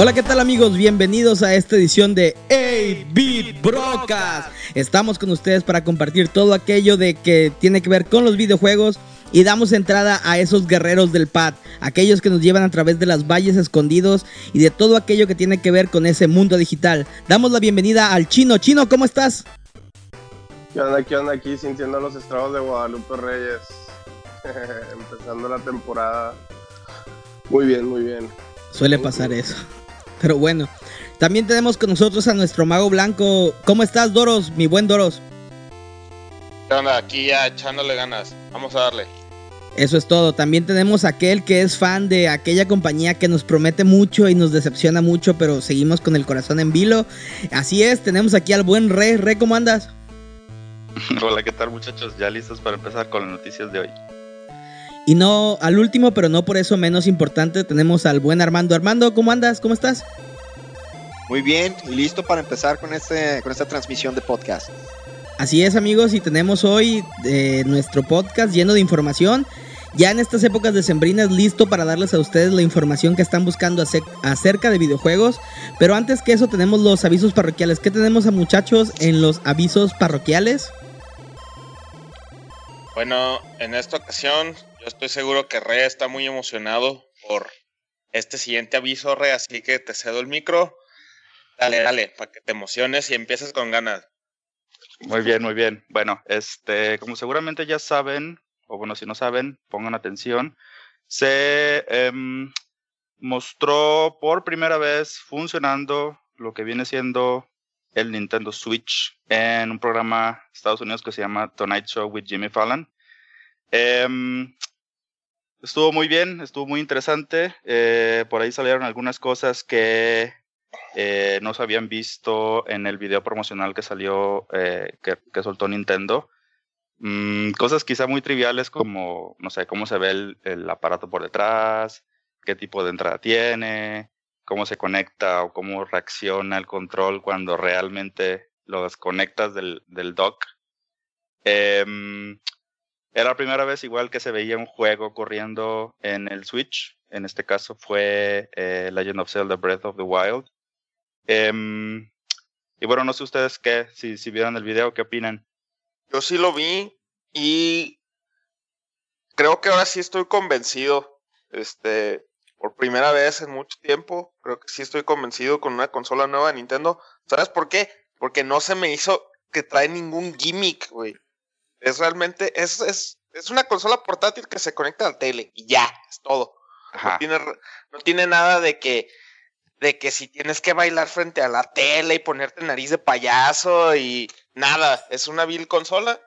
Hola, ¿qué tal amigos? Bienvenidos a esta edición de 8-Bit Broadcast. Estamos con ustedes para compartir todo aquello de que tiene que ver con los videojuegos y damos entrada a esos guerreros del pad, aquellos que nos llevan a través de las valles escondidos y de todo aquello que tiene que ver con ese mundo digital. Damos la bienvenida al Chino. Chino, ¿cómo estás? ¿Qué onda? ¿Qué onda? Aquí sintiendo los estragos de Guadalupe Reyes. Empezando la temporada. Muy bien, muy bien. Suele pasar eso. Pero bueno, también tenemos con nosotros a nuestro mago blanco. ¿Cómo estás, Doros? Mi buen Doros. ¿Qué onda? Aquí ya echándole ganas. Vamos a darle. Eso es todo. También tenemos a aquel que es fan de aquella compañía que nos promete mucho y nos decepciona mucho, pero seguimos con el corazón en vilo. Así es, tenemos aquí al buen Re. Re, ¿cómo andas? Hola, ¿qué tal muchachos? Ya listos para empezar con las noticias de hoy. Y no, al último, pero no por eso menos importante, tenemos al buen Armando. Armando, ¿cómo andas? ¿Cómo estás? Muy bien, y listo para empezar con, este, con esta transmisión de podcast. Así es amigos, y tenemos hoy eh, nuestro podcast lleno de información. Ya en estas épocas de sembrinas listo para darles a ustedes la información que están buscando acerca de videojuegos. Pero antes que eso tenemos los avisos parroquiales. ¿Qué tenemos a muchachos en los avisos parroquiales? Bueno, en esta ocasión yo estoy seguro que Re está muy emocionado por este siguiente aviso, Re, así que te cedo el micro. Dale, dale, para que te emociones y empieces con ganas. Muy bien, muy bien. Bueno, este, como seguramente ya saben, o bueno, si no saben, pongan atención. Se em, mostró por primera vez funcionando lo que viene siendo el Nintendo Switch en un programa de Estados Unidos que se llama Tonight Show with Jimmy Fallon. Em, estuvo muy bien, estuvo muy interesante. Eh, por ahí salieron algunas cosas que eh, no se habían visto en el video promocional que salió, eh, que, que, soltó Nintendo. Mm, cosas quizá muy triviales como, no sé, cómo se ve el, el, aparato por detrás, qué tipo de entrada tiene, cómo se conecta o cómo reacciona el control cuando realmente lo desconectas del, del dock. Era la primera vez igual que se veía un juego corriendo en el Switch. En este caso fue eh, Legend of Zelda Breath of the Wild. Um, y bueno, no sé ustedes qué, si, si vieron el video, ¿qué opinan? Yo sí lo vi y creo que ahora sí estoy convencido. Este, por primera vez en mucho tiempo, creo que sí estoy convencido con una consola nueva de Nintendo. ¿Sabes por qué? Porque no se me hizo que trae ningún gimmick, güey. Es realmente, es, es, es una consola portátil que se conecta al tele y ya, es todo. No tiene, no tiene nada de que, de que si tienes que bailar frente a la tele y ponerte nariz de payaso y nada, es una vil consola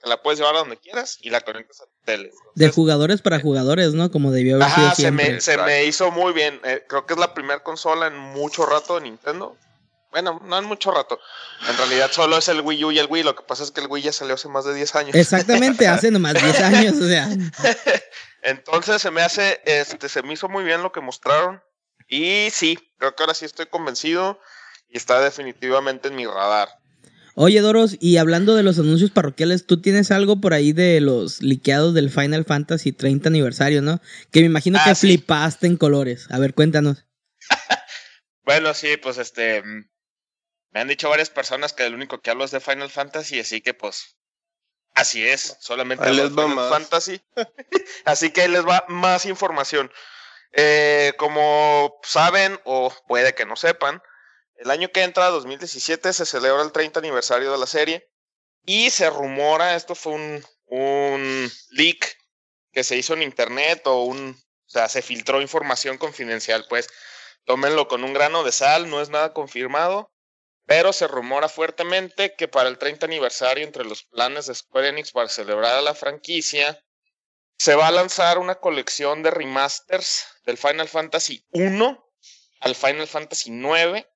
que la puedes llevar a donde quieras y la conectas a la tele. de jugadores para jugadores, ¿no? Como debió haber sido siempre. Se me, se me hizo muy bien. Eh, creo que es la primera consola en mucho rato de Nintendo bueno, no en mucho rato. En realidad solo es el Wii U y el Wii. Lo que pasa es que el Wii ya salió hace más de 10 años. Exactamente, hace nomás 10 años, o sea. Entonces se me hace, este, se me hizo muy bien lo que mostraron. Y sí, creo que ahora sí estoy convencido y está definitivamente en mi radar. Oye, Doros, y hablando de los anuncios parroquiales, tú tienes algo por ahí de los liqueados del Final Fantasy 30 aniversario, ¿no? Que me imagino Ah, que sí. flipaste en colores. A ver, cuéntanos. Bueno, sí, pues este. Me han dicho varias personas que el único que hablo es de Final Fantasy, así que pues. Así es, solamente hablo de Final más. Fantasy. así que ahí les va más información. Eh, como saben, o puede que no sepan, el año que entra, 2017, se celebra el 30 aniversario de la serie. Y se rumora, esto fue un, un leak que se hizo en internet o un. O sea, se filtró información confidencial, pues. Tómenlo con un grano de sal, no es nada confirmado, pero se rumora fuertemente que para el 30 aniversario, entre los planes de Square Enix para celebrar a la franquicia, se va a lanzar una colección de remasters del Final Fantasy 1 al Final Fantasy 9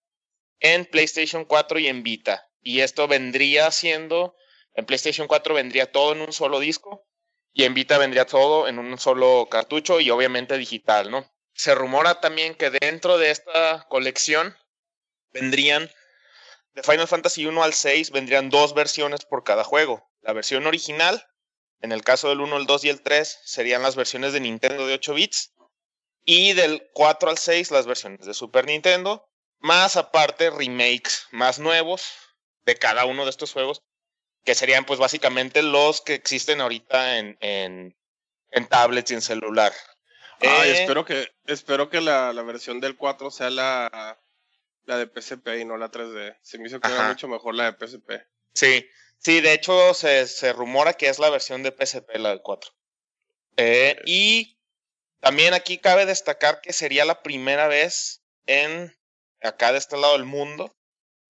en PlayStation 4 y en Vita. Y esto vendría siendo, en PlayStation 4 vendría todo en un solo disco y en Vita vendría todo en un solo cartucho y obviamente digital, ¿no? Se rumora también que dentro de esta colección vendrían de Final Fantasy 1 al 6 vendrían dos versiones por cada juego. La versión original, en el caso del 1, el 2 y el 3, serían las versiones de Nintendo de 8 bits. Y del 4 al 6 las versiones de Super Nintendo, más aparte remakes más nuevos de cada uno de estos juegos, que serían pues básicamente los que existen ahorita en, en, en tablets y en celular. Ay, Eh, espero que, espero que la, la versión del 4 sea la, la de PSP y no la 3D. Se me hizo que era mucho mejor la de PSP. Sí, sí, de hecho se, se rumora que es la versión de PSP, la del 4. Eh, y también aquí cabe destacar que sería la primera vez en acá de este lado del mundo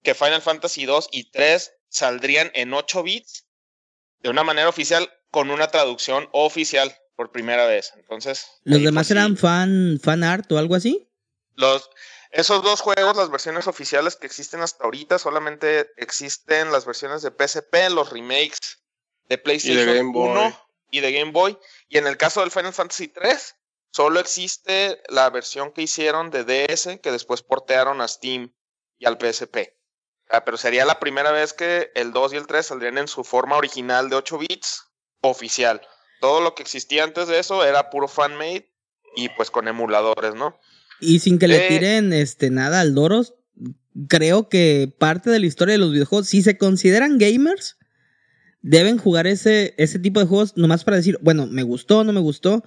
que Final Fantasy 2 y 3 saldrían en 8 bits de una manera oficial con una traducción oficial por primera vez. Entonces, ¿Los demás eran fan, fan art o algo así? los, esos dos juegos, las versiones oficiales que existen hasta ahorita, solamente existen las versiones de PSP, los remakes de PlayStation Game Boy. 1 y de Game Boy. Y en el caso del Final Fantasy 3, solo existe la versión que hicieron de DS, que después portearon a Steam y al PSP. Ah, pero sería la primera vez que el 2 y el 3 saldrían en su forma original de 8 bits oficial. Todo lo que existía antes de eso era puro fan-made y pues con emuladores, ¿no? Y sin que le Eh. tiren este nada al Doros, creo que parte de la historia de los videojuegos, si se consideran gamers, deben jugar ese, ese tipo de juegos nomás para decir, bueno, me gustó, no me gustó,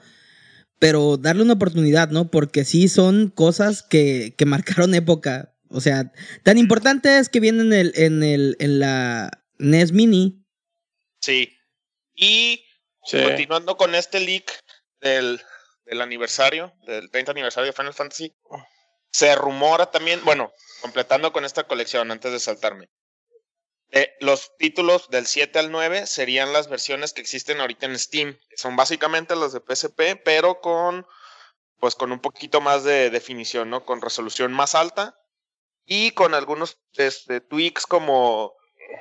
pero darle una oportunidad, ¿no? Porque sí son cosas que, que marcaron época. O sea, tan importante es que vienen en, el, en, el, en la NES Mini. Sí. Y Sí. continuando con este leak del, del aniversario, del 30 aniversario de Final Fantasy, se rumora también, bueno, completando con esta colección antes de saltarme. los títulos del 7 al 9 serían las versiones que existen ahorita en Steam, son básicamente las de PSP, pero con pues con un poquito más de definición, ¿no? Con resolución más alta y con algunos este, tweaks como,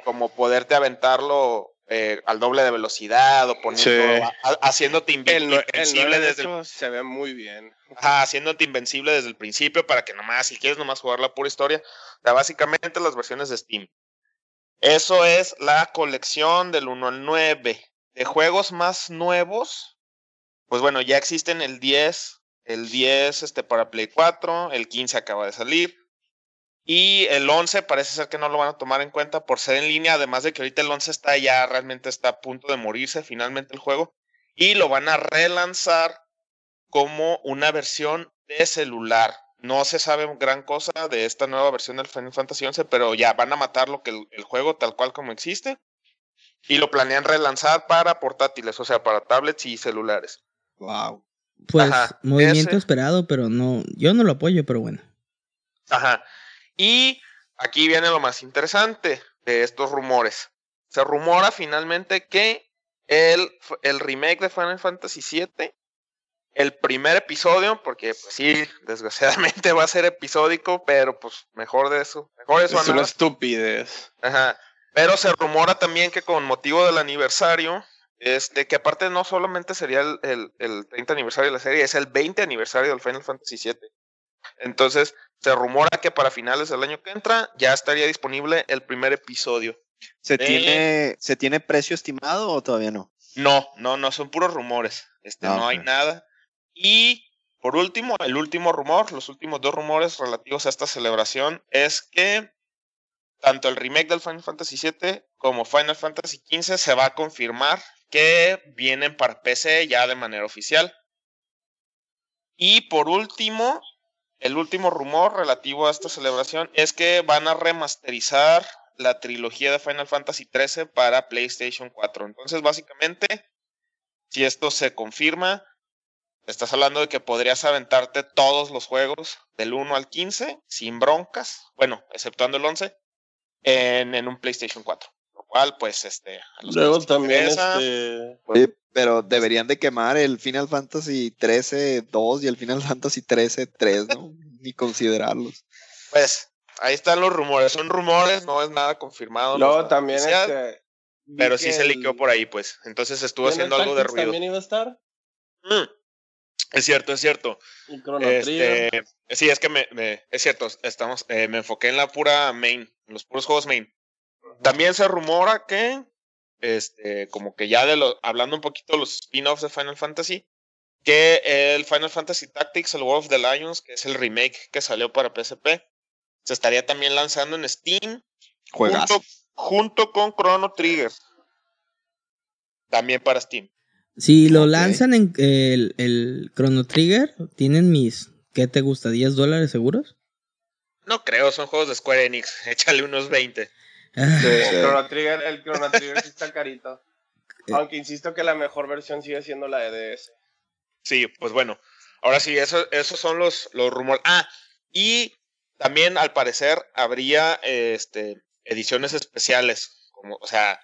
como poderte aventarlo eh, al doble de velocidad o poniendo, Sí. a- a- haciéndote invi- El, el invencible desde el hecho, se ve muy bien. Ajá, haciéndote invencible desde el principio para que nomás, si quieres nomás jugar la pura historia, o sea, básicamente las versiones de Steam. Eso es la colección del 1 al 9. De juegos más nuevos, pues bueno, ya existen el 10, el 10 este, para Play 4, el 15 acaba de salir. Y el 11 parece ser que no lo van a tomar en cuenta por ser en línea, además de que ahorita el 11 está ya realmente está a punto de morirse finalmente el juego. Y lo van a relanzar como una versión de celular. No se sabe gran cosa de esta nueva versión del Final Fantasy XI, pero ya van a matar lo que el, el juego tal cual como existe. Y lo planean relanzar para portátiles, o sea, para tablets y celulares. Wow. Pues Ajá, movimiento ese. esperado, pero no, yo no lo apoyo, pero bueno. Ajá. Y aquí viene lo más interesante de estos rumores. Se rumora finalmente que el, el remake de Final Fantasy VII, el primer episodio, porque pues sí, desgraciadamente va a ser episódico, pero pues mejor de eso. Mejor eso Es una estupidez. Ajá. Pero se rumora también que con motivo del aniversario, este, que aparte no solamente sería el, el, el 30 aniversario de la serie, es el 20 aniversario del Final Fantasy VII. Entonces, se rumora que para finales del año que entra ya estaría disponible el primer episodio. ¿Se, Eh. tiene, ¿Se tiene precio estimado o todavía no? No, no, no, son puros rumores. Este, Ah, no hay nada. Y por último, el último rumor, los últimos dos rumores relativos a esta celebración es que tanto el remake del Final Fantasy VII como Final Fantasy XV se va a confirmar que vienen para PC ya de manera oficial. Y por último, el último rumor relativo a esta celebración es que van a remasterizar la trilogía de Final Fantasy XIII para PlayStation 4. Entonces, básicamente, si esto se confirma, estás hablando de que podrías aventarte todos los juegos del 1 al 15 sin broncas, bueno, exceptuando el 11, en, en un PlayStation 4. Lo cual, pues, este... a los que Luego también, interesa, este... Oye, pero deberían de quemar el Final Fantasy 13 2 y el Final Fantasy 13 3, ¿no? Ni considerarlos. Pues, ahí están los rumores. Son rumores, no es nada confirmado. no también, este... Pero sí se el- liqueó por ahí, pues. Entonces estuvo ¿y en el haciendo algo de ruido. también iba a estar? Mm, Es cierto, es cierto. Este, sí, es que me, me- es cierto, estamos, eh, me enfoqué en la pura main, en los puros juegos main. También se rumora que, este, como que ya de lo, hablando un poquito de los spin-offs de Final Fantasy, que el Final Fantasy Tactics, el War of the Lions, que es el remake que salió para PSP, se estaría también lanzando en Steam junto, junto con Chrono Trigger. También para Steam. Si lo lanzan en el, el Chrono Trigger, tienen mis, ¿qué te gusta? ¿10 dólares seguros? No creo, son juegos de Square Enix. Échale unos 20. Ah, El Chrono Trigger, el Chrono Trigger sí está carito. Aunque insisto que la mejor versión sigue siendo la de DS. Sí, pues bueno. Ahora sí, eso, esos son los, los rumores. Ah, y también al parecer habría este, ediciones especiales. Como, o sea,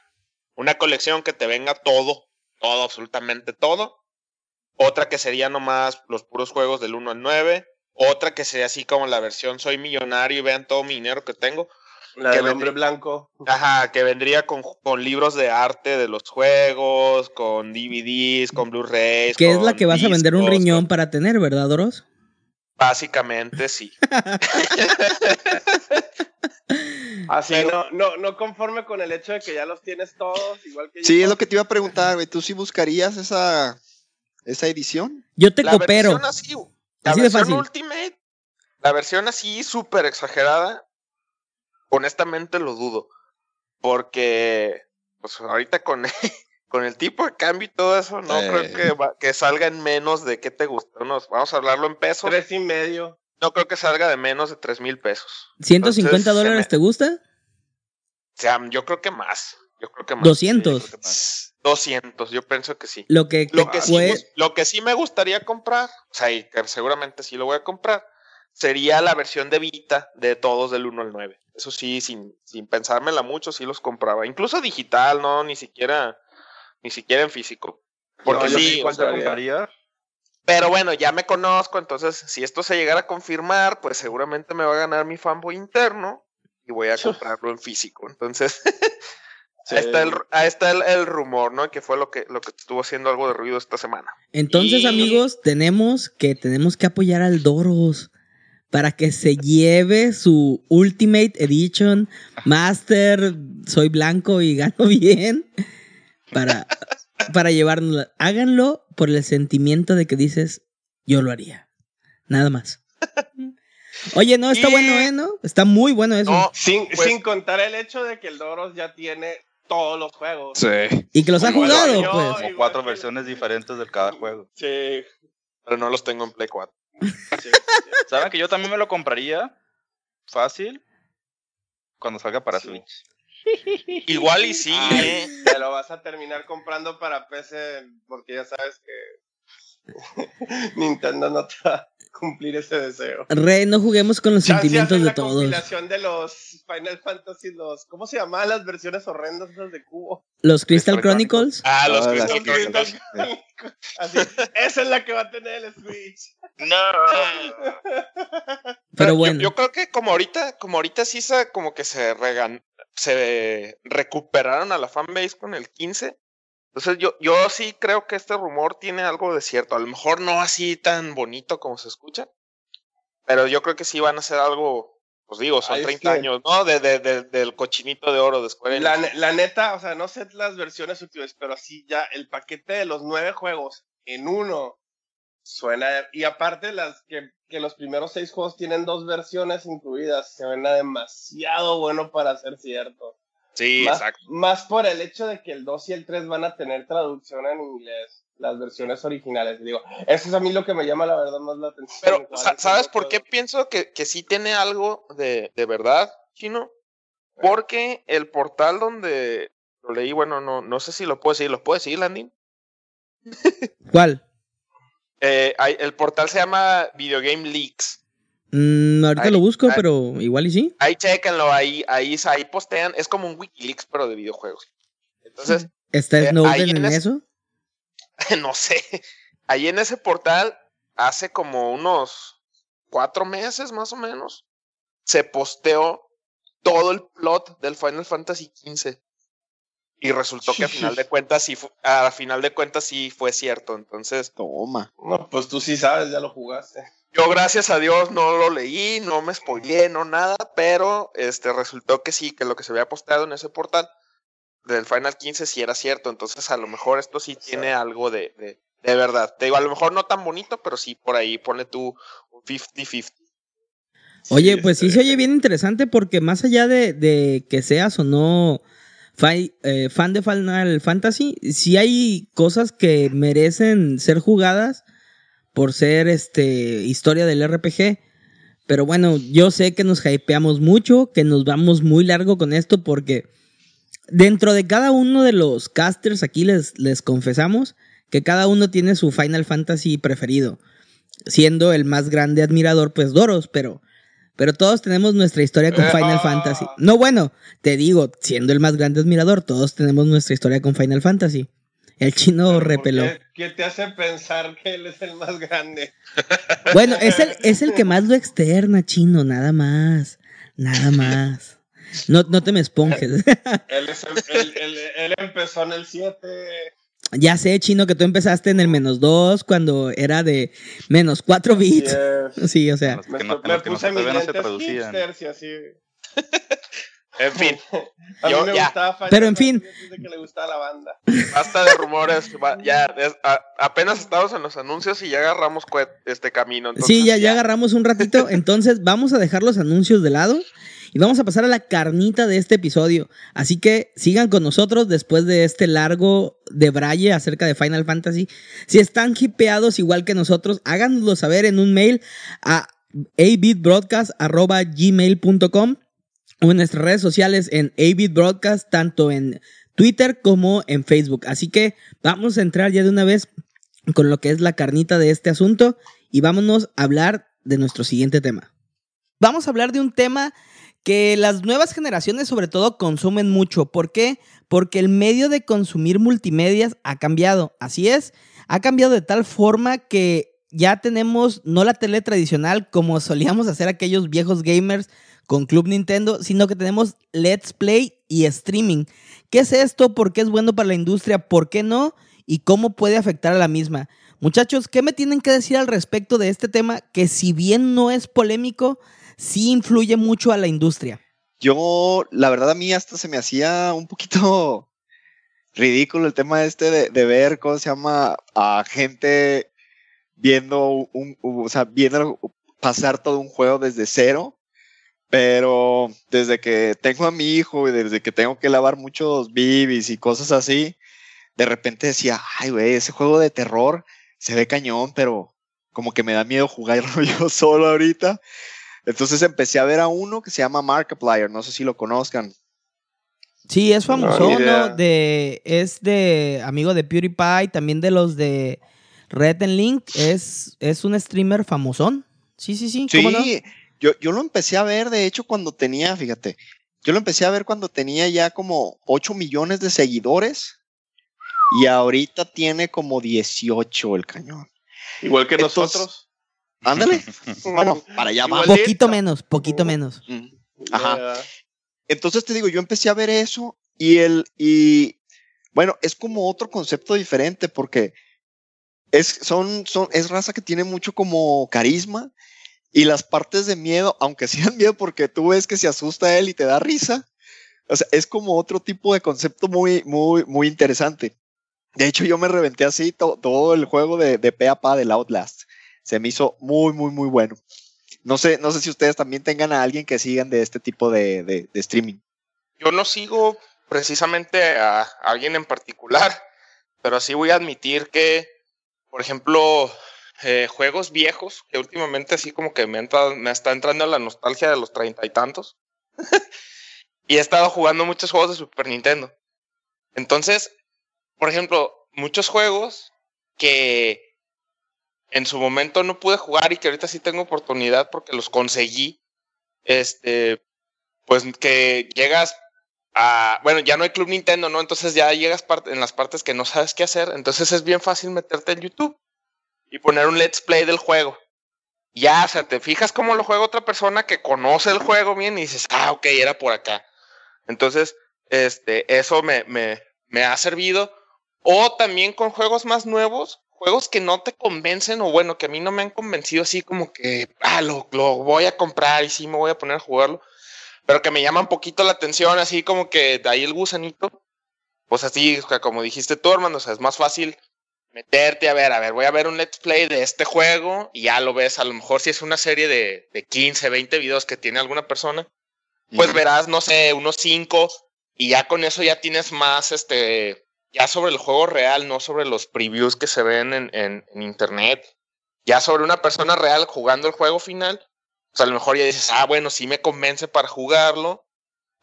una colección que te venga todo, todo, absolutamente todo. Otra que sería nomás los puros juegos del 1 al 9. Otra que sería así como la versión Soy Millonario y vean todo mi dinero que tengo. La Que del hombre blanco. Ajá, que vendría con, con libros de arte de los juegos, con DVDs, con Blu-rays. que es la que vas a vender un riñón con- para tener, ¿verdad, Doros? Básicamente sí. Así Pero- no, no, no conforme con el hecho de que ya los tienes todos, igual que Sí, yo. es lo que te iba a preguntar, güey. ¿Tú sí buscarías esa, esa edición? Yo te la coopero. versión así, la Así de versión fácil. Ultimate, la versión así súper exagerada, honestamente lo dudo. Porque, pues ahorita con, con el tipo de cambio y todo eso, no Eh. creo que, va- que salga en menos de qué te gusta. Unos- vamos a hablarlo en pesos. Tres y medio. No creo que salga de menos de tres mil pesos. 150 Entonces, dólares, me- ¿te gusta? O sea, yo creo que más. Yo creo que más. 200. Sí, creo que más. 200, yo pienso que sí. Lo que, sí, lo que sí me gustaría comprar, o sea, y que seguramente sí lo voy a comprar, sería la versión de Vita de todos del 1 al 9. Eso sí, sin, sin pensármela mucho, sí los compraba. Incluso digital, no, ni siquiera, ni siquiera en físico. Porque No, sí, ¿Cuánto compraría. pero bueno, ya me conozco, entonces si esto se llegara a confirmar, pues seguramente me va a ganar mi fanboy interno y voy a comprarlo en físico. Entonces, ahí está, el, ahí está el, el rumor, ¿no? Que fue lo que, lo que estuvo haciendo algo de ruido esta semana. Entonces, Y- amigos, tenemos que tenemos que apoyar al Doros para que se lleve su Ultimate Edition Master. Soy blanco y gano bien para para llevarnos. Háganlo por el sentimiento de que dices yo lo haría. Nada más. Oye, no está Y- bueno, ¿eh? ¿No? Está muy bueno eso. No, Sin, Pues- sin contar el hecho de que el Doros ya tiene todos los juegos. Sí. y que los ha jugado, yo, pues. Como cuatro versiones diferentes de cada juego. Sí, pero no los tengo en Play 4. Sí. ¿Saben que yo también me lo compraría? Fácil. Cuando salga para Sí. Switch. Igual y sí, Ay, ¿eh? te lo vas a terminar comprando para PC porque ya sabes que Nintendo no te va a cumplir ese deseo. Re, no juguemos con los Chance sentimientos de la todos. compilación de los Final Fantasy, los ¿cómo se llamaban las versiones horrendas esas de cubo? Los Crystal Crystal Chronicles. Ah, los Crystal Chronicles. Así, esa es la que va a tener el Switch. No. Pero bueno. Yo, creo que como ahorita, como ahorita sí se, como que se regan, se recuperaron a la fanbase con el 15. Entonces yo, yo sí creo que este rumor tiene algo de cierto. A lo mejor no así tan bonito como se escucha. Pero yo creo que sí van a hacer algo, pues digo, son es 30 que- años, ¿no? De, de- de- del cochinito de oro de Square Enix. La, la neta, o sea, no sé las versiones útiles, pero así ya el paquete de los nueve juegos en uno suena. Y aparte, las que, que los primeros seis juegos tienen dos versiones incluidas, se suena demasiado bueno para ser cierto. Sí, más, exacto. más por el hecho de que el 2 y el 3 van a tener traducción en inglés, las versiones originales. Digo, eso es a mí lo que me llama la verdad más la atención. Pero, ¿Cuál sa- es el ¿sabes por qué pienso que, que sí tiene algo de, de verdad, Chino? Porque el portal donde lo leí, bueno, no, no sé si lo puedo decir, ¿lo puedo decir, Landin? ¿Cuál? Eh, hay- el portal se llama Video Game Leaks. Mm, ahorita Ahí- lo busco, ahí- pero igual y sí. Ahí chequenlo, ahí, ahí, ahí postean, es como un Wikileaks, pero de videojuegos. Entonces, ¿Está Eh, Snowden en en es- eso? no sé, ahí en ese portal, hace como unos cuatro meses más o menos, se posteó todo el plot del Final Fantasy XV. Y resultó que a final de cuentas sí a final de cuentas sí fue cierto. Entonces, Toma. No, pues tú sí sabes, ya lo jugaste. yo gracias a Dios no lo leí, no me spoileé, no nada, pero este resultó que sí, que lo que se había posteado en ese portal del Final 15 sí era cierto. Entonces, a lo mejor esto sí tiene algo de, de- De verdad. Te digo, a lo mejor no tan bonito, pero sí por ahí pone tú un 50-50. Oye, pues sí se oye bien interesante porque más allá de, de que seas o no eh, fan de Final Fantasy, sí hay cosas que merecen ser jugadas por ser este historia del RPG. Pero bueno, yo sé que nos hypeamos mucho, que nos vamos muy largo con esto porque dentro de cada uno de los casters aquí les, les confesamos que cada uno tiene su Final Fantasy preferido. Siendo el más grande admirador, pues Doros, pero, pero todos tenemos nuestra historia con Eh, Final ah. Fantasy. No, bueno, te digo, siendo el más grande admirador, todos tenemos nuestra historia con Final Fantasy. El chino ¿Por repeló. ¿Qué, qué te hace pensar que él es el más grande? Bueno, es el, es el que más lo externa, chino, nada más. Nada más. No, no te me esponjes. Él, es el- él- él- él empezó en el 7. Ya sé, chino, que tú empezaste en el menos 2 cuando era de menos 4 bits. Sí, o sea. Me, no- me no- puse mis no se y así. En fin, A Yo- mí me ya. gustaba Pero en fin. Desde que le gustaba la banda. basta de rumores. ya, es- a- apenas estamos en los anuncios y ya agarramos este camino. entonces Sí, ya, ya agarramos un ratito. Entonces, vamos a dejar los anuncios de lado y vamos a pasar a la carnita de este episodio. Así que sigan con nosotros después de este largo de braille acerca de Final Fantasy. Si están hipeados igual que nosotros, háganoslo saber en un mail a abitbroadcast.gmail.com o en nuestras redes sociales en abitbroadcast, tanto en Twitter como en Facebook. Así que vamos a entrar ya de una vez con lo que es la carnita de este asunto y vámonos a hablar de nuestro siguiente tema. Vamos a hablar de un tema que las nuevas generaciones sobre todo consumen mucho. ¿Por qué? Porque el medio de consumir multimedias ha cambiado. Así es, ha cambiado de tal forma que ya tenemos no la tele tradicional como solíamos hacer aquellos viejos gamers con Club Nintendo, sino que tenemos Let's Play y streaming. ¿Qué es esto? ¿Por qué es bueno para la industria? ¿Por qué no? ¿Y cómo puede afectar a la misma? Muchachos, ¿qué me tienen que decir al respecto de este tema que si bien no es polémico, sí influye mucho a la industria? Yo, la verdad, a mí hasta se me hacía un poquito ridículo el tema este de, ver, ¿cómo se llama? A gente viendo un, o sea, viendo pasar todo un juego desde cero. Pero desde que tengo a mi hijo y desde que tengo que lavar muchos bibis y cosas así, de repente decía, ay, güey, ese juego de terror se ve cañón, pero como que me da miedo jugarlo yo solo ahorita. Entonces empecé a ver a uno que se llama Markiplier, no sé si lo conozcan. Sí, es famoso. De, es de amigo de PewDiePie, también de los de Red and Link. Es, es un streamer famosón. Sí, sí, sí. ¿cómo no? Sí, yo, yo lo empecé a ver, de hecho, cuando tenía, fíjate, yo lo empecé a ver cuando tenía ya como 8 millones de seguidores y ahorita tiene como 18 el cañón. Igual que Entonces- nosotros. Ándale, bueno, para allá de- Poquito menos, poquito menos. Ajá. Entonces te digo, yo empecé a ver eso y el y bueno, es como otro concepto diferente porque es son son es raza que tiene mucho como carisma y las partes de miedo, aunque sí dan miedo porque tú ves que se asusta él y te da risa. O sea, es como otro tipo de concepto muy muy muy interesante. De hecho, yo me reventé así to- todo el juego de, de pe a pa del Outlast. Se me hizo muy, muy, muy bueno. No sé, no sé si ustedes también tengan a alguien que sigan de este tipo de, de- streaming. Yo no sigo precisamente a alguien en particular, pero sí voy a admitir que, por ejemplo, eh, juegos viejos, que últimamente así como que me, me está entrando la nostalgia de los treinta y tantos, y he estado jugando muchos juegos de Super Nintendo. Entonces, por ejemplo, muchos juegos que en su momento no pude jugar y que ahorita sí tengo oportunidad porque los conseguí, este, pues que llegas a, bueno, ya no hay Club Nintendo, ¿no? Entonces ya llegas en las partes que no sabes qué hacer, entonces es bien fácil meterte en YouTube y poner un let's play del juego. Ya, o sea, te fijas cómo lo juega otra persona que conoce el juego bien y dices, ah, ok, era por acá. Entonces, este, eso me, me, me ha servido. O también con juegos más nuevos, juegos que no te convencen, o bueno, que a mí no me han convencido así como que, ah, lo, lo voy a comprar y sí me voy a poner a jugarlo pero que me llama un poquito la atención, así como que de ahí el gusanito. Pues así, como dijiste tú, hermano, o sea, es más fácil meterte a ver, a ver, voy a ver un let's play de este juego y ya lo ves, a lo mejor si es una serie de, de 15, 20 videos que tiene alguna persona, pues verás, no sé, unos 5 y ya con eso ya tienes más, este, ya sobre el juego real, no sobre los previews que se ven en, en, internet, ya sobre una persona real jugando el juego final, pues a lo mejor ya dices, ah, bueno, sí me convence para jugarlo,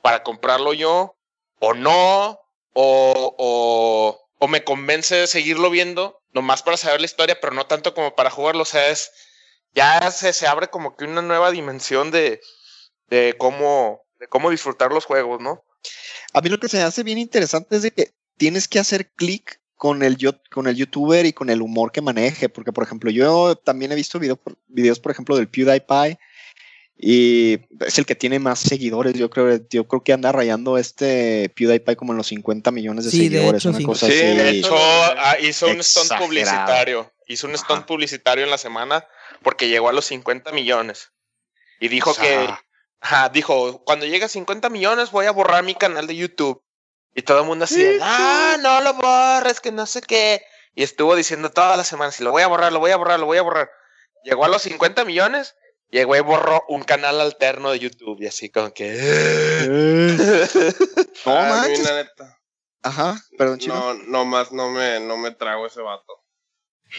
para comprarlo yo, o no, o, o, o me convence de seguirlo viendo, nomás para saber la historia, pero no tanto como para jugarlo. O sea, es, ya se, se abre como que una nueva dimensión de, de, cómo, de cómo disfrutar los juegos, ¿no? A mí lo que se me hace bien interesante es de que tienes que hacer clic con el, con el youtuber y con el humor que maneje, porque por ejemplo yo también he visto video, videos, por ejemplo, del PewDiePie y es el que tiene más seguidores. Yo creo, yo creo que anda rayando este PewDiePie como en los 50 millones de Sí, de seguidores. hecho, una sí. cosa Sí, así. de hecho, ah, hizo un stunt publicitario. Hizo un stunt Ajá. publicitario en la semana porque llegó a los 50 millones. Y dijo O sea, que, ajá, dijo, cuando llegue a 50 millones voy a borrar mi canal de YouTube. Y todo el mundo así, ah, no lo borres, que no sé qué. Y estuvo diciendo todas las semanas, lo voy a borrar, lo voy a borrar, lo voy a borrar. Llegó a los 50 millones, llegó y borró un canal alterno de YouTube. Y así como que... No Ah, manches. neta, Ajá, perdón, chino. no, no más, no me, no me trago ese vato.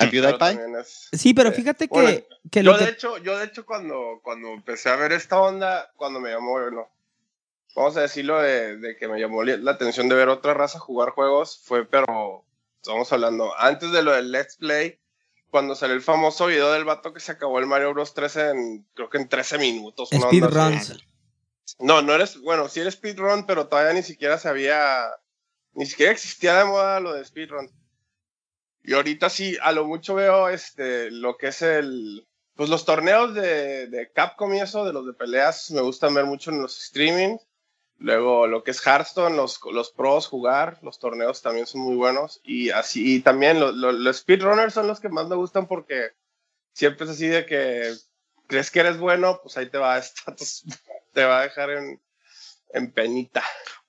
¿A PewDiePie? es- Sí, pero eh, fíjate que, bueno, que lo yo que... de hecho, yo de hecho cuando, cuando empecé a ver esta onda, cuando me llamó, bueno, vamos a decirlo de, de que me llamó la atención de ver otra raza jugar juegos, fue, pero estamos hablando, antes de lo del Let's Play, cuando salió el famoso video del vato que se acabó el Mario Bros 13 en, creo que en 13 minutos. Speedruns. No, no eres, bueno, sí eres speedrun, pero todavía ni siquiera se había, ni siquiera existía de moda lo de speedrun. Y ahorita sí, a lo mucho veo este, lo que es el, pues los torneos de, de Capcom y eso, de los de peleas, me gustan ver mucho en los streaming. Luego lo que es Hearthstone, los, los pros jugar, los torneos también son muy buenos. Y así, y también lo- lo- los speedrunners son los que más me gustan porque siempre es así de que crees que eres bueno, pues ahí te va a estar, te va a dejar en, en penita.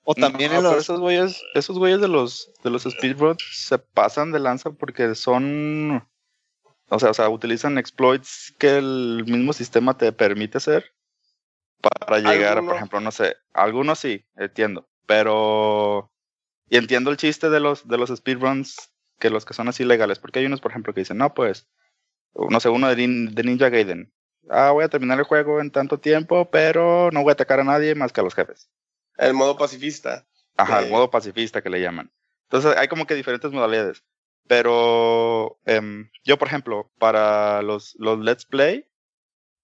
O también No, en pero los... esos güeyes, esos güeyes de los de los speedruns se pasan de lanza porque son o sea, o sea, utilizan exploits que el mismo sistema te permite hacer para llegar, Algunos. por ejemplo, no sé, algunos sí, entiendo, pero y entiendo el chiste de los de los speedruns que los que son así legales, porque hay unos, por ejemplo, que dicen, "No, pues no sé, uno de, Nin- de Ninja Gaiden. Ah, voy a terminar el juego en tanto tiempo, pero no voy a atacar a nadie más que a los jefes." El modo pacifista. Ajá, el modo pacifista que le llaman. Entonces hay como que diferentes modalidades. Pero em, yo, por ejemplo, para los, los Let's Play,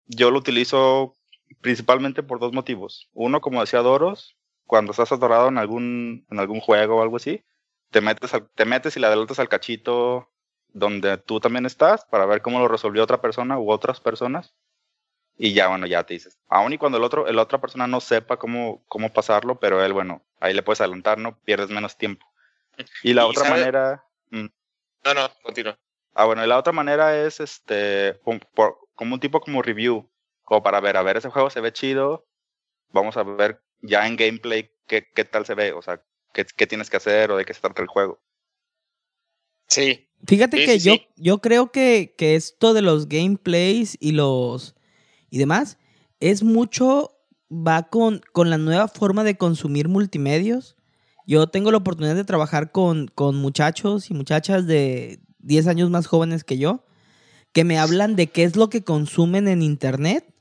yo lo utilizo principalmente por dos motivos. Uno, como decía Doros, cuando estás atorado en algún, en algún juego o algo así, te metes, al- te metes y le adelantas al cachito donde tú también estás para ver cómo lo resolvió otra persona u otras personas. Y ya, bueno, ya te dices. Aún y cuando el otro, la otra persona no sepa cómo, cómo pasarlo, pero él, bueno, ahí le puedes adelantar, ¿no? Pierdes menos tiempo. Y la Y otra sabe- manera. mm, No, no, continúa. Ah, bueno, y la otra manera es este por- como un tipo como review, como para ver, a ver, ese juego se ve chido, vamos a ver ya en gameplay qué, qué tal se ve, o sea, qué, qué tienes que hacer o de qué se trata el juego. Sí, Fíjate Sí, que sí, yo, sí. yo creo que, que esto de los gameplays y los y demás es mucho va con, con la nueva forma de consumir multimedios. Yo tengo la oportunidad de trabajar con, con muchachos y muchachas de 10 años más jóvenes que yo, que me hablan de qué es lo que consumen en internet.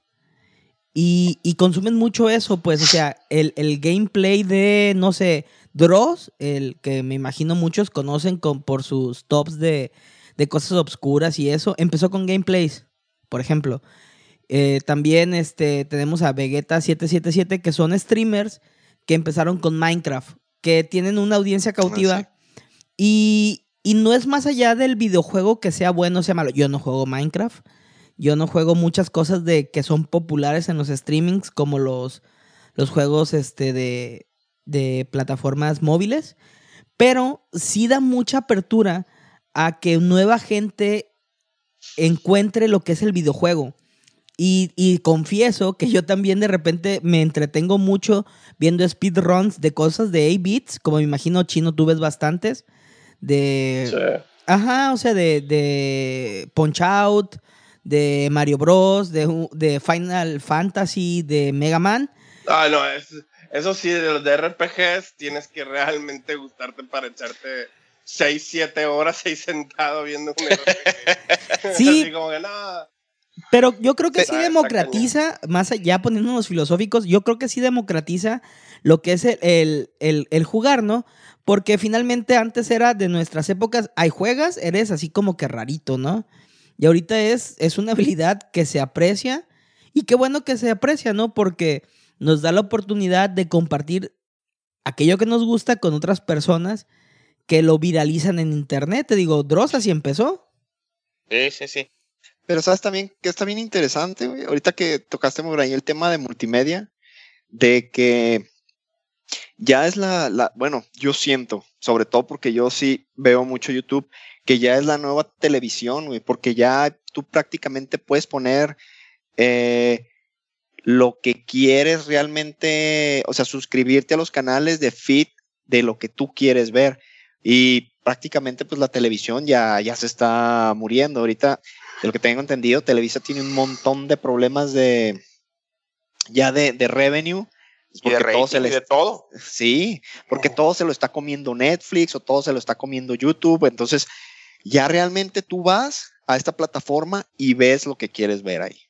Y, y consumen mucho eso, pues, o sea, el, el gameplay de, no sé, Dross, el que me imagino muchos conocen con, por sus tops de, de cosas obscuras y eso, empezó con gameplays, por ejemplo. Eh, también este, tenemos a Vegeta777, que son streamers que empezaron con Minecraft, que tienen una audiencia cautiva. y, y no es más allá del videojuego que sea bueno o sea malo. Yo no juego Minecraft. Yo no juego muchas cosas de que son populares en los streamings, como los, los juegos este, de, de plataformas móviles. Pero sí da mucha apertura a que nueva gente encuentre lo que es el videojuego. Y, y confieso que yo también de repente me entretengo mucho viendo speedruns de cosas de 8 bits, como me imagino chino tú ves bastantes. De... Sí. Ajá, o sea, de, de Punch Out, de Mario Bros, de, de Final Fantasy, de Mega Man. Ah, no, es- eso sí, de los de RPGs tienes que realmente gustarte para echarte 6, 7 horas ahí sentado viendo un RPG. Sí. Así como que no. Pero yo creo que Sí, está democratiza, más allá poniéndonos filosóficos, yo creo que sí democratiza lo que es el, el, el- el jugar, ¿no? Porque finalmente antes era de nuestras épocas, hay juegas, eres así como que rarito, ¿no? Y ahorita es, es una habilidad que se aprecia y qué bueno que se aprecia, ¿no? Porque nos da la oportunidad de compartir aquello que nos gusta con otras personas que lo viralizan en internet. Te digo, Dross así empezó. Sí, sí, sí. Pero sabes también que está bien interesante, güey. Ahorita que tocaste por ahí el tema de multimedia, de que ya es la, la, bueno, yo siento, sobre todo porque yo sí veo mucho YouTube, que ya es la nueva televisión, güey, porque ya tú prácticamente puedes poner eh, lo que quieres realmente, o sea, suscribirte a los canales de feed de lo que tú quieres ver. Y prácticamente pues la televisión ya, ya se está muriendo. Ahorita, de lo que tengo entendido, Televisa tiene un montón de problemas de ya de, de revenue. Y de todo se y les- de todo. Sí, porque todo se lo está comiendo Netflix o todo se lo está comiendo YouTube. Entonces, ya realmente tú vas a esta plataforma y ves lo que quieres ver ahí.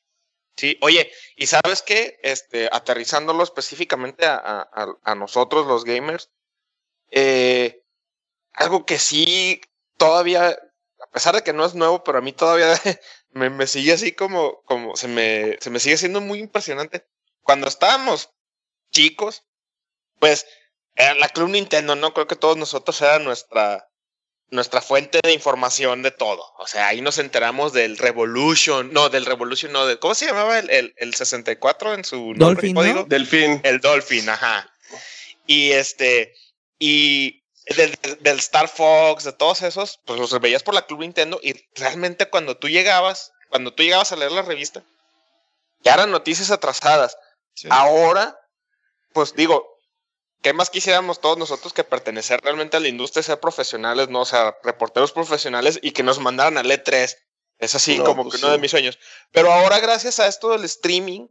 Sí, oye, y sabes qué, este, aterrizándolo específicamente a, a- a- nosotros los gamers, eh, algo que sí todavía, a pesar de que no es nuevo, pero a mí todavía me, me sigue así como, como se me, se me sigue siendo muy impresionante. Cuando estábamos chicos, pues era la Club Nintendo, ¿no? Creo que todos nosotros era nuestra, nuestra fuente de información de todo. O sea, ahí nos enteramos del Revolution, no, del Revolution, no, del, ¿cómo se llamaba el, el, el 64 en su nombre Dolphin, código? ¿no? Delfín. El Dolphin, ajá. Y este, y del, del- del Star Fox, de todos esos, pues los veías por la Club Nintendo y realmente cuando tú llegabas, cuando tú llegabas a leer la revista, ya eran noticias atrasadas. Ahora, pues digo, ¿qué más quisiéramos todos nosotros que pertenecer realmente a la industria, ser profesionales, no? O sea, reporteros profesionales y que nos mandaran al E3. Es así No, como pues que uno sí. de mis sueños. Pero ahora, gracias a esto del streaming,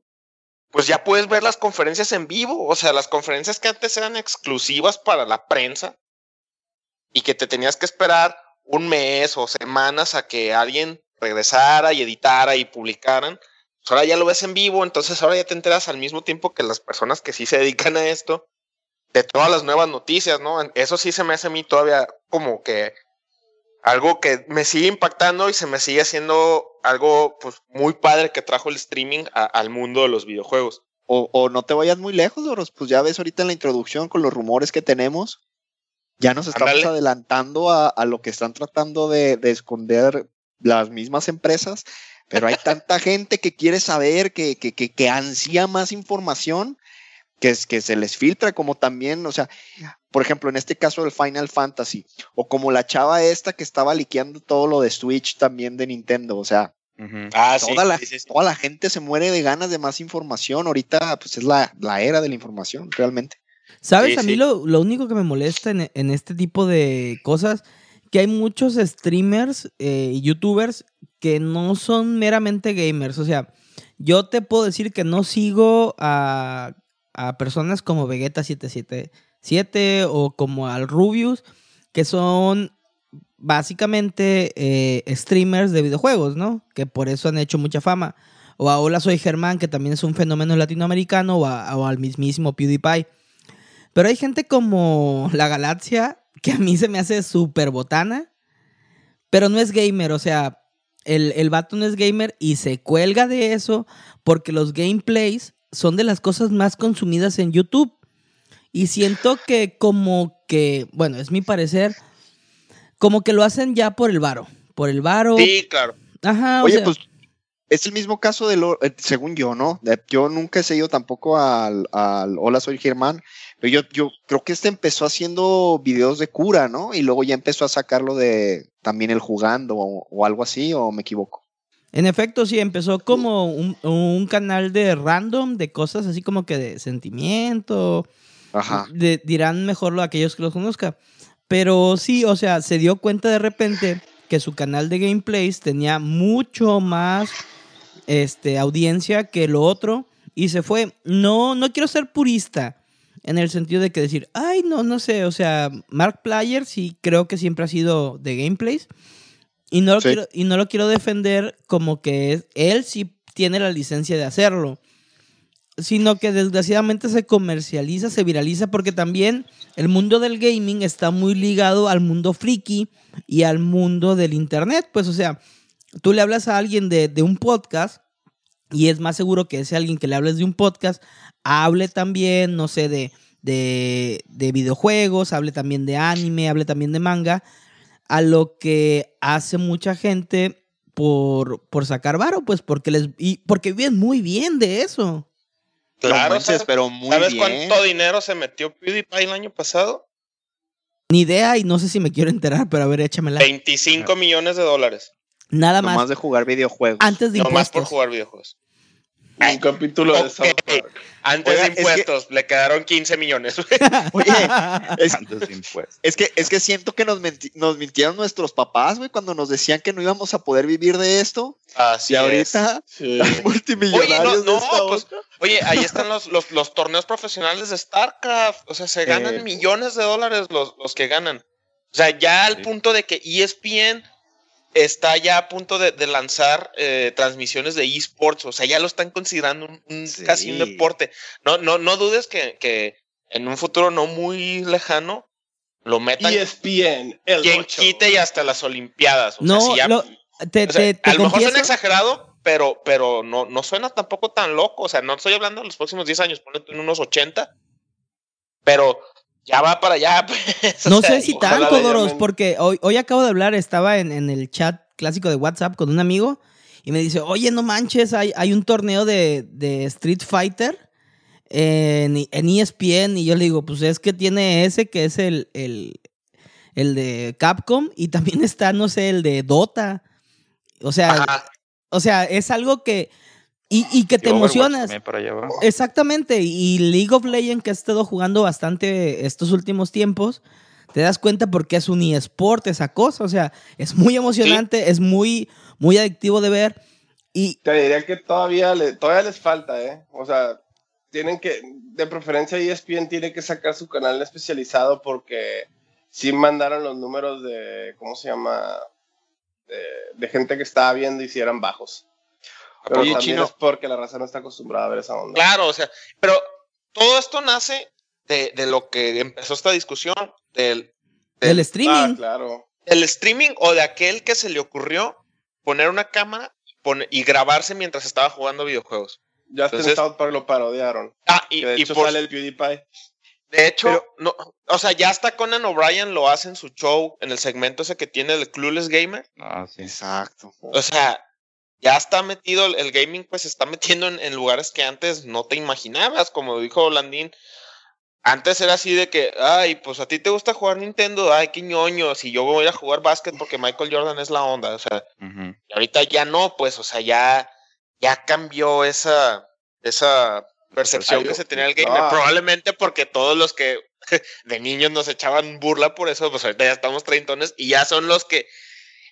pues ya puedes ver las conferencias en vivo. O sea, las conferencias que antes eran exclusivas para la prensa y que te tenías que esperar un mes o semanas a que alguien regresara y editara y publicaran. Pues ahora ya lo ves en vivo, entonces ahora ya te enteras al mismo tiempo que las personas que sí se dedican a esto de todas las nuevas noticias, ¿no? Eso sí se me hace a mí todavía como que algo que me sigue impactando y se me sigue haciendo algo pues muy padre que trajo el streaming a- al mundo de los videojuegos. O, o no te vayas muy lejos, Doros, pues ya ves ahorita en la introducción con los rumores que tenemos, ya nos estamos adelantando a, a lo que están tratando de, de esconder las mismas empresas, pero hay tanta gente que quiere saber, que, que, que, que ansía más información, que, es, que se les filtra, como también, o sea, por ejemplo, en este caso del Final Fantasy, o como la chava esta que estaba liqueando todo lo de Switch también de Nintendo, o sea, Ah, toda, la, toda la gente se muere de ganas de más información. Ahorita, pues es la, la era de la información, realmente. ¿Sabes? Sí, a mí sí. lo, lo único que me molesta en, en este tipo de cosas, que hay muchos streamers eh, y youtubers que no son meramente gamers. O sea, yo te puedo decir que no sigo a, a personas como Vegeta777 o como al Rubius, que son básicamente eh, streamers de videojuegos, ¿no? Que por eso han hecho mucha fama. O a Hola Soy Germán, que también es un fenómeno latinoamericano, o, al mismísimo PewDiePie. Pero hay gente como la Galaxia, que a mí se me hace súper botana, pero no es gamer, o sea, el, el vato no es gamer y se cuelga de eso porque los gameplays son de las cosas más consumidas en YouTube. Y siento que como que, bueno, es mi parecer, como que lo hacen ya por el varo. Por el varo. Sí, claro. Ajá, o Oye, sea, pues es el mismo caso de lo, eh, según yo, ¿no? De- Yo nunca he seguido tampoco al, al Hola, soy Germán, pero yo, yo creo que este empezó haciendo videos de cura, ¿no? Y luego ya empezó a sacarlo de también el jugando o, o algo así, o me equivoco. En efecto, sí, empezó como un, un canal de random, de cosas así como que de sentimiento. Ajá. de- dirán mejor lo aquellos que los conozcan. Pero sí, o sea, se dio cuenta de repente que su canal de gameplays tenía mucho más este, audiencia que lo otro y se fue. No, no quiero ser purista en el sentido de que decir, ay, no, no sé, o sea, Mark Player sí creo que siempre ha sido de gameplays y no lo, Sí. quiero, y no lo quiero defender como que es- él sí tiene la licencia de hacerlo, sino que desgraciadamente se comercializa, se viraliza porque también el mundo del gaming está muy ligado al mundo friki y al mundo del internet, pues o sea, tú le hablas a alguien de, de un podcast y es más seguro que ese alguien que le hables de un podcast hable también, no sé, de, de, de videojuegos, hable también de anime, hable también de manga, a lo que hace mucha gente por, por sacar varo, pues porque les y porque viven muy bien de eso. Claro, No manches, ¿sabes, pero muy ¿sabes bien. cuánto dinero se metió PewDiePie el año pasado? Ni idea y no sé si me quiero enterar, pero a ver, échamela. 25 millones de dólares. Nada Nomás más de jugar videojuegos. antes de No más por jugar videojuegos. Un capítulo de. South Park. Antes Oiga, de que- impuestos, le quedaron 15 millones. Oye, es, Antes de impuestos. es que, es que siento que nos, menti- nos mintieron nuestros papás, güey, cuando nos decían que no íbamos a poder vivir de esto. Así y es. ahorita, Sí. multimillonarios Oye, no, no, pues. Oye, ahí están los, los, los torneos profesionales de StarCraft. O sea, se ganan Eh. millones de dólares los, los que ganan. O sea, ya al Sí. punto de que ESPN está ya a punto de, de lanzar eh, transmisiones de esports. O sea, ya lo están considerando un, un- Sí. casi un deporte. No, no, no dudes que, que en un futuro no muy lejano lo metan. ESPN, el quien ocho. quite y hasta las Olimpiadas. O No, sea, si ya- lo- te, o sea, te- te a lo mejor suena exagerado, pero, pero no, no suena tampoco tan loco. O sea, no estoy hablando de los próximos 10 años, ponle tú en unos 80. Pero ya va para allá. pues, o No sea, sé si tanto, Doros, porque hoy, hoy acabo de hablar, estaba en, en el chat clásico de WhatsApp con un amigo y me dice, oye, no manches, hay, hay un torneo de, de Street Fighter en, en ESPN y yo le digo, pues es que tiene ese que es el, el, el de Capcom y también está, no sé, el de Dota. O sea, Ajá. o sea, es algo que... Y, y que te Y emocionas. Exactamente, y League of Legends que has estado jugando bastante estos últimos tiempos, te das cuenta porque es un eSport esa cosa, o sea, es muy emocionante, es muy, muy adictivo de ver y Te diría que todavía, le, todavía les falta, ¿eh? O sea, tienen que, de preferencia ESPN tiene que sacar su canal especializado porque sí mandaron los números de, ¿cómo se llama? De, de gente que estaba viendo y si eran bajos. Pero también Chino. es porque la raza no está acostumbrada a ver esa onda. Claro, o sea, pero todo esto nace de, de lo que empezó esta discusión, del, el del, Ah, streaming, claro. del streaming o de aquel que se le ocurrió poner una cámara pone- y grabarse mientras estaba jugando videojuegos. Ya hasta en Entonces- South Park lo parodiaron. Ah, y, de y hecho por, sale el PewDiePie. de hecho, Pero- no, o sea, ya hasta Conan O'Brien lo hace en su show, en el segmento ese que tiene el Clueless Gamer. Ah, sí. Exacto. O sea, ya está metido, el, gaming pues se está metiendo en, en lugares que antes no te imaginabas, como dijo Landín. Antes era así de que, ay, pues a ti te gusta jugar Nintendo, ay, qué ñoño, si yo voy a jugar básquet porque Michael Jordan es la onda, o sea, y ahorita ya no, pues, o sea, ya, ya cambió esa, esa percepción que se tenía el gamer, no. probablemente porque todos los que de niños nos echaban burla por eso, pues ahorita ya estamos treintones y ya son los que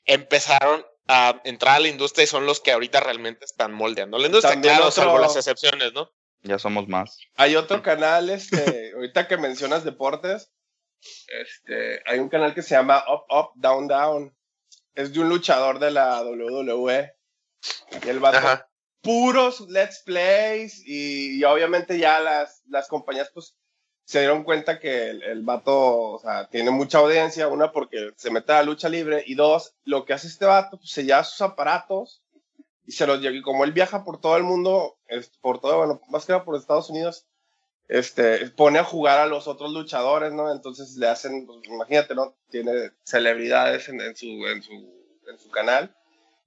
empezaron a entrar a la industria y son los que ahorita realmente están moldeando la industria, También claro, otro- salvo las excepciones, ¿no? Ya somos más. Hay otro canal, este, ahorita que mencionas deportes, este, hay un canal que se llama Up, Up, Down, Down. Es de un luchador de la WWE. Y el vato, Ajá. puros let's plays y, y obviamente ya las, las compañías pues se dieron cuenta que el, el vato, o sea, tiene mucha audiencia, una porque se mete a la lucha libre y dos, lo que hace este vato, pues se lleva sus aparatos y se los lleva, y como él viaja por todo el mundo, es- por todo, bueno, más que nada por Estados Unidos, este, pone a jugar a los otros luchadores, ¿no? Entonces le hacen, pues, imagínate, ¿no? Tiene celebridades en, en su, en, su, en su canal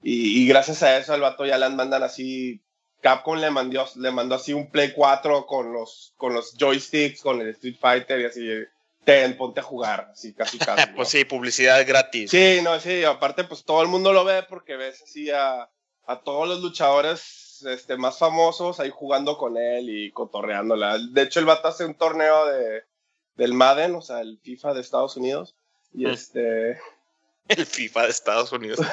y, y gracias a eso al vato ya le mandan así. Capcom le mandó, le mandó así un Play 4 con los, con los joysticks, con el Street Fighter y así. Ten, ponte a jugar, así casi casi. ¿no? pues sí, publicidad gratis. Sí, no, sí, aparte pues todo el mundo lo ve porque ves así a, a todos los luchadores este, más famosos ahí jugando con él y cotorreándola. De hecho, el vato hace un torneo de, del Madden, o sea, el FIFA de Estados Unidos. Y Mm. este el FIFA de Estados Unidos.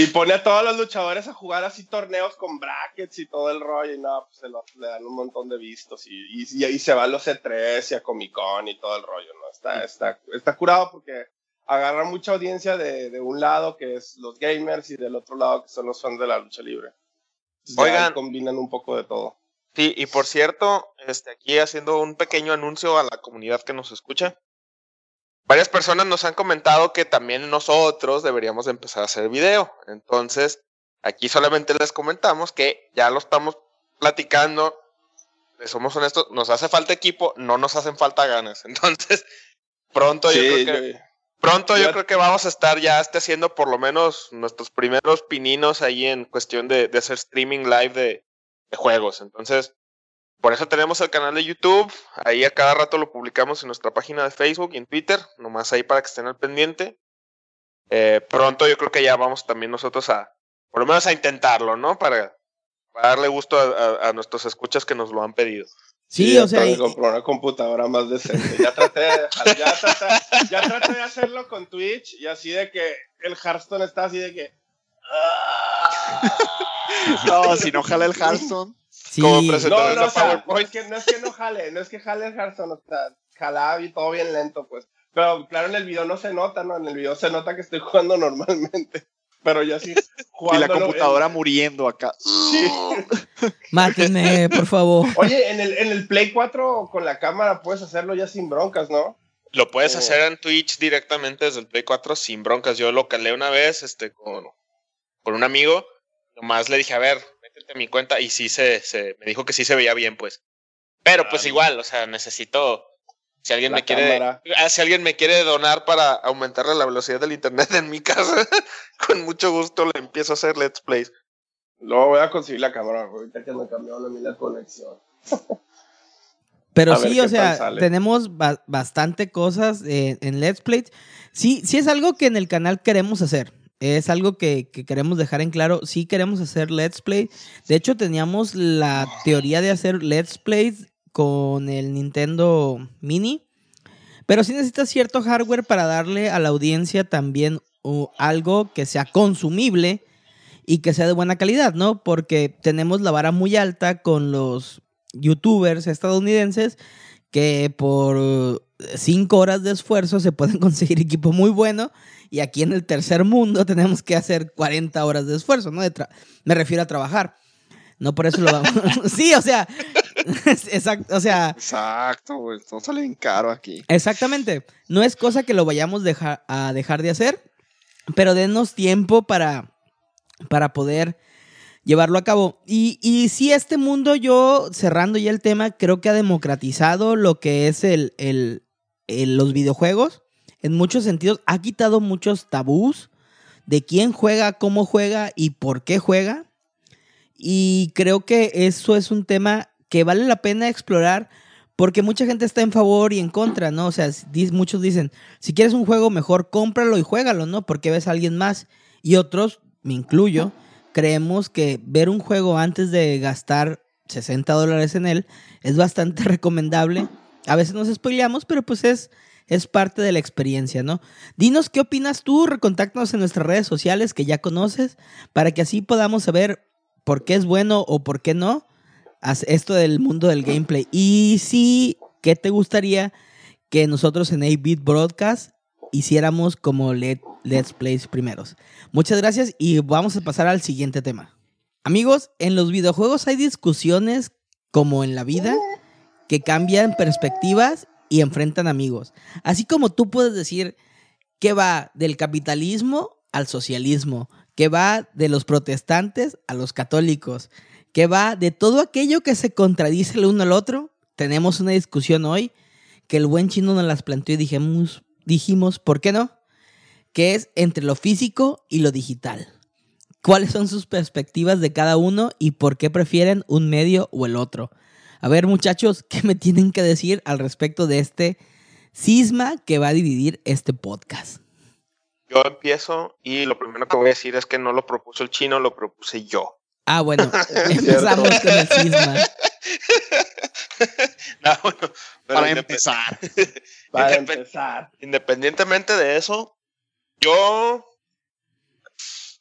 y pone a todos los luchadores a jugar así torneos con brackets y todo el rollo. Y no, pues se lo, le dan un montón de vistos. Y, y, ahí se va a los C3 y a Comic Con y todo el rollo, ¿no? Está, está, está curado porque agarra mucha audiencia de, de, un lado que es los gamers y del otro lado que son los fans de la lucha libre. Oigan, combinan un poco de todo. Sí, y por cierto, este, aquí haciendo un pequeño anuncio a la comunidad que nos escucha. Varias personas nos han comentado que también nosotros deberíamos empezar a hacer video. Entonces, aquí solamente les comentamos que ya lo estamos platicando. Somos honestos, nos hace falta equipo, no nos hacen falta ganas. Entonces, pronto yo creo que Pronto yo creo que vamos a estar ya este, haciendo por lo menos nuestros primeros pininos ahí en cuestión de, de hacer streaming live de, de, juegos. Entonces, por eso tenemos el canal de YouTube. Ahí a cada rato lo publicamos en nuestra página de Facebook y en Twitter. Nomás ahí para que estén al pendiente. Eh, pronto yo creo que ya vamos también nosotros a, por lo menos a intentarlo, ¿no? Para, para darle gusto a, a, a nuestros escuchas que nos lo han pedido. Sí, o sea. Y... comprar una computadora más decente. Ya traté, de, ya, traté, ya traté de hacerlo con Twitch y así de que el Hearthstone está así de que. no, si no jala el Hearthstone. Sí. Como presentador no, no, de PowerPoint. es que, no es que no jale, no es que jale el Hearthstone, o sea, jalaba y todo bien lento, pues. Pero claro, en el video no se nota, ¿no? En el video se nota que estoy jugando normalmente. Pero ya sí. Y la computadora en... muriendo acá. Sí. Mátenme, por favor. Oye, en el, en el Play 4 con la cámara puedes hacerlo ya sin broncas, ¿no? Lo puedes hacer en Twitch directamente desde el Play 4 sin broncas. Yo lo calé una vez este, con, con un amigo. Nomás le dije, a ver, a mi cuenta. Y sí se, se me dijo que sí se veía bien, pues. Pero pues igual, o sea, necesito si alguien, me quiere, ah, si alguien me quiere donar para aumentarle la velocidad del internet en mi casa, con mucho gusto le empiezo a hacer let's plays. Luego voy a conseguir la cámara, ahorita que me cambió la conexión. Pero sí, o sea, tenemos ba bastante cosas eh, en Let's Play. Sí, sí es algo que en el canal queremos hacer. Es algo que, que, queremos dejar en claro. Sí queremos hacer Let's Play. De hecho, teníamos la teoría de hacer Let's Plays con el Nintendo Mini. Pero sí necesitas cierto hardware para darle a la audiencia también algo que sea consumible y que sea de buena calidad, ¿no? Porque tenemos la vara muy alta con los youtubers estadounidenses que por cinco horas de esfuerzo se pueden conseguir equipo muy bueno y aquí en el tercer mundo tenemos que hacer 40 horas de esfuerzo, ¿no? De me refiero a trabajar. No por eso lo vamos. sí, o sea, Exacto, o sea. Exacto, güey. Todo sale bien caro aquí. Exactamente. No es cosa que lo vayamos a dejar de hacer, pero denos tiempo para, para poder llevarlo a cabo. Y, y sí, este mundo, yo cerrando ya el tema, creo que ha democratizado lo que es el, el, el, los videojuegos. En muchos sentidos, ha quitado muchos tabús de quién juega, cómo juega y por qué juega. Y creo que eso es un tema que vale la pena explorar porque mucha gente está en favor y en contra, ¿no? O sea, muchos dicen, si quieres un juego mejor, cómpralo y juégalo, ¿no? Porque ves a alguien más. Y otros, me incluyo, creemos que ver un juego antes de gastar 60 dólares en él es bastante recomendable. A veces nos spoileamos, pero pues es, es parte de la experiencia, ¿no? Dinos qué opinas tú, recontáctanos en nuestras redes sociales que ya conoces, para que así podamos saber por qué es bueno o por qué no esto del mundo del gameplay. Y sí, ¿qué te gustaría que nosotros en 8-Bit Broadcast hiciéramos como Let's Plays primeros? Muchas gracias y vamos a pasar al siguiente tema. Amigos, en los videojuegos hay discusiones como en la vida que cambian perspectivas y enfrentan amigos. Así como tú puedes decir que va del capitalismo al socialismo, que va de los protestantes a los católicos, que va de todo aquello que se contradice el uno al otro. Tenemos una discusión hoy que el buen chino nos las planteó y dijimos, dijimos, ¿por qué no? Que es entre lo físico y lo digital. ¿Cuáles son sus perspectivas de cada uno y por qué prefieren un medio o el otro? A ver, muchachos, ¿qué me tienen que decir al respecto de este cisma que va a dividir este podcast? Yo empiezo y lo primero que voy a decir es que no lo propuso el chino, lo propuse yo. Ah, bueno, empezamos con el cisma. No, bueno, pero Para empezar. Para Independ- empezar. Independientemente de eso, yo.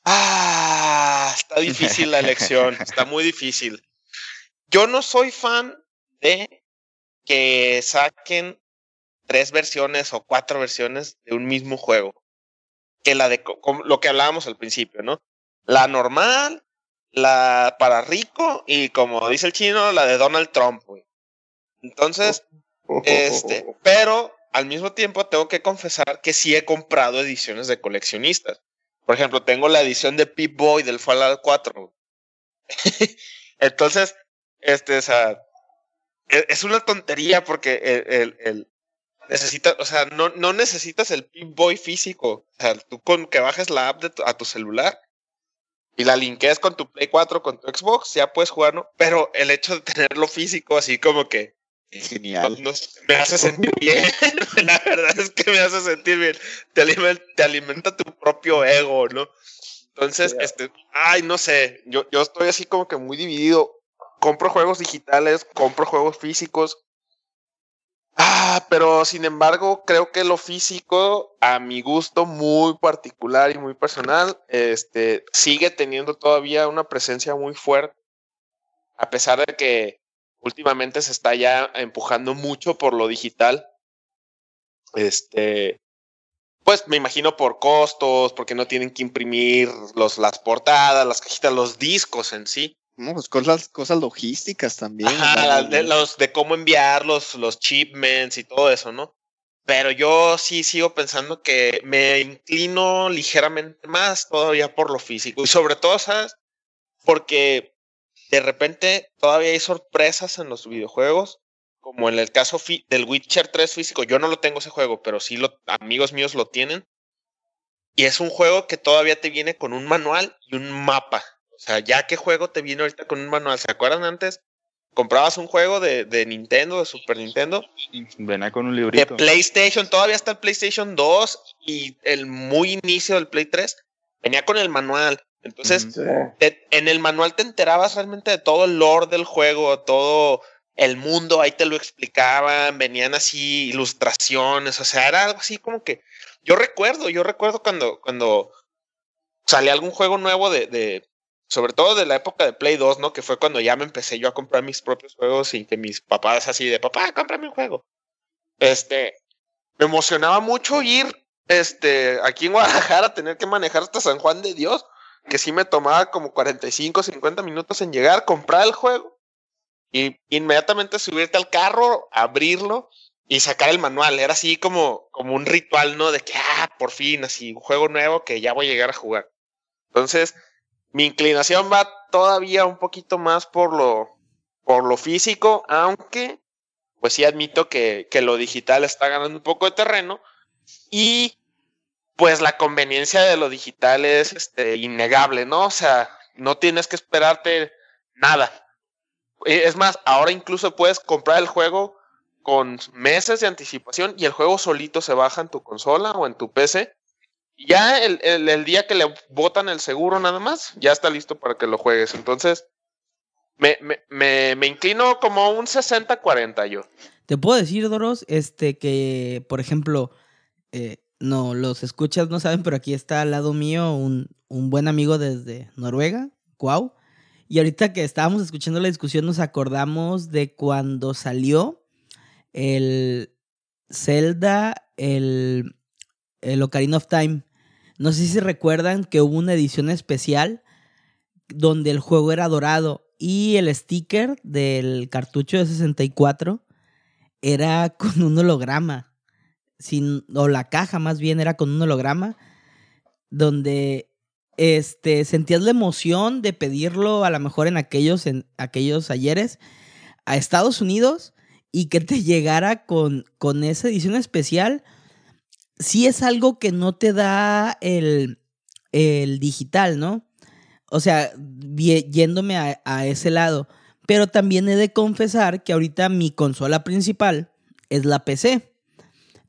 Ah, está difícil la elección, está muy difícil. Yo no soy fan de que saquen tres versiones o cuatro versiones de un mismo juego. Que la de lo que hablábamos al principio, ¿no? La normal, la para rico y como dice el chino, la de Donald Trump, güey. Entonces, este, pero al mismo tiempo tengo que confesar que sí he comprado ediciones de coleccionistas. Por ejemplo, tengo la edición de Pip Boy del Fallout 4. Entonces, este, o sea, e- es una tontería porque el, el, necesita, o sea, no, no necesitas el Pip Boy físico. O sea, tú con que bajes la app de a tu celular y la linkees con tu Play 4, con tu Xbox, ya puedes jugar, ¿no? Pero el hecho de tenerlo físico, así como que Genial. no- me hace sentir bien. La verdad es que me hace sentir bien. Te alimenta, te alimenta tu propio ego, ¿no? Entonces, este, ay, no sé, yo, yo estoy así como que muy dividido. Compro juegos digitales, compro juegos físicos. Ah, pero sin embargo, creo que lo físico, a mi gusto muy particular y muy personal, este, sigue teniendo todavía una presencia muy fuerte. A pesar de que últimamente se está ya empujando mucho por lo digital. Este, pues me imagino por costos, porque no tienen que imprimir los, las portadas, las cajitas, los discos en sí. No, pues cosas, cosas logísticas también. Ajá, de, los, de cómo enviar los, los shipments y todo eso, ¿no? Pero yo sí sigo pensando que me inclino ligeramente más todavía por lo físico. Y sobre todo, ¿sabes? Porque de repente todavía hay sorpresas en los videojuegos, como en el caso del Witcher 3 físico. Yo no lo tengo ese juego, pero sí lo, amigos míos lo tienen. Y es un juego que todavía te viene con un manual y un mapa. O sea, ya qué juego te viene ahorita con un manual. ¿Se acuerdan antes? Comprabas un juego de, de Nintendo, de Super Nintendo, Venía con un de librito. PlayStation, todavía está el PlayStation 2 y el muy inicio del Play 3 venía con el manual. Entonces, Ujú. Sí. te- en el manual te enterabas realmente de todo el lore del juego, todo el mundo, ahí te lo explicaban, venían así ilustraciones, o sea, era algo así como que yo recuerdo, yo recuerdo cuando, cuando salía algún juego nuevo de, de, sobre todo de la época de Play 2, ¿no? Que fue cuando ya me empecé yo a comprar mis propios juegos y que mis papás así de, papá, cómprame un juego. Este, me emocionaba mucho ir, este, aquí en Guadalajara, tener que manejar hasta San Juan de Dios que sí me tomaba como 45, 50 minutos en llegar, comprar el juego y inmediatamente subirte al carro, abrirlo y sacar el manual. Era así como, como un ritual, ¿no? De que, ah, por fin, así, un juego nuevo que ya voy a llegar a jugar. Entonces, mi inclinación va todavía un poquito más por lo, por lo físico, aunque, pues sí admito que, que lo digital está ganando un poco de terreno y pues la conveniencia de lo digital es este, innegable, ¿no? O sea, no tienes que esperarte nada. Eh, Es más, ahora incluso puedes comprar el juego con meses de anticipación y el juego solito se baja en tu consola o en tu PC. Ya el, el- el día que le botan el seguro nada más, ya está listo para que lo juegues. Entonces, me, me, me, me inclino como un 60-40 yo. Te puedo decir, Doros, este, que, por ejemplo, eh, no, los escuchas no saben, pero aquí está al lado mío un, un buen amigo desde Noruega, Cuau. Y ahorita que estábamos escuchando la discusión, nos acordamos de cuando salió el Zelda, el, el Ocarina of Time. No sé si recuerdan que hubo una edición especial donde el juego era dorado y el sticker del cartucho de 64 era con un holograma. Sin, o la caja más bien era con un holograma. Donde este, sentías la emoción de pedirlo a lo mejor en aquellos, en aquellos ayeres a Estados Unidos y que te llegara con, con esa edición especial. Sí es algo que no te da el, el digital, ¿no? O sea, yéndome a ese lado. Pero también he de confesar que ahorita mi consola principal es la PC.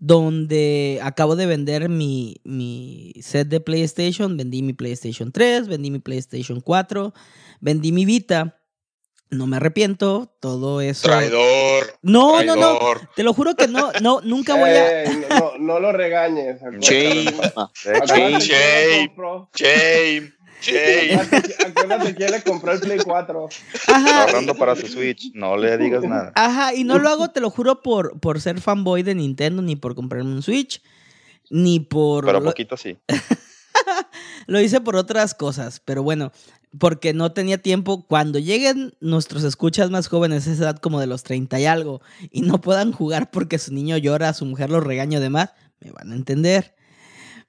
Donde acabo de vender mi, mi set de PlayStation, vendí mi PlayStation 3, vendí mi PlayStation 4, vendí mi Vita. No me arrepiento, todo eso. Traidor. No, no, no. Te lo juro que no, no, nunca voy a. No, no lo regañes. Shame. Shame. Shame. Acuérdate quién le compró el Play 4. Ajá. Ahorrando para su Switch. No le digas nada. Ajá, y no lo hago, te lo juro, por, por ser fanboy de Nintendo, ni por comprarme un Switch, ni por... Pero lo, poquito sí. lo hice por otras cosas, pero bueno, porque no tenía tiempo. Cuando lleguen nuestros escuchas más jóvenes, esa edad como de los 30 y algo, y no puedan jugar porque su niño llora, su mujer lo regaña además, me van a entender.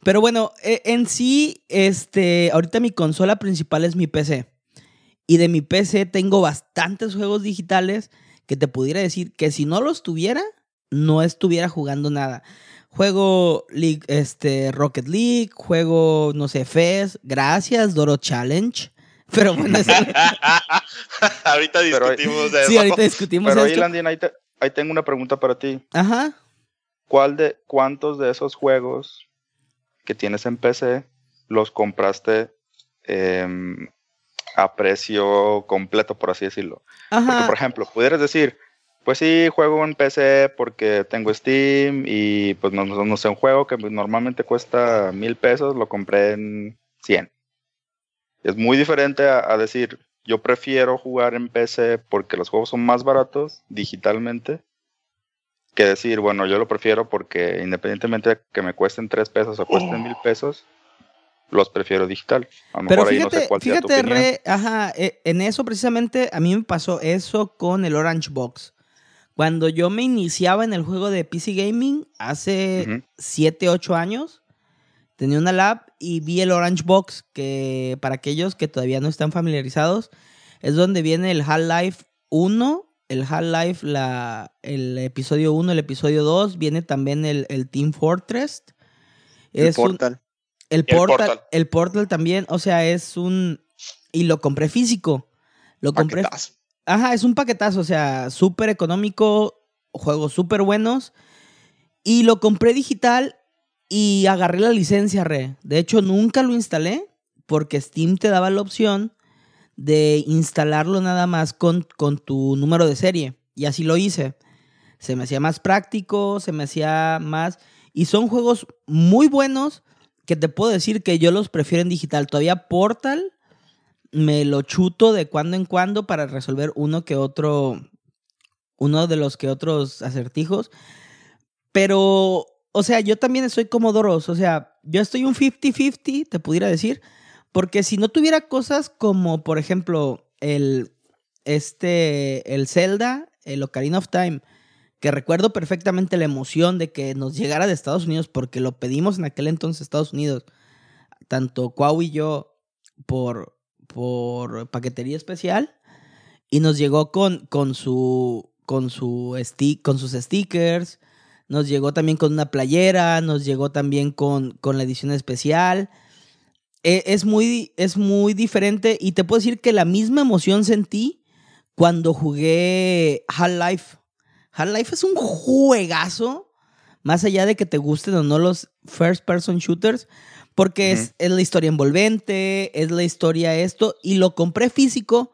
Pero bueno, eh, en sí, este, ahorita mi consola principal es mi PC. Y de mi PC tengo bastantes juegos digitales que te pudiera decir que si no los tuviera, no estuviera jugando nada. Juego League, este, Rocket League, juego, no sé, FES, gracias, Doro Challenge. Pero bueno, eso- ahorita Pero- discutimos de sí, eso. ahorita discutimos Pero ahí, esto. Landin, ahí, te- ahí tengo una pregunta para ti. Ajá. ¿Cuál de, ¿Cuántos de esos juegos que tienes en PC los compraste em, a precio completo, por así decirlo? Porque, por ejemplo, pudieras decir, pues sí, juego en PC porque tengo Steam y pues no, no, sé, un juego que normalmente cuesta mil pesos, lo compré en 100. Es muy diferente a, a decir, yo prefiero jugar en PC porque los juegos son más baratos digitalmente que decir, bueno, yo lo prefiero porque independientemente de que me cuesten 3 pesos o cuesten mil pesos, los prefiero digital. A lo Pero mejor ahí no fíjate, sé cuál sea tu fíjate. Re, ajá, eh, en eso precisamente a mí me pasó eso con el Orange Box. Cuando yo me iniciaba en el juego de PC Gaming hace Ujú. 7, 8 años, tenía una lab y vi el Orange Box, que para aquellos que todavía no están familiarizados, es donde viene el Half-Life 1, el Half-Life, la- el episodio 1, el episodio 2, viene también el, el Team Fortress. El Es un- Portal. el Y el portal, Portal. el portal también, o sea, es un y lo compré físico. Lo compré. Paquetazo. Ajá, es un paquetazo, o sea, súper económico, juegos súper buenos. Y lo compré digital y agarré la licencia, re. De hecho, nunca lo instalé porque Steam te daba la opción de instalarlo nada más con, con tu número de serie. Y así lo hice. Se me hacía más práctico, se me hacía más... Y son juegos muy buenos que te puedo decir que yo los prefiero en digital. Todavía Portal me lo chuto de cuando en cuando para resolver uno que otro, uno de los que otros acertijos. Pero, o sea, yo también estoy como Doros, o sea, yo estoy un 50-50, te pudiera decir, porque si no tuviera cosas como, por ejemplo, el, este, el Zelda, el Ocarina of Time, que recuerdo perfectamente la emoción de que nos llegara de Estados Unidos, porque lo pedimos en aquel entonces Estados Unidos, tanto Cuau y yo, por, por paquetería especial, y nos llegó con, con su, con su con sus stickers, nos llegó también con una playera, nos llegó también con, con la edición especial. E- es, muy, es muy diferente y te puedo decir que la misma emoción sentí cuando jugué Half-Life. Half-Life es un juegazo, más allá de que te gusten o no los first person shooters, porque es, es la historia envolvente, es la historia esto, y lo compré físico,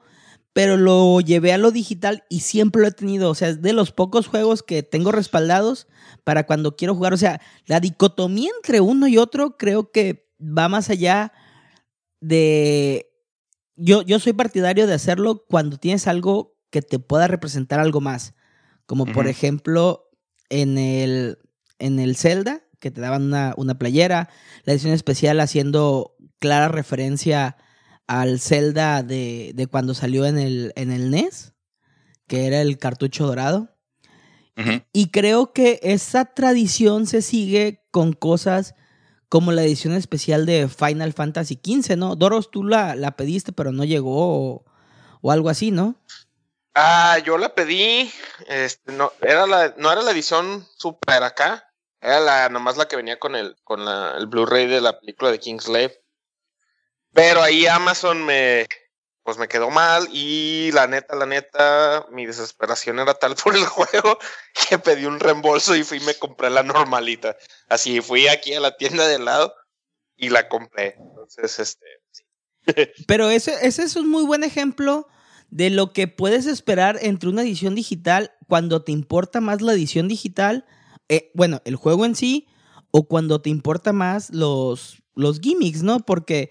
pero lo llevé a lo digital y siempre lo he tenido. O sea, es de los pocos juegos que tengo respaldados para cuando quiero jugar. O sea, la dicotomía entre uno y otro creo que va más allá de... Yo, yo soy partidario de hacerlo cuando tienes algo que te pueda representar algo más. Como por ejemplo en el, en el Zelda, que te daban una, una playera, la edición especial haciendo clara referencia al Zelda de, de cuando salió en el, en el NES, que era el cartucho dorado. Y creo que esa tradición se sigue con cosas como la edición especial de Final Fantasy XV, ¿no? Doros, tú la, la pediste, pero no llegó o, o algo así, ¿no? Ah, yo la pedí. Este, no, era la, no era la edición super acá. Era la, nomás la que venía con el, con la, el Blu-ray de la película de Kingslave. Pero ahí Amazon me, pues me quedó mal y la neta, la neta, mi desesperación era tal por el juego que pedí un reembolso y fui y me compré la normalita. Así fui aquí a la tienda de lado y la compré. Entonces, este... Pero ese, ese es un muy buen ejemplo de lo que puedes esperar entre una edición digital cuando te importa más la edición digital, eh, bueno, el juego en sí, o cuando te importa más los, los gimmicks, ¿no? Porque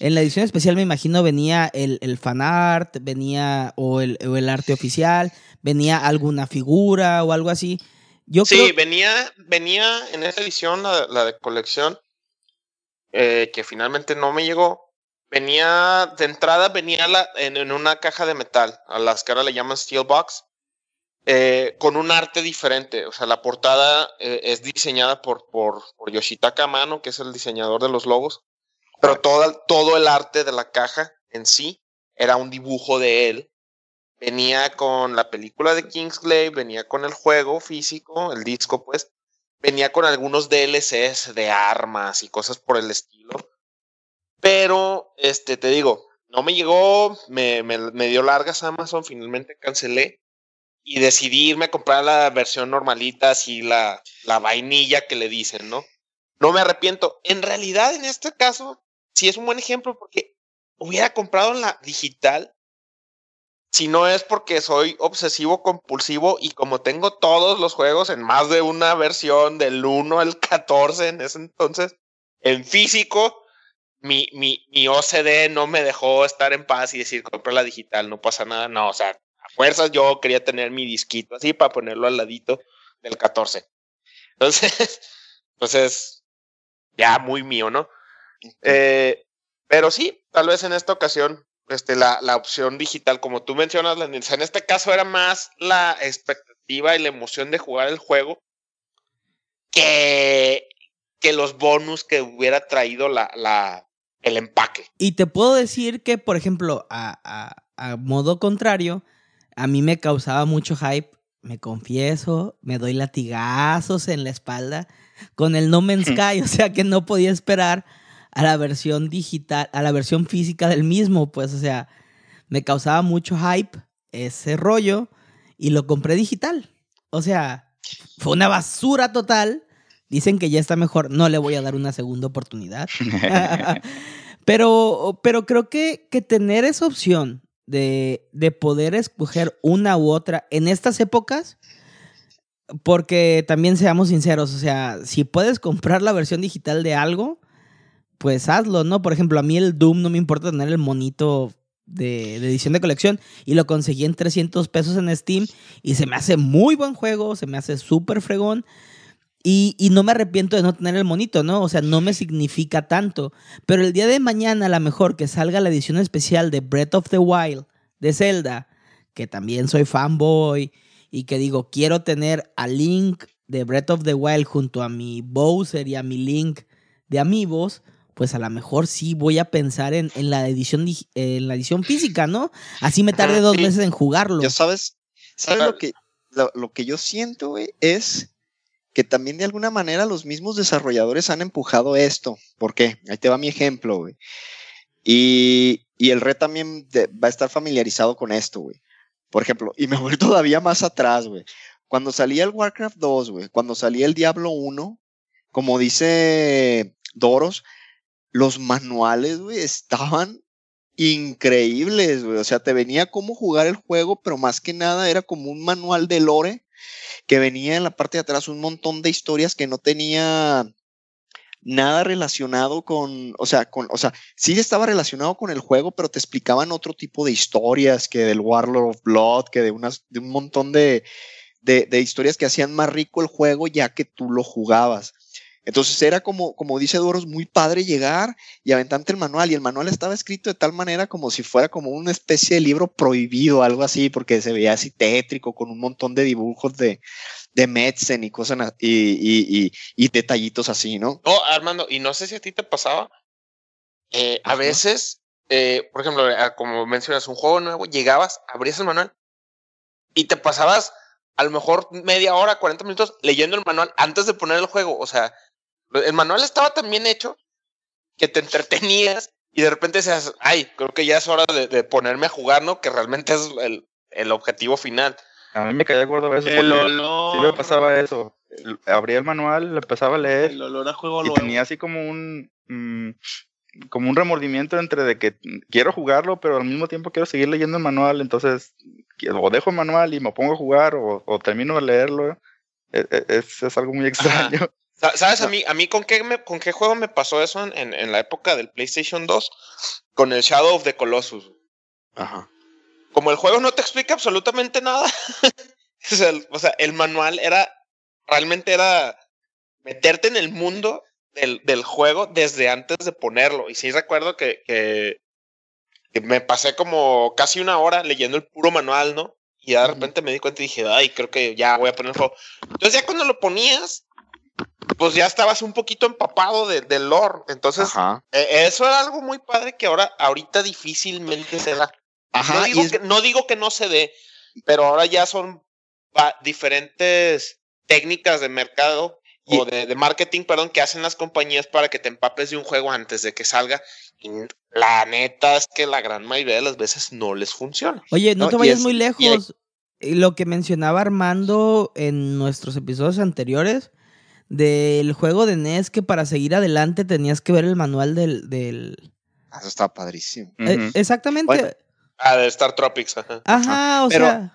en la edición especial me imagino venía el, el fan art, venía o el, o el, arte oficial, venía alguna figura o algo así. Yo sí, venía, venía en esa edición, la, la de colección, eh, que finalmente no me llegó. Venía, de entrada venía la, en, en, una caja de metal, a las que ahora le llaman Steel Box, eh, con un arte diferente. O sea, la portada eh, es diseñada por, por, por Yoshitaka Amano, que es el diseñador de los logos pero todo, todo el arte de la caja en sí era un dibujo de él. Venía con la película de Kingsglaive, venía con el juego físico, el disco pues, venía con algunos DLCs de armas y cosas por el estilo. Pero, este, te digo, no me llegó, me, me, me dio largas Amazon, finalmente cancelé y decidí irme a comprar la versión normalita, así la, la vainilla que le dicen, ¿no? No me arrepiento. En realidad, en este caso, sí es un buen ejemplo porque hubiera comprado la digital si no es porque soy obsesivo compulsivo y como tengo todos los juegos en más de una versión del 1 al 14 en ese entonces, en físico, mi, mi, mi OCD no me dejó estar en paz y decir, compré la digital, no pasa nada, no, o sea, a fuerzas yo quería tener mi disquito así para ponerlo al ladito del 14. Entonces, pues es ya muy mío, ¿no? Eh, pero sí, tal vez en esta ocasión, este, la, la opción digital, como tú mencionas, en este caso era más la expectativa y la emoción de jugar el juego que, que los bonus que hubiera traído la, la, el empaque. Y te puedo decir que, por ejemplo, a, a, a modo contrario, a mí me causaba mucho hype, me confieso, me doy latigazos en la espalda con el No Man's Sky, o sea que no podía esperar a la versión digital, a la versión física del mismo, pues, o sea, me causaba mucho hype ese rollo y lo compré digital. O sea, fue una basura total. Dicen que ya está mejor, no le voy a dar una segunda oportunidad. pero, pero creo que, que tener esa opción de, de poder escoger una u otra en estas épocas, porque también seamos sinceros, o sea, si puedes comprar la versión digital de algo, pues hazlo, ¿no? Por ejemplo, a mí el Doom no me importa tener el monito de, de, edición de colección y lo conseguí en 300 pesos en Steam y se me hace muy buen juego, se me hace súper fregón y, y, no me arrepiento de no tener el monito, ¿no? O sea, no me significa tanto. Pero el día de mañana, a lo mejor que salga la edición especial de Breath of the Wild de Zelda, que también soy fanboy y que digo, quiero tener a Link de Breath of the Wild junto a mi Bowser y a mi Link de Amigos, pues a lo mejor sí voy a pensar en, en la edición en la edición física, ¿no? Así me tarde dos meses en jugarlo. Ya sabes, ¿sabes lo que, lo, lo que yo siento, güey? Es que también de alguna manera los mismos desarrolladores han empujado esto. ¿Por qué? Ahí te va mi ejemplo, güey. Y, y el red también de, va a estar familiarizado con esto, güey. Por ejemplo, y me voy todavía más atrás, güey. Cuando salía el Warcraft 2, güey, cuando salía el Diablo 1, como dice Doros, los manuales, güey, estaban increíbles, güey. O sea, te venía cómo jugar el juego, pero más que nada era como un manual de lore que venía en la parte de atrás un montón de historias que no tenía nada relacionado con, o sea, con, o sea, sí estaba relacionado con el juego, pero te explicaban otro tipo de historias que del Warlord of Blood, que de unas, de un montón de, de, de historias que hacían más rico el juego ya que tú lo jugabas. Entonces era como, como dice Doros, muy padre llegar y aventarte el manual. Y el manual estaba escrito de tal manera como si fuera como una especie de libro prohibido, algo así, porque se veía así tétrico, con un montón de dibujos de, de Metzen y cosas y, y, y, y, detallitos así, ¿no? No, Armando, y no sé si a ti te pasaba. Eh, a veces, eh, por ejemplo, como mencionas, un juego nuevo, llegabas, abrías el manual y te pasabas a lo mejor media hora, 40 minutos leyendo el manual antes de poner el juego. O sea, el manual estaba tan bien hecho que te entretenías y de repente dices, ay, creo que ya es hora de, de ponerme a jugar, ¿no? Que realmente es el, el objetivo final. A mí me caía gordo eso. El porque olor. Sí me pasaba eso. Abría el manual, lo empezaba a leer El olor a juego y tenía así como un mm, como un remordimiento entre de que quiero jugarlo, pero al mismo tiempo quiero seguir leyendo el manual, entonces o dejo el manual y me pongo a jugar o, o termino de leerlo. E- e- Es, es algo muy extraño. ¿Sabes a mí, a mí con, qué me- con qué juego me pasó eso en, en- en la época del PlayStation 2? Con el Shadow of the Colossus. Ajá. Como el juego no te explica absolutamente nada. o, sea, el, o sea, el manual era, realmente era meterte en el mundo del, del juego desde antes de ponerlo. Y sí recuerdo que, que, que me pasé como casi una hora leyendo el puro manual, ¿no? Y ya de repente me di cuenta y dije, ay, creo que ya voy a poner el juego. Entonces ya cuando lo ponías, pues ya estabas un poquito empapado de- lore. Entonces, eh, eso era algo muy padre que ahora, ahorita difícilmente se da. Ajá. no, y digo es- que, no digo que no se dé, pero ahora ya son diferentes técnicas de mercado Y- o de, de marketing, perdón, que hacen las compañías para que te empapes de un juego antes de que salga. Y la neta es que la gran mayoría de las veces no les funciona. Oye, no, No, te y vayas es- muy y lejos. Eh, Lo que mencionaba Armando en nuestros episodios anteriores del juego de NES que para seguir adelante tenías que ver el manual del... del... Eso está padrísimo. Eh, exactamente. Bueno, Ah, de Star Tropics. ajá. Ajá, o Pero- sea...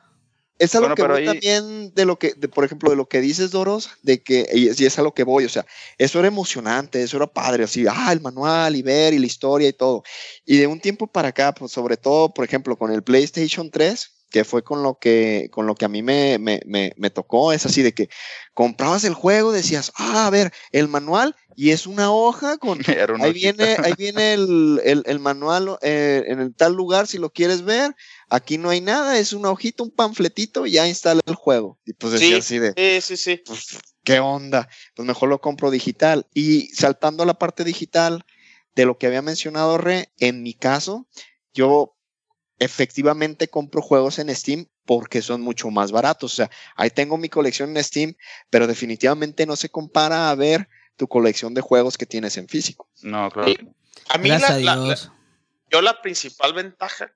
Es a lo Bueno, que voy ahí- también de lo que, de, por ejemplo, de lo que dices, Doros, de que, y es, y es a lo que voy, o sea, eso era emocionante, eso era padre, así, ah, el manual y ver y la historia y todo. Y de un tiempo para acá, pues sobre todo, por ejemplo, con el PlayStation 3, que fue con lo que, con lo que a mí me, me, me, me tocó, es así de que comprabas el juego, decías, ah, a ver, el manual, y es una hoja con una Ahí viene, ahí viene el, el- el manual eh, en el tal lugar si lo quieres ver. Aquí no hay nada, es una hojita, un panfletito y ya instala el juego. Y pues decía Sí. así de, Sí, sí, sí. pues, ¿qué onda? Pues mejor lo compro digital. Y saltando a la parte digital de lo que había mencionado Re, en mi caso, yo efectivamente compro juegos en Steam porque son mucho más baratos. O sea, ahí tengo mi colección en Steam, pero definitivamente no se compara a ver tu colección de juegos que tienes en físico. No, claro. Sí. A mí Gracias la- a la- la- Dios. yo la principal ventaja,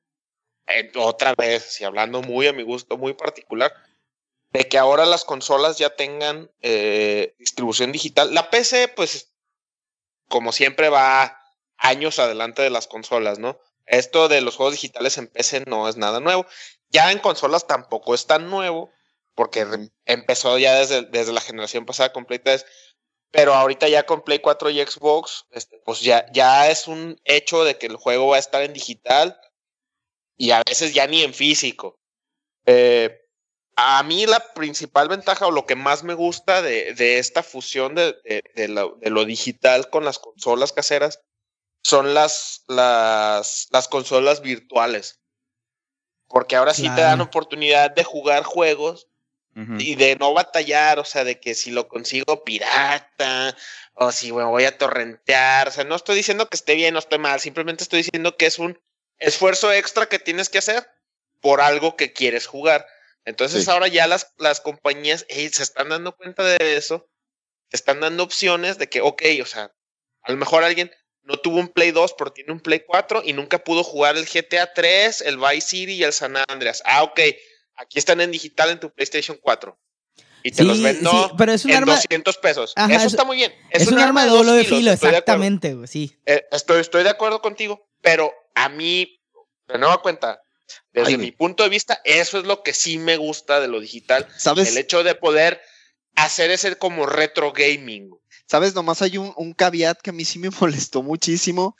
eh, otra vez, y hablando muy a mi gusto, muy particular, de que ahora las consolas ya tengan eh, distribución digital. La PC, pues, como siempre, va años adelante de las consolas, ¿no? Esto de los juegos digitales en PC no es nada nuevo. Ya en consolas tampoco es tan nuevo, porque empezó ya desde, desde la generación pasada con Play 3. Pero ahorita ya con Play 4 y Xbox, este, pues ya, ya es un hecho de que el juego va a estar en digital y a veces ya ni en físico. Eh, a mí la principal ventaja o lo que más me gusta de, de esta fusión de, de- de lo, de lo digital con las consolas caseras son las, las, las consolas virtuales. Porque ahora sí te dan oportunidad de jugar juegos y de no batallar, o sea, de que si lo consigo pirata o si me voy a torrentear, o sea, no estoy diciendo que esté bien o esté mal, simplemente estoy diciendo que es un esfuerzo extra que tienes que hacer por algo que quieres jugar. Entonces Sí. ahora ya las, las compañías se están dando cuenta de eso, están dando opciones de que, ok, o sea, a lo mejor alguien no tuvo un Play 2, pero tiene un Play 4 y nunca pudo jugar el GTA 3, el Vice City y el San Andreas. Ah, ok, aquí están en digital en tu PlayStation 4. Y te Sí, los vendo sí, pero es un en arma, 200 pesos. Ajá, eso es- está muy bien. es, un arma de doble filo, estoy exactamente, güey, sí. Eh, estoy, estoy de acuerdo contigo, pero a mí, de nueva cuenta, desde Ay, mi punto de vista, eso es lo que sí me gusta de lo digital. ¿Sabes? El hecho de poder hacer ese como retro gaming. ¿Sabes? Nomás hay un, un caveat que a mí sí me molestó muchísimo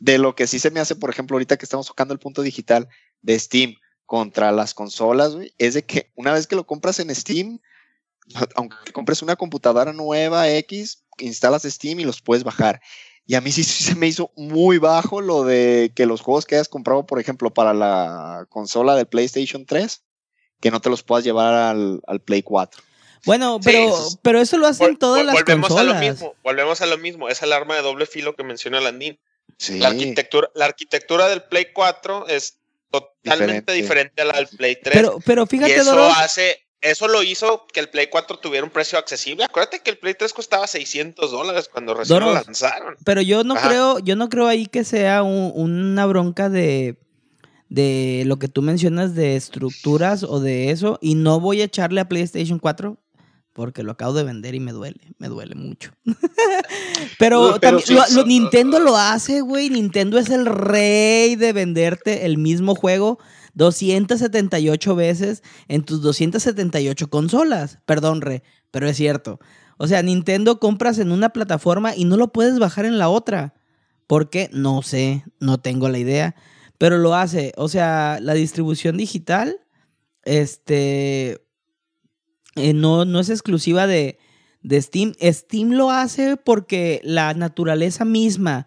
de lo que sí se me hace, por ejemplo, ahorita que estamos tocando el punto digital de Steam contra las consolas, güey, es de que una vez que lo compras en Steam, aunque compres una computadora nueva X, instalas Steam y los puedes bajar. Y a mí sí, se me hizo muy bajo lo de que los juegos que hayas comprado, por ejemplo, para la consola del PlayStation 3, que no te los puedas llevar al, al Play 4. Bueno, pero, eso es- pero eso lo hacen Vol- todas vol- las volvemos consolas. a lo mismo, volvemos a lo mismo. Es el arma de doble filo que menciona Landín. Sí. La arquitectura, la arquitectura del Play 4 es totalmente Diferente. diferente, a la del Play 3. Pero, pero y fíjate, eso Doros, hace, eso lo hizo que el Play 4 tuviera un precio accesible. Acuérdate que el Play 3 costaba 600 dólares cuando recién lo lanzaron. Pero yo no Ajá. creo, yo no creo ahí que sea un- una bronca de, de lo que tú mencionas de estructuras o de eso. Y no voy a echarle a PlayStation 4 porque lo acabo de vender y me duele, me duele mucho. pero No, pero también sí, lo- sí, lo- Nintendo lo hace, güey. Nintendo es el rey de venderte el mismo juego 278 veces en tus 278 consolas. Perdón, re, pero es cierto. O sea, Nintendo compras en una plataforma y no lo puedes bajar en la otra. ¿Por qué? No sé, no tengo la idea. Pero lo hace. O sea, la distribución digital, este, eh, no, no es exclusiva de, de Steam. Steam lo hace porque la naturaleza misma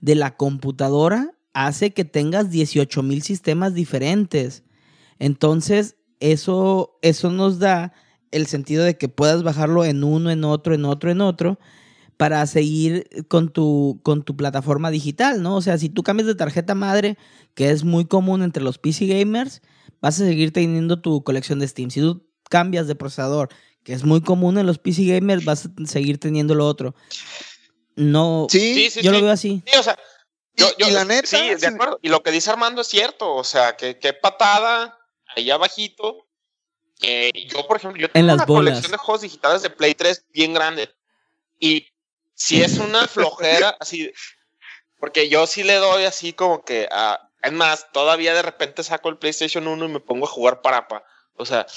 de la computadora hace que tengas 18 mil sistemas diferentes. Entonces, eso, eso nos da el sentido de que puedas bajarlo en uno, en otro, en otro, en otro, para seguir con tu, con tu plataforma digital, ¿no? O sea, si tú cambias de tarjeta madre, que es muy común entre los PC gamers, vas a seguir teniendo tu colección de Steam. Si tú cambias de procesador, que es muy común en los PC gamers, vas a seguir teniendo lo otro. No, Sí, Sí, sí, yo lo sí. veo así. Sí, o sea, Y- yo, yo- y la neta, sí, de acuerdo. Y lo que dice Armando es cierto, o sea, que, que patada ahí abajito. que yo, por ejemplo, yo tengo las una bolas. colección de juegos digitales de Play 3 bien grande. Y si es una flojera, así, porque yo sí le doy así como que, a, es más, todavía de repente saco el PlayStation 1 y me pongo a jugar parapa. O sea,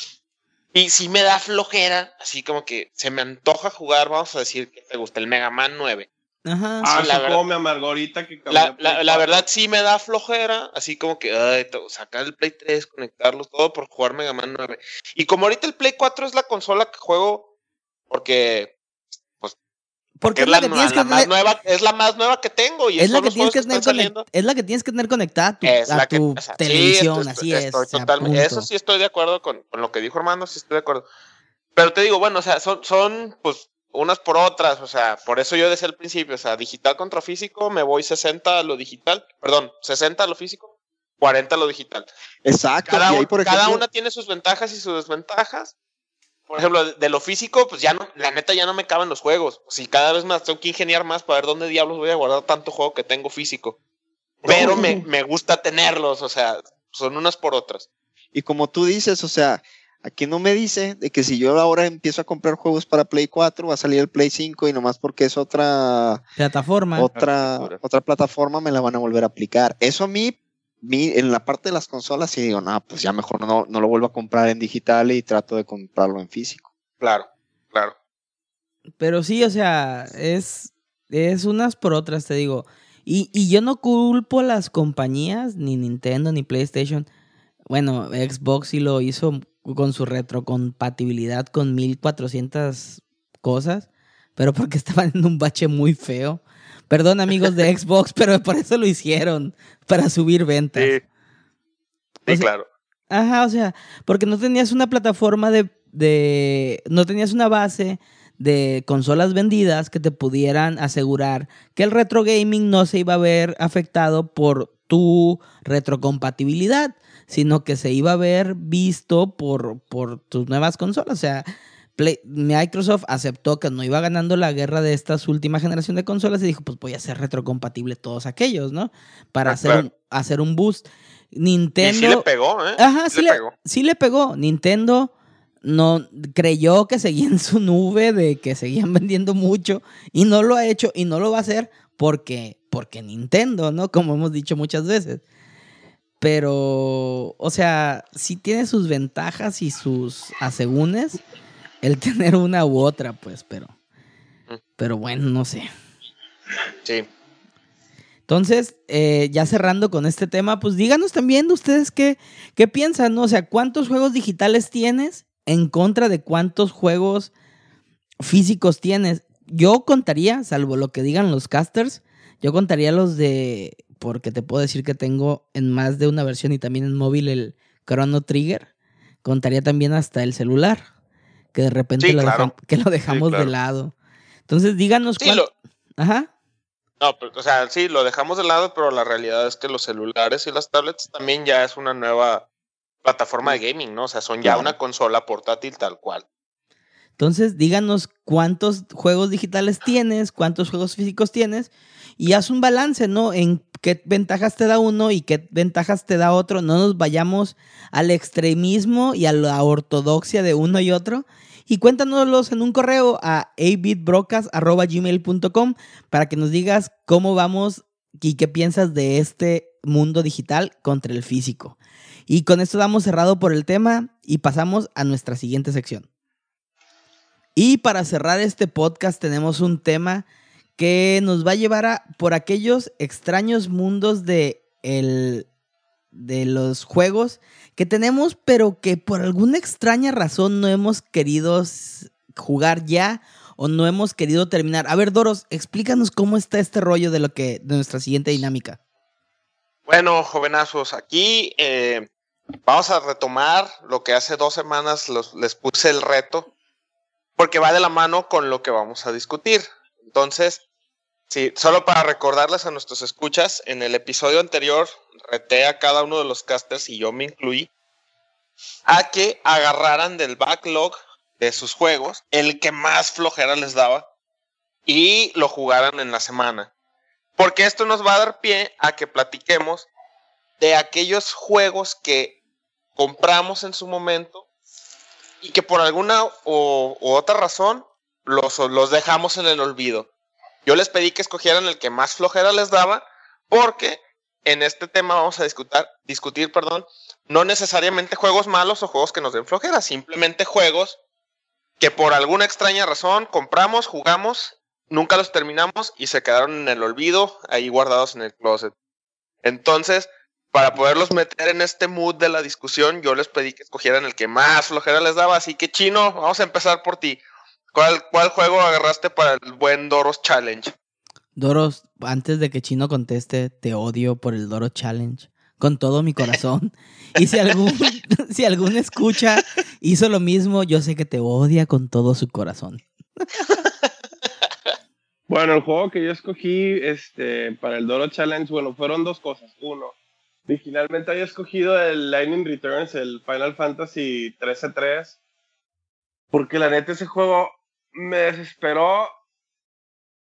y si me da flojera, así como que se me antoja jugar, vamos a decir que te gusta el Mega Man 9. Ajá. Ah, Sí, la verdad- me amargó ahorita que La, la, la 4. verdad sí me da flojera, así como que ay, sacar el Play 3, conectarlos, todo por jugar Mega Man 9. Y como ahorita el Play 4 es la consola que juego, porque, porque es es la, la que tienes la que más tener, nueva, es la más nueva que tengo y es la que los tienes juegos que que tener están conec- saliendo. es la que tienes que tener conectada a tu, Es a que- tu o sea, sí, televisión, estoy- así estoy es. totalmente- eso sí estoy de acuerdo con, con lo que dijo Armando, sí estoy de acuerdo. Pero te digo, bueno, o sea, son, son pues unas por otras, o sea, por eso yo decía al principio, o sea, digital contra físico, me voy 60 a lo digital, perdón, 60 a lo físico, 40 a lo digital. Exacto. Cada, y ahí, por cada ejemplo, una tiene sus ventajas y sus desventajas. Por ejemplo, de, lo físico, pues ya no, la neta ya no me caben los juegos. Si cada vez más tengo que ingeniar más para ver dónde diablos voy a guardar tanto juego que tengo físico. Pero me, me gusta tenerlos, o sea, son unas por otras. Y como tú dices, o sea, aquí no me dice de que si yo ahora empiezo a comprar juegos para Play 4, va a salir el Play 5 y nomás porque es otra, Plataforma. otra, otra plataforma me la van a volver a aplicar. Eso a mí, mi- en la parte de las consolas, sí digo, no, pues ya mejor no, no lo vuelvo a comprar en digital y trato de comprarlo en físico. Claro, claro. Pero sí, o sea, es, es unas por otras, te digo. Y, y yo no culpo a las compañías, ni Nintendo, ni PlayStation. Bueno, Xbox sí lo hizo con su retrocompatibilidad con 1400 cosas, pero porque estaban en un bache muy feo. Perdón, amigos de Xbox, pero por eso lo hicieron, para subir ventas. Sí, sí O sea, claro. Ajá, o sea, porque no tenías una plataforma de, de, no tenías una base de consolas vendidas que te pudieran asegurar que el retro gaming no se iba a ver afectado por tu retrocompatibilidad, sino que se iba a ver visto por, por tus nuevas consolas. O sea, Play- Microsoft aceptó que no iba ganando la guerra de esta última generación de consolas y dijo, pues voy a hacer retrocompatible todos aquellos, ¿no? Para Ah, hacer, claro. un, hacer un boost. Y Nintendo... sí le pegó, ¿eh? Ajá, Sí sí le le, pegó. sí le pegó. Nintendo no creyó que seguía en su nube de que seguían vendiendo mucho y no lo ha hecho y no lo va a hacer porque porque Nintendo, ¿no? Como hemos dicho muchas veces. Pero, o sea, sí tiene sus ventajas y sus asegúnes el tener una u otra, pues, pero pero bueno, no sé. Sí. Entonces, eh, ya cerrando con este tema, pues díganos también ustedes qué, qué piensan, ¿no? O sea, ¿cuántos juegos digitales tienes en contra de cuántos juegos físicos tienes? Yo contaría, salvo lo que digan los casters, yo contaría los de, porque te puedo decir que tengo en más de una versión y también en móvil el Chrono Trigger. Contaría también hasta el celular, que de repente Sí, lo, claro. que lo dejamos claro. de lado. Entonces, díganos Sí, cuál- lo, Ajá. no, pero, o sea, sí, lo dejamos de lado, pero la realidad es que los celulares y las tablets también ya es una nueva plataforma de gaming, ¿no? O sea, son ya una consola portátil tal cual. Entonces, díganos cuántos juegos digitales tienes, cuántos juegos físicos tienes y haz un balance, ¿no? En qué ventajas te da uno y qué ventajas te da otro. No nos vayamos al extremismo y a la ortodoxia de uno y otro. Y cuéntanoslos en un correo a abitbrocas.gmail.com para que nos digas cómo vamos y qué piensas de este mundo digital contra el físico. Y con esto damos cerrado por el tema y pasamos a nuestra siguiente sección. Y para cerrar este podcast tenemos un tema que nos va a llevar a por aquellos extraños mundos de el de los juegos que tenemos, pero que por alguna extraña razón no hemos querido jugar ya o no hemos querido terminar. A ver, Doros, explícanos cómo está este rollo de lo que de nuestra siguiente dinámica. Bueno, jovenazos, aquí eh, vamos a retomar lo que hace dos semanas les puse el reto, porque va de la mano con lo que vamos a discutir. Entonces, sí, solo para recordarles a nuestros escuchas, en el episodio anterior reté a cada uno de los casters y yo me incluí a que agarraran del backlog de sus juegos el que más flojera les daba y lo jugaran en la semana. Porque esto nos va a dar pie a que platiquemos de aquellos juegos que compramos en su momento y que por alguna o, u otra razón los, los dejamos en el olvido. Yo les pedí que escogieran el que más flojera les daba porque en este tema vamos a discutir, discutir perdón, no necesariamente juegos malos o juegos que nos den flojera, simplemente juegos que por alguna extraña razón compramos, jugamos, nunca los terminamos y se quedaron en el olvido, ahí guardados en el closet. Entonces, para poderlos meter en este mood de la discusión, yo les pedí que escogieran el que más flojera les daba. Así que, Chino, vamos a empezar por ti. ¿Cuál, cuál juego agarraste para el buen Doros Challenge? Doros, antes de que Chino conteste, te odio por el Doro Challenge. Con todo mi corazón. Y si algún, si algún escucha hizo lo mismo, yo sé que te odia con todo su corazón. Bueno, el juego que yo escogí este, para el Doro Challenge, bueno, fueron dos cosas. Uno, originalmente había escogido el Lightning Returns, el Final Fantasy 13-3, porque la neta ese juego me desesperó.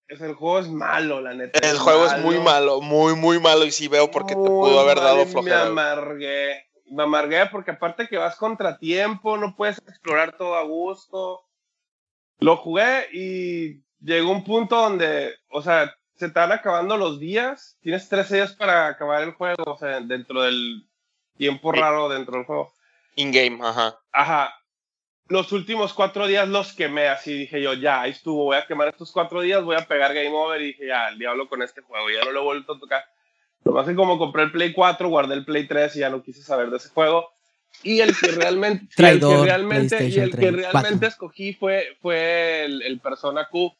Es, el juego es malo, la neta. El juego es muy malo, muy, muy malo. Y sí veo por qué te pudo haber dado flojera. Me amargué. Me amargué porque aparte que vas contratiempo, no puedes explorar todo a gusto. Lo jugué y llegó un punto donde, o sea, se van acabando los días. Tienes 13 días para acabar el juego, o sea, dentro del tiempo raro dentro del juego. In-game, ajá. Ajá. Los últimos cuatro días los quemé, así dije yo, ya, ahí estuvo, voy a quemar estos cuatro días, voy a pegar Game Over y dije, ya, el diablo con este juego, ya no lo he vuelto a tocar. Nomás que como compré el Play 4, guardé el Play 3 y ya no quise saber de ese juego. Y el que realmente, y el que Traidor, realmente, y el que 3, realmente 4. escogí fue, fue el, el Persona Q.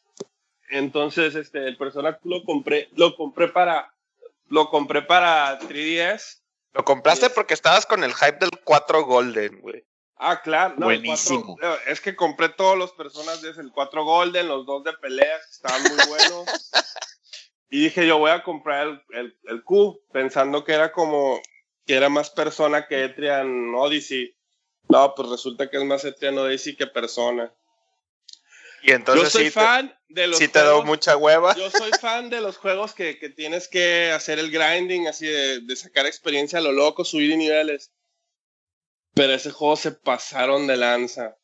Entonces, este, el Persona Q lo compré, lo compré para, lo compré para 3DS. Lo compraste porque estabas con el hype del 4 Golden, güey. Ah, claro. No, Buenísimo. cuatro- es que compré todos los personas de ese, el 4 Golden, los dos de peleas, que estaban muy buenos. y dije, yo voy a comprar el, el, el Q, pensando que era como, que era más persona que Etrian Odyssey. No, pues resulta que es más Etrian Odyssey que persona. Y entonces yo soy sí, fan de los sí te juegos- mucha hueva. yo soy fan de los juegos que, que tienes que hacer el grinding, así de, de sacar experiencia a lo loco, subir niveles. Pero ese juego se pasaron de lanza.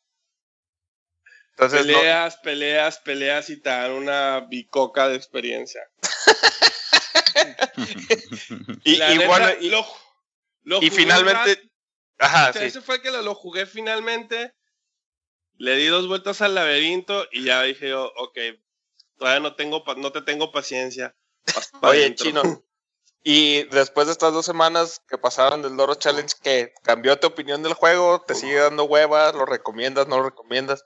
Entonces, no- peleas, peleas, peleas y te dan una bicoca de experiencia. y, La y neta, bueno, y, lo- lo y jugué un finalmente, ajá, o sea, sí. ese fue el que lo, lo jugué finalmente. Le di dos vueltas al laberinto y ya dije yo, ok, todavía no tengo, pa- no te tengo paciencia. Oye, dentro. chino. Y después de estas dos semanas que pasaron del Doro Challenge, ¿qué? ¿Cambió tu opinión del juego? ¿Te sigue dando hueva? ¿Lo recomiendas? ¿No lo recomiendas?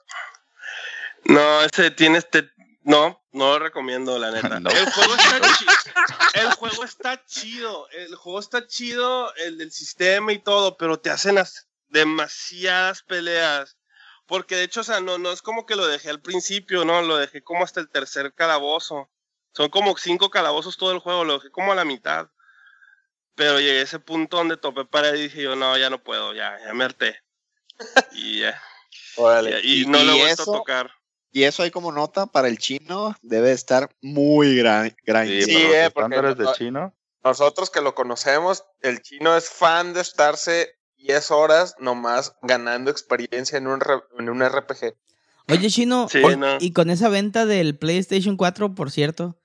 No, ese tiene este. No, no lo recomiendo, la neta. No. El juego está chido. El juego está chido. El juego está chido, el del sistema y todo, pero te hacen as- demasiadas peleas. Porque de hecho, o sea, no, no es como que lo dejé al principio, ¿no? Lo dejé como hasta el tercer calabozo. Son como cinco calabozos todo el juego, lo dejé como a la mitad. pero llegué a ese punto donde topé pared y dije yo, no, ya no puedo, ya, ya me harté. Y ya. Órale. Y, y Y- no lo he vuelto a tocar. Y eso ahí como nota para el chino debe estar muy gran, gran. Sí, Sí, eh, porque estándares de no- chino. Nosotros que lo conocemos, el chino es fan de estarse 10 horas nomás ganando experiencia en un, en un RPG. Oye, Chino, Sí, no. y con esa venta del PlayStation 4, por cierto,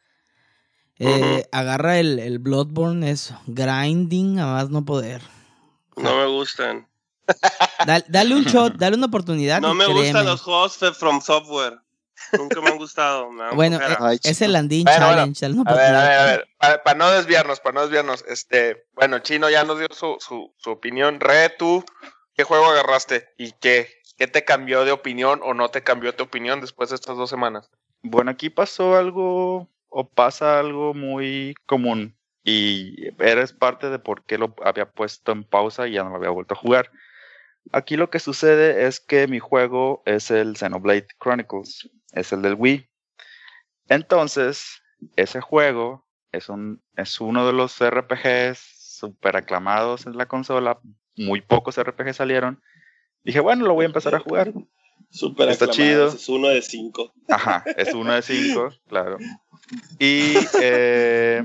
eh, agarra el, el Bloodborne, es grinding a más no poder. No me gustan. Dale, dale un shot, dale una oportunidad. No me créeme. gustan los juegos de From Software. Nunca me han gustado. me Bueno, eh, Ay, es el Andín Bueno, bueno. Challenge. dale una A ver, a ver, a ver, para, para no desviarnos, para no desviarnos, este, bueno, Chino ya nos dio su, su, su opinión. Re, tú, ¿qué juego agarraste? ¿Y qué? ¿Qué te cambió de opinión o no te cambió de opinión después de estas dos semanas? Bueno, aquí pasó algo o pasa algo muy común y eres parte de por qué lo había puesto en pausa y ya no lo había vuelto a jugar. Aquí lo que sucede es que mi juego es el Xenoblade Chronicles, es el del Wii. Entonces, ese juego es, un, es uno de los RPGs super aclamados en la consola. Muy pocos RPG salieron. Dije, bueno, lo voy a empezar a jugar. Súper está aclamados, chido. Es uno de cinco. Ajá, es uno de cinco, claro. Y eh,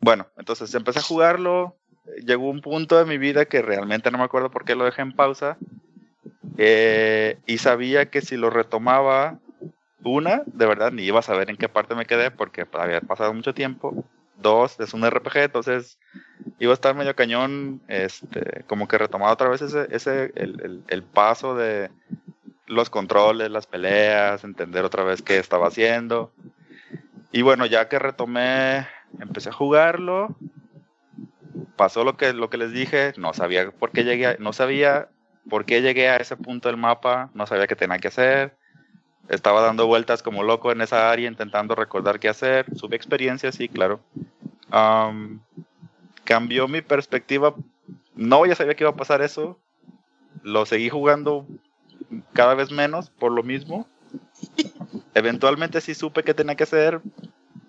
bueno, entonces empecé a jugarlo. Llegó un punto de mi vida que realmente no me acuerdo por qué lo dejé en pausa. eh, y sabía que si lo retomaba, una, de verdad, ni iba a saber en qué parte me quedé porque había pasado mucho tiempo. Dos, es un RPG, entonces iba a estar medio cañón, este, como que retomaba otra vez ese, ese el, el- el paso de, los controles, las peleas, entender otra vez qué estaba haciendo. Y bueno, ya que retomé, empecé a jugarlo. Pasó lo que, lo que les dije, no sabía por qué llegué, a- no sabía por qué llegué a ese punto del mapa, no sabía qué tenía que hacer. Estaba dando vueltas como loco en esa área, intentando recordar qué hacer. Sube experiencia, sí, claro. Am, cambió mi perspectiva. No, ya sabía que iba a pasar eso. Lo seguí jugando cada vez menos por lo mismo. Eventualmente sí supe qué tenía que hacer.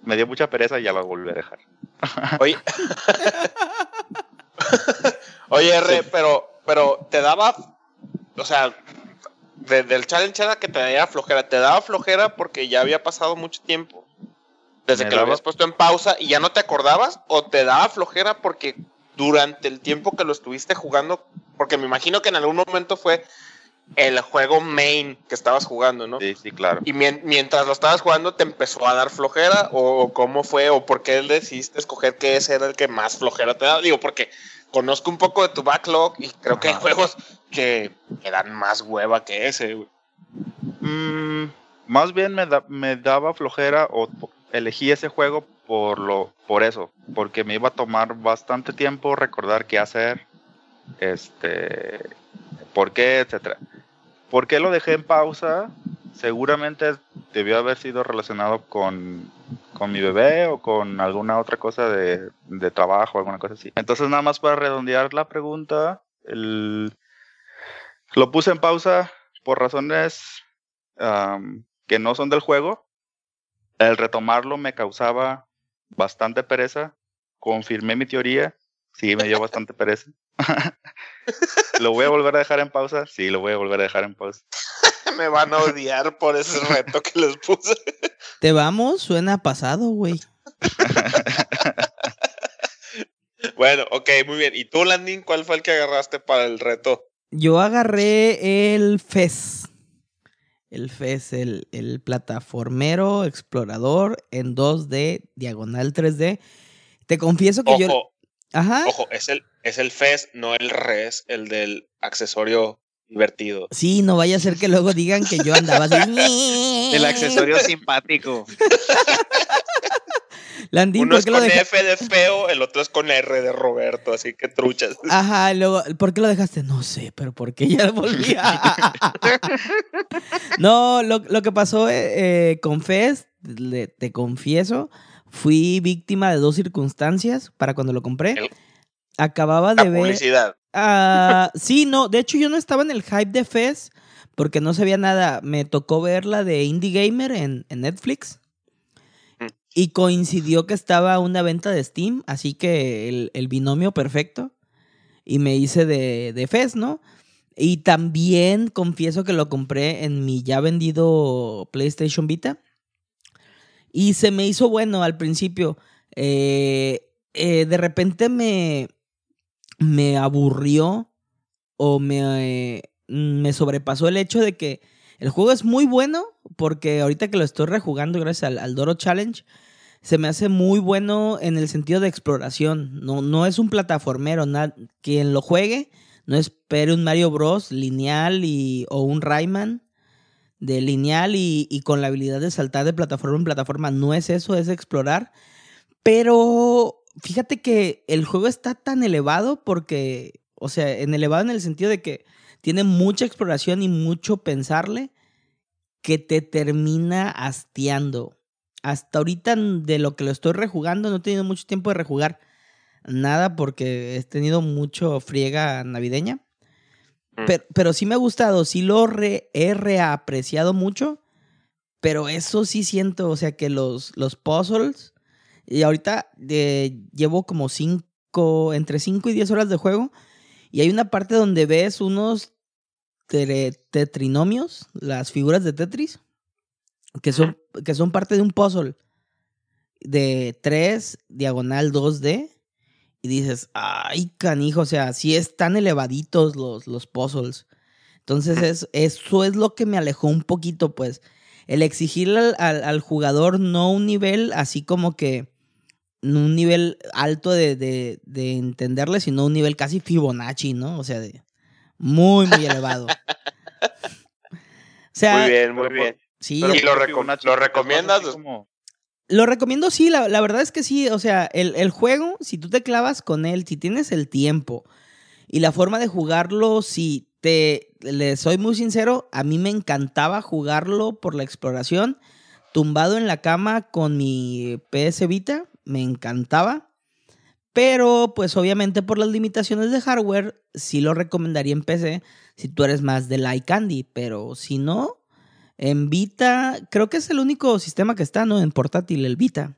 Me dio mucha pereza y ya lo volví a dejar. Oye, Oye, R, pero, pero te daba, o sea, de- del challenge era que te daba flojera. ¿Te daba flojera porque ya había pasado mucho tiempo? Desde Me que lo habías puesto en pausa y ya no te acordabas, o te daba flojera porque durante el tiempo que lo estuviste jugando, porque me imagino que en algún momento fue el juego main que estabas jugando, ¿no? Sí, sí, claro. Y mien- mientras lo estabas jugando, ¿te empezó a dar flojera? ¿O, cómo fue? ¿O por qué decidiste escoger que ese era el que más flojera te da? Digo, porque conozco un poco de tu backlog y creo que hay juegos que, que dan más hueva que ese, güey. Mm, más bien me, da- me daba flojera o elegí ese juego por lo por eso, porque me iba a tomar bastante tiempo recordar qué hacer, este, por qué, etcétera. ¿Por qué lo dejé en pausa? Seguramente debió haber sido relacionado con, con mi bebé o con alguna otra cosa de, de trabajo, alguna cosa así. Entonces, nada más para redondear la pregunta, lo puse en pausa por razones que no son del juego. El retomarlo me causaba bastante pereza. Confirmé mi teoría. Sí, me dio bastante pereza. ¿Lo voy a volver a dejar en pausa? Sí, lo voy a volver a dejar en pausa. Me van a odiar por ese reto que les puse. Te vamos, suena pasado, güey. Bueno, ok, muy bien. ¿Y tú, Landing, cuál fue el que agarraste para el reto? Yo agarré el FES. El FES, el, el plataformero explorador en 2D, diagonal 3D. Te confieso que yo. Ojo, Ajá. ojo, es el, es el FES, no el RES, el del accesorio divertido. Sí, no vaya a ser que luego digan que yo andaba así. El accesorio simpático. Landín, Uno ¿por es con? F de feo, el otro es con R de Roberto, así que truchas. Ajá, luego, ¿por qué lo dejaste? No sé, pero ¿por qué ya volví? no, lo, lo que pasó eh, eh, con Fest, le- te confieso, fui víctima de dos circunstancias para cuando lo compré. El- Acababa La de ver. publicidad. Sí, no, de hecho yo no estaba en el hype de Fest porque no sabía nada. Me tocó ver la de Indie Gamer en, en Netflix. Mm. Y coincidió que estaba una venta de Steam, así que el, el binomio perfecto. Y me hice de, de Fez, ¿no? Y también confieso que lo compré en mi ya vendido PlayStation Vita. Y se me hizo bueno al principio. Eh, eh, de repente me, me aburrió o me, me sobrepasó el hecho de que el juego es muy bueno porque ahorita que lo estoy rejugando gracias al, al Doro Challenge, se me hace muy bueno en el sentido de exploración. No, no es un plataformero. quien lo juegue, no espere un Mario Bros. lineal y, o un Rayman de lineal y, con la habilidad de saltar de plataforma en plataforma. No es eso, es explorar. Pero fíjate que el juego está tan elevado porque, o sea, en elevado en el sentido de que tiene mucha exploración y mucho pensarle que te termina hastiando. Hasta ahorita de lo que lo estoy rejugando, no he tenido mucho tiempo de rejugar nada porque he tenido mucho friega navideña. Mm. Pero, pero, sí me ha gustado, sí lo he reapreciado mucho, pero eso sí siento, o sea que los, los puzzles, y ahorita eh, llevo como cinco, entre 5 y 10 horas de juego, y hay una parte donde ves unos tetrinomios, las figuras de Tetris, que son, que son parte de un puzzle de 3, diagonal 2D. Y dices, ay, canijo, o sea, sí están elevaditos los, los puzzles. Entonces, es, eso es lo que me alejó un poquito, pues. El exigirle al, al, jugador no un nivel así como que un nivel alto de, de, de, entenderle, sino un nivel casi Fibonacci, ¿no? O sea, de muy, muy elevado. o sea, muy bien, muy bien. Sí, ¿Y lo, lo recomiendas? Lo recomiendo, sí, la, la, verdad es que sí. O sea, el, el, juego, si tú te clavas con él, si tienes el tiempo y la forma de jugarlo, si te le soy muy sincero, a mí me encantaba jugarlo por la exploración, tumbado en la cama con mi PS Vita, me encantaba. Pero, pues obviamente por las limitaciones de hardware, sí lo recomendaría en PC si tú eres más de Light Candy. Pero si no, en Vita, creo que es el único sistema que está, ¿no? En portátil, el Vita.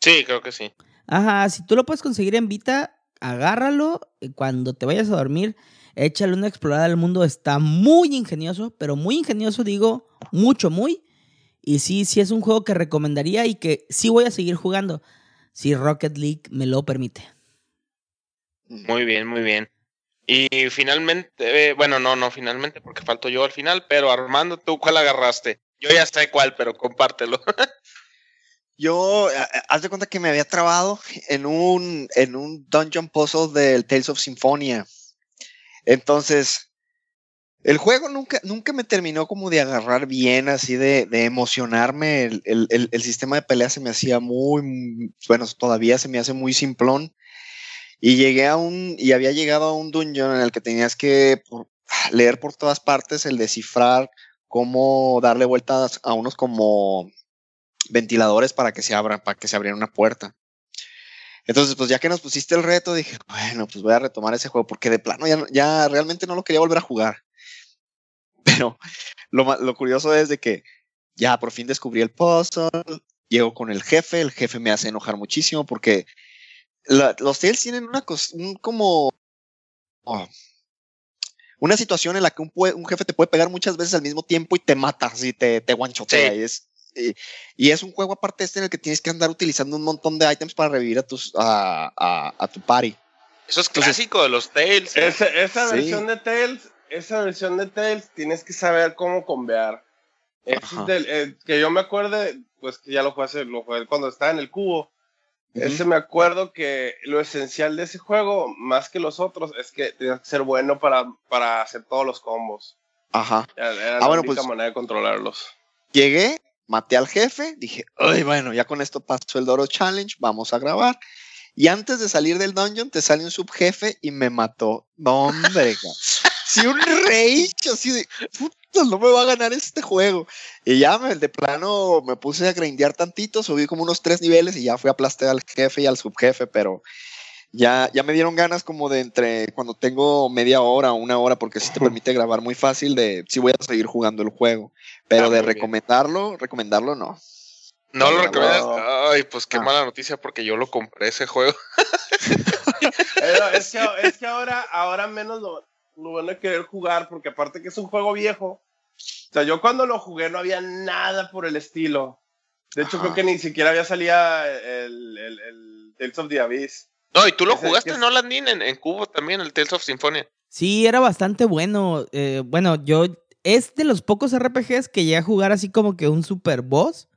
Sí, creo que sí. Ajá, si tú lo puedes conseguir en Vita, agárralo. Cuando te vayas a dormir, échale una explorada al mundo. Está muy ingenioso, pero muy ingenioso, digo, mucho, muy. Y sí, sí es un juego que recomendaría y que sí voy a seguir jugando si Rocket League me lo permite. Muy bien, muy bien. Y finalmente, eh, bueno, no, no, finalmente, porque falto yo al final, pero Armando, ¿tú cuál agarraste? Yo ya sé cuál, pero compártelo. yo, haz de cuenta que me había trabado en un, en un dungeon puzzle del Tales of Symphonia. Entonces, el juego nunca, nunca me terminó como de agarrar bien, así de, de emocionarme. El, el, el, sistema de pelea se me hacía muy, bueno, todavía se me hace muy simplón. Y llegué a un, y había llegado a un dungeon en el que tenías que leer por todas partes el descifrar cómo darle vueltas a unos como ventiladores para que se abran, para que se abriera una puerta. Entonces, pues ya que nos pusiste el reto, dije, bueno, pues voy a retomar ese juego, porque de plano ya, ya realmente no lo quería volver a jugar. Pero lo, lo curioso es de que ya por fin descubrí el puzzle, llego con el jefe, el jefe me hace enojar muchísimo porque la, los Tales tienen una cosa, un, como oh, una situación en la que un, un, jefe te puede pegar muchas veces al mismo tiempo y te mata, así te, te guanchotea. Sí. Y, es, y, y, es un juego aparte este en el que tienes que andar utilizando un montón de items para revivir a, tus, a, a, a tu party. Eso es clásico Entonces, de los Tales. ¿eh? Esa, esa sí. versión de Tales esa versión de Tales tienes que saber cómo convear. Del, eh, que yo me acuerde, pues que ya lo jugué, hace, lo jugué cuando estaba en el cubo. Uh -huh. Ese me acuerdo que lo esencial de ese juego, más que los otros, es que tienes que ser bueno para, para hacer todos los combos. Ajá. Era, era ah, la bueno, única pues, manera de controlarlos. Llegué, maté al jefe, dije, ay, bueno, ya con esto pasó el Doro Challenge, vamos a grabar. Y antes de salir del dungeon, te sale un subjefe y me mató. No, hombre, sí, un rage así de, puta, no me va a ganar este juego. Y ya me, de plano me puse a grindear tantito, subí como unos tres niveles y ya fui a aplastar al jefe y al subjefe, pero ya, ya me dieron ganas como de entre cuando tengo media hora o una hora, porque sí te permite grabar muy fácil, de si sí voy a seguir jugando el juego. Pero ah, de recomendarlo, bien. recomendarlo no. No lo No. recomiendas. Ay, pues qué Ah. mala noticia porque yo lo compré ese juego. Pero es, que, es que ahora, ahora menos lo, lo van a querer jugar, porque aparte que es un juego viejo. O sea, yo cuando lo jugué no había nada por el estilo. De hecho, Ajá. creo que ni siquiera había salía el, el, el Tales of the Abyss. No, y tú lo Ese jugaste, que es- ¿no, Landín? En, en Cubo también, el Tales of Symphonia. Sí, era bastante bueno. eh, bueno, yo es de los pocos RPGs que llegué a jugar así como que un super boss.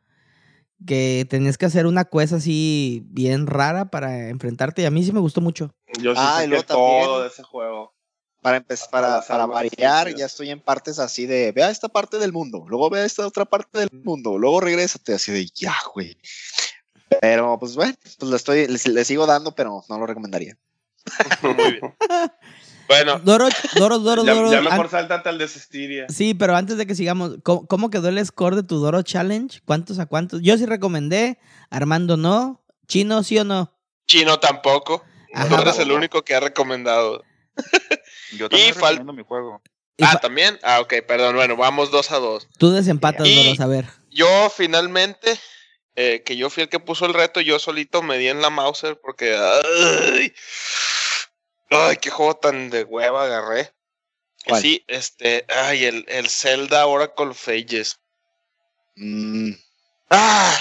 Que tenías que hacer una quest así bien rara para enfrentarte. Y a mí sí me gustó mucho. Yo sí Ah, sé que todo de ese juego. Para empezar, para, para variar, ya estoy en partes así de, vea esta parte del mundo, luego vea esta otra parte del mundo, luego regrésate, así de, ya, güey. Pero, pues bueno, pues le, estoy, le, le sigo dando, pero no lo recomendaría. Muy bien. Bueno, Doro, Doro, Doro, Ya, Doro. ya an- mejor sáltate al de Cestiria. Sí, pero antes de que sigamos, ¿cómo, cómo quedó el score de tu Doro Challenge? ¿Cuántos a cuántos? Yo sí recomendé, Armando no, Chino sí o no. Chino tampoco. Ajá, Tú eres el único que ha recomendado. Yo también Y fal- recomiendo mi juego. Y Ah, también. Ah, ok, perdón. Bueno, vamos dos a dos. Tú desempatas, Y- Doro, a ver. Yo finalmente, eh, que yo fui el que puso el reto, yo solito me di en la Mauser porque. Ay, ay qué juego tan de hueva agarré. ¿Cuál? sí, este. Ay, el, el Zelda Oracle of Ages. Mm, Ah,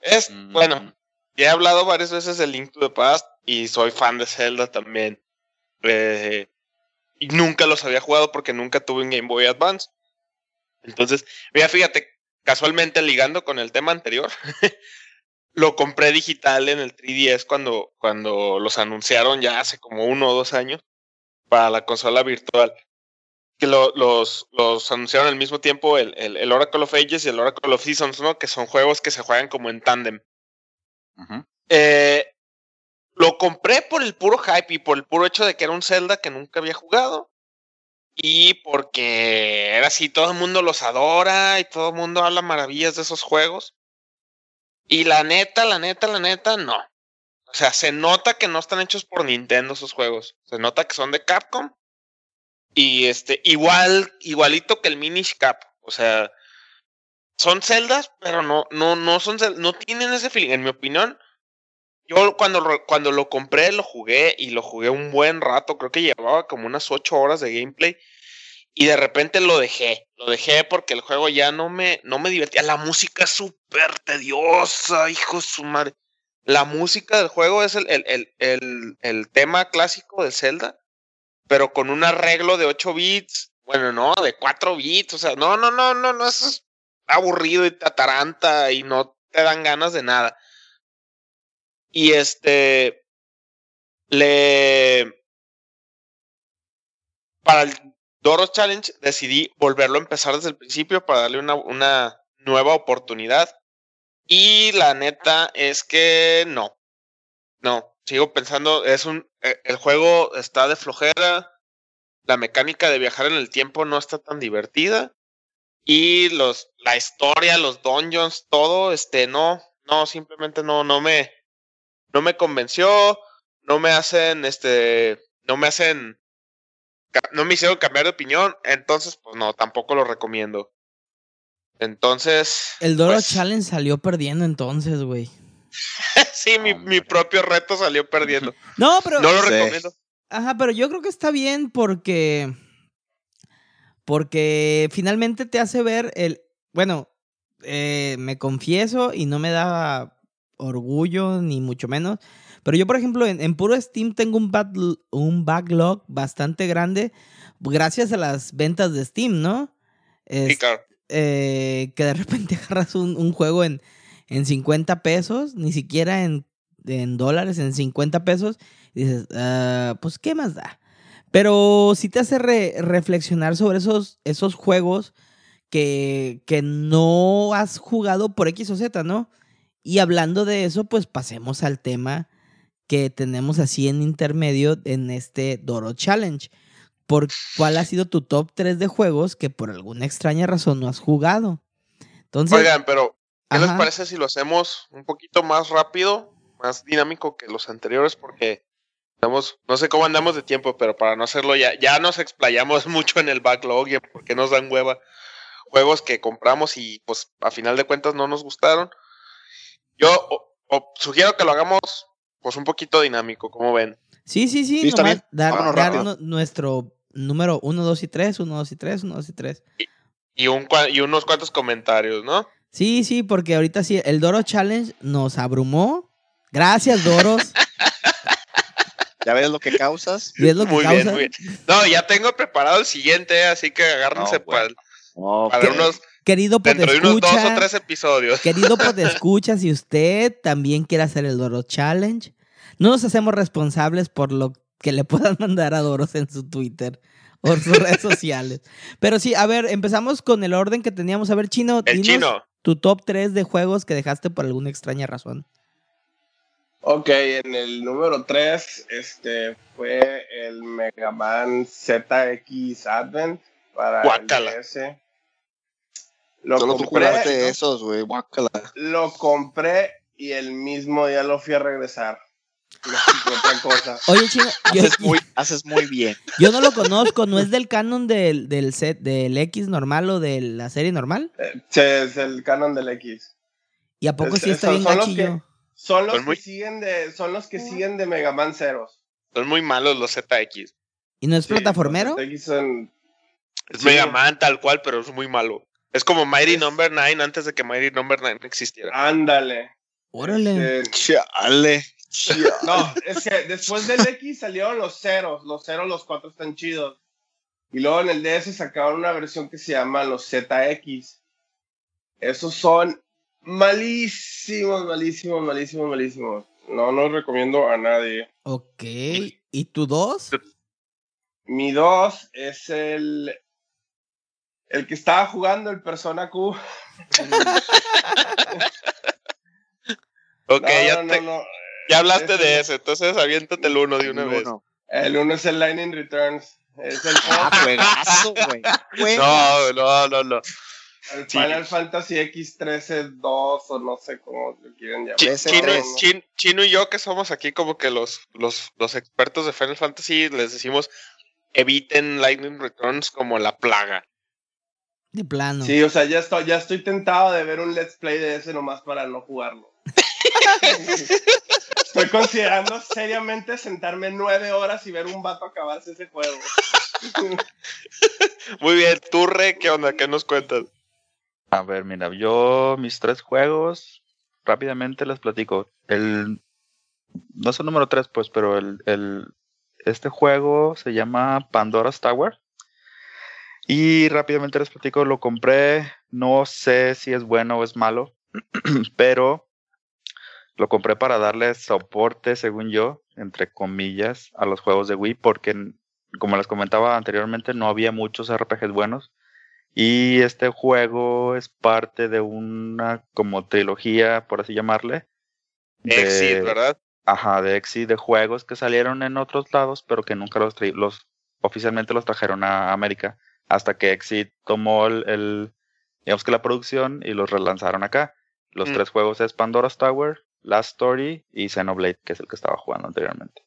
es. Mm. Bueno, ya he hablado varias veces de Link to the Past y soy fan de Zelda también. Eh, y nunca los había jugado porque nunca tuve un Game Boy Advance. Entonces, mira, fíjate, casualmente ligando con el tema anterior, lo compré digital en el 3DS cuando, cuando los anunciaron ya hace como uno o dos años para la consola virtual. Que lo- los, los anunciaron al mismo tiempo el, el, el Oracle of Ages y el Oracle of Seasons, ¿no? Que son juegos que se juegan como en tándem. Ujú. Eh, lo compré por el puro hype y por el puro hecho de que era un Zelda que nunca había jugado. Y porque era así, todo el mundo los adora y todo el mundo habla maravillas de esos juegos. Y la neta, la neta, la neta, no. O sea, se nota que no están hechos por Nintendo esos juegos. Se nota que son de Capcom. Y este, igual, igualito que el Minish Cap. O sea, son celdas, pero no, no, no son Zel- no tienen ese feeling. En mi opinión, yo cuando, cuando lo compré, lo jugué y lo jugué un buen rato. Creo que llevaba como unas ocho horas de gameplay. Y de repente lo dejé. Lo dejé porque el juego ya no me, no me divertía. La música es súper tediosa, hijo de su madre. La música del juego es el, el, el, el, el tema clásico de Zelda, pero con un arreglo de 8 bits. Bueno, no, de 4 bits. O sea, no, no, no, no, no, eso es aburrido y te ataranta y no te dan ganas de nada. Y este. Le. Para el Doro Challenge decidí volverlo a empezar desde el principio para darle una, una nueva oportunidad. Y la neta es que no. No, sigo pensando, es un. eh, El juego está de flojera. La mecánica de viajar en el tiempo no está tan divertida. Y los, la historia, los dungeons, todo, este, no, no, simplemente no, no me, no me convenció, no me hacen, este, no me hacen, no me hicieron cambiar de opinión, entonces, pues no, tampoco lo recomiendo. Entonces, El Doro pues, Challenge salió perdiendo entonces, güey. sí, mi, mi propio reto salió perdiendo. No, pero. No lo Sí. recomiendo. Ajá, pero yo creo que está bien porque. Porque finalmente te hace ver el. Bueno, eh, me confieso y no me da orgullo ni mucho menos. Pero yo, por ejemplo, en, en puro Steam tengo un, un backlog bastante grande gracias a las ventas de Steam, ¿no? Sí, Es- claro. eh, que de repente agarras un, un juego en, en 50 pesos, ni siquiera en, en dólares, en 50 pesos, y dices, "Ah, pues, ¿qué más da? Pero sí te hace re- reflexionar sobre esos, esos juegos que, que no has jugado por X o Z, ¿no? Y hablando de eso, pues pasemos al tema que tenemos así en intermedio en este Doro Challenge. ¿Por cuál ha sido tu top 3 de juegos que por alguna extraña razón no has jugado? Entonces, Oigan, pero, ¿qué les parece si lo hacemos un poquito más rápido, más dinámico que los anteriores? Porque estamos, no sé cómo andamos de tiempo, pero para no hacerlo ya, ya nos explayamos mucho en el backlog y en por qué nos dan hueva juegos que compramos y pues a final de cuentas no nos gustaron. Yo o- o sugiero que lo hagamos pues un poquito dinámico, como ven. Sí, sí, sí. Sí, está nomás dar, dar nuestro número 1, 2 y 3, 1, 2 y 3, 1, 2 y 3. Y, un, y unos cuantos comentarios, ¿no? Sí, sí, porque ahorita sí, el Doro Challenge nos abrumó. Gracias, Doros. ¿Ya ves lo que causas? y es lo que muy causa. bien, muy bien. No, ya tengo preparado el siguiente, así que agárrense No, bueno. para, No, para unos, Querido dentro de unos dos o escucha, tres episodios. querido escucha, si usted también quiere hacer el Doro Challenge, no nos hacemos responsables por lo que le puedan mandar a Doros en su Twitter o sus redes sociales. Pero sí, a ver, empezamos con el orden que teníamos. A ver, Chino, El dinos chino. tu top 3 de juegos que dejaste por alguna extraña razón. Ok, en el número 3 este, fue el Mega Man ZX Advent para Guácala. el DS. Lo solo tú compré, esos, güey. Lo compré y el mismo día lo fui a regresar. Otra cosa. Oye, Chino, yo, Haces muy, haces muy bien. yo no lo conozco, ¿no es del canon del, del set del X normal o de la serie normal? Eh, sí, es el canon del X. ¿Y a poco Es- sí está son- bien son los gachillo? Son los Son muy- que siguen de, son los que siguen de Mega Man Zeros. Son muy malos los ZX. ¿Y no es Sí, plataformero? ZX son- Es Sí. Mega Man tal cual, pero es muy malo. Es como Mighty Number 9 antes de que Mighty Number 9 existiera. Ándale. Órale. Este, Chale. chale. No, es que después del X salieron los ceros. Los ceros, los cuatro están chidos. Y luego en el DS sacaron una versión que se llama los ZX. Esos son malísimos, malísimos, malísimos, malísimos. No, no recomiendo a nadie. Ok. ¿Y tu dos? Mi 2 es el. El que estaba jugando el Persona Q. Ok, No, ya, no, te- no, no. ya hablaste ese- de ese, entonces aviéntate el uno de una vez. Uno. El uno es el Lightning Returns. Es el, Ah, juegazo, güey. No, no, no, no. el sí. Final Fantasy X13 2 o no sé cómo lo quieren llamar. Chino. Chin- Chino y yo, que somos aquí como que los, los, los expertos de Final Fantasy, les decimos eviten Lightning Returns como la plaga. De plano. Sí, o sea, ya estoy, ya estoy tentado de ver un let's play de ese nomás para no jugarlo. estoy considerando seriamente sentarme nueve horas y ver un vato acabarse ese juego. Muy bien, tú, Re, ¿qué onda? ¿Qué nos cuentas? A ver, mira, yo mis tres juegos, rápidamente les platico. El, no es el número tres, pues, pero el, el, este juego se llama Pandora's Tower. Y rápidamente les platico, lo compré, no sé si es bueno o es malo, pero lo compré para darle soporte, según yo, entre comillas, a los juegos de Wii, porque como les comentaba anteriormente, no había muchos RPGs buenos. Y este juego es parte de una como trilogía, por así llamarle. de- Exit, ¿verdad? Ajá, de Exit, de juegos que salieron en otros lados, pero que nunca los, tra- los oficialmente los trajeron a América. Hasta que Exit tomó el, el- digamos que la producción y los relanzaron acá. Los Mm. tres juegos es Pandora's Tower, Last Story y Xenoblade, que es el que estaba jugando anteriormente.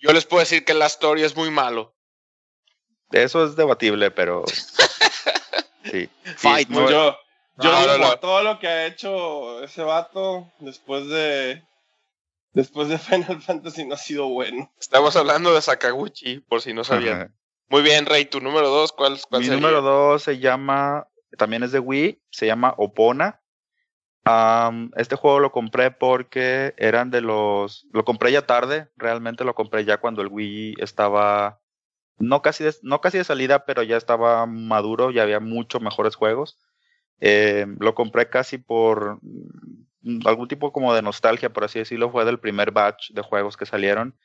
Yo les puedo decir que la story es muy malo. Eso es debatible, pero. sí. Sí, Fight, no- yo yo No, no, digo, no. todo lo que ha hecho ese vato después de después de Final Fantasy no ha sido bueno. Estamos hablando de Sakaguchi, por si no sabían. Muy bien, Rey, tu número dos, ¿cuál, cuál Mi sería? número dos se llama, también es de Wii, se llama Opona. Am, este juego lo compré porque eran de los, lo compré ya tarde, realmente lo compré ya cuando el Wii estaba, no casi de, no casi de salida, pero ya estaba maduro, ya había mucho mejores juegos. Eh, lo compré casi por mm, algún tipo como de nostalgia, por así decirlo, fue del primer batch de juegos que salieron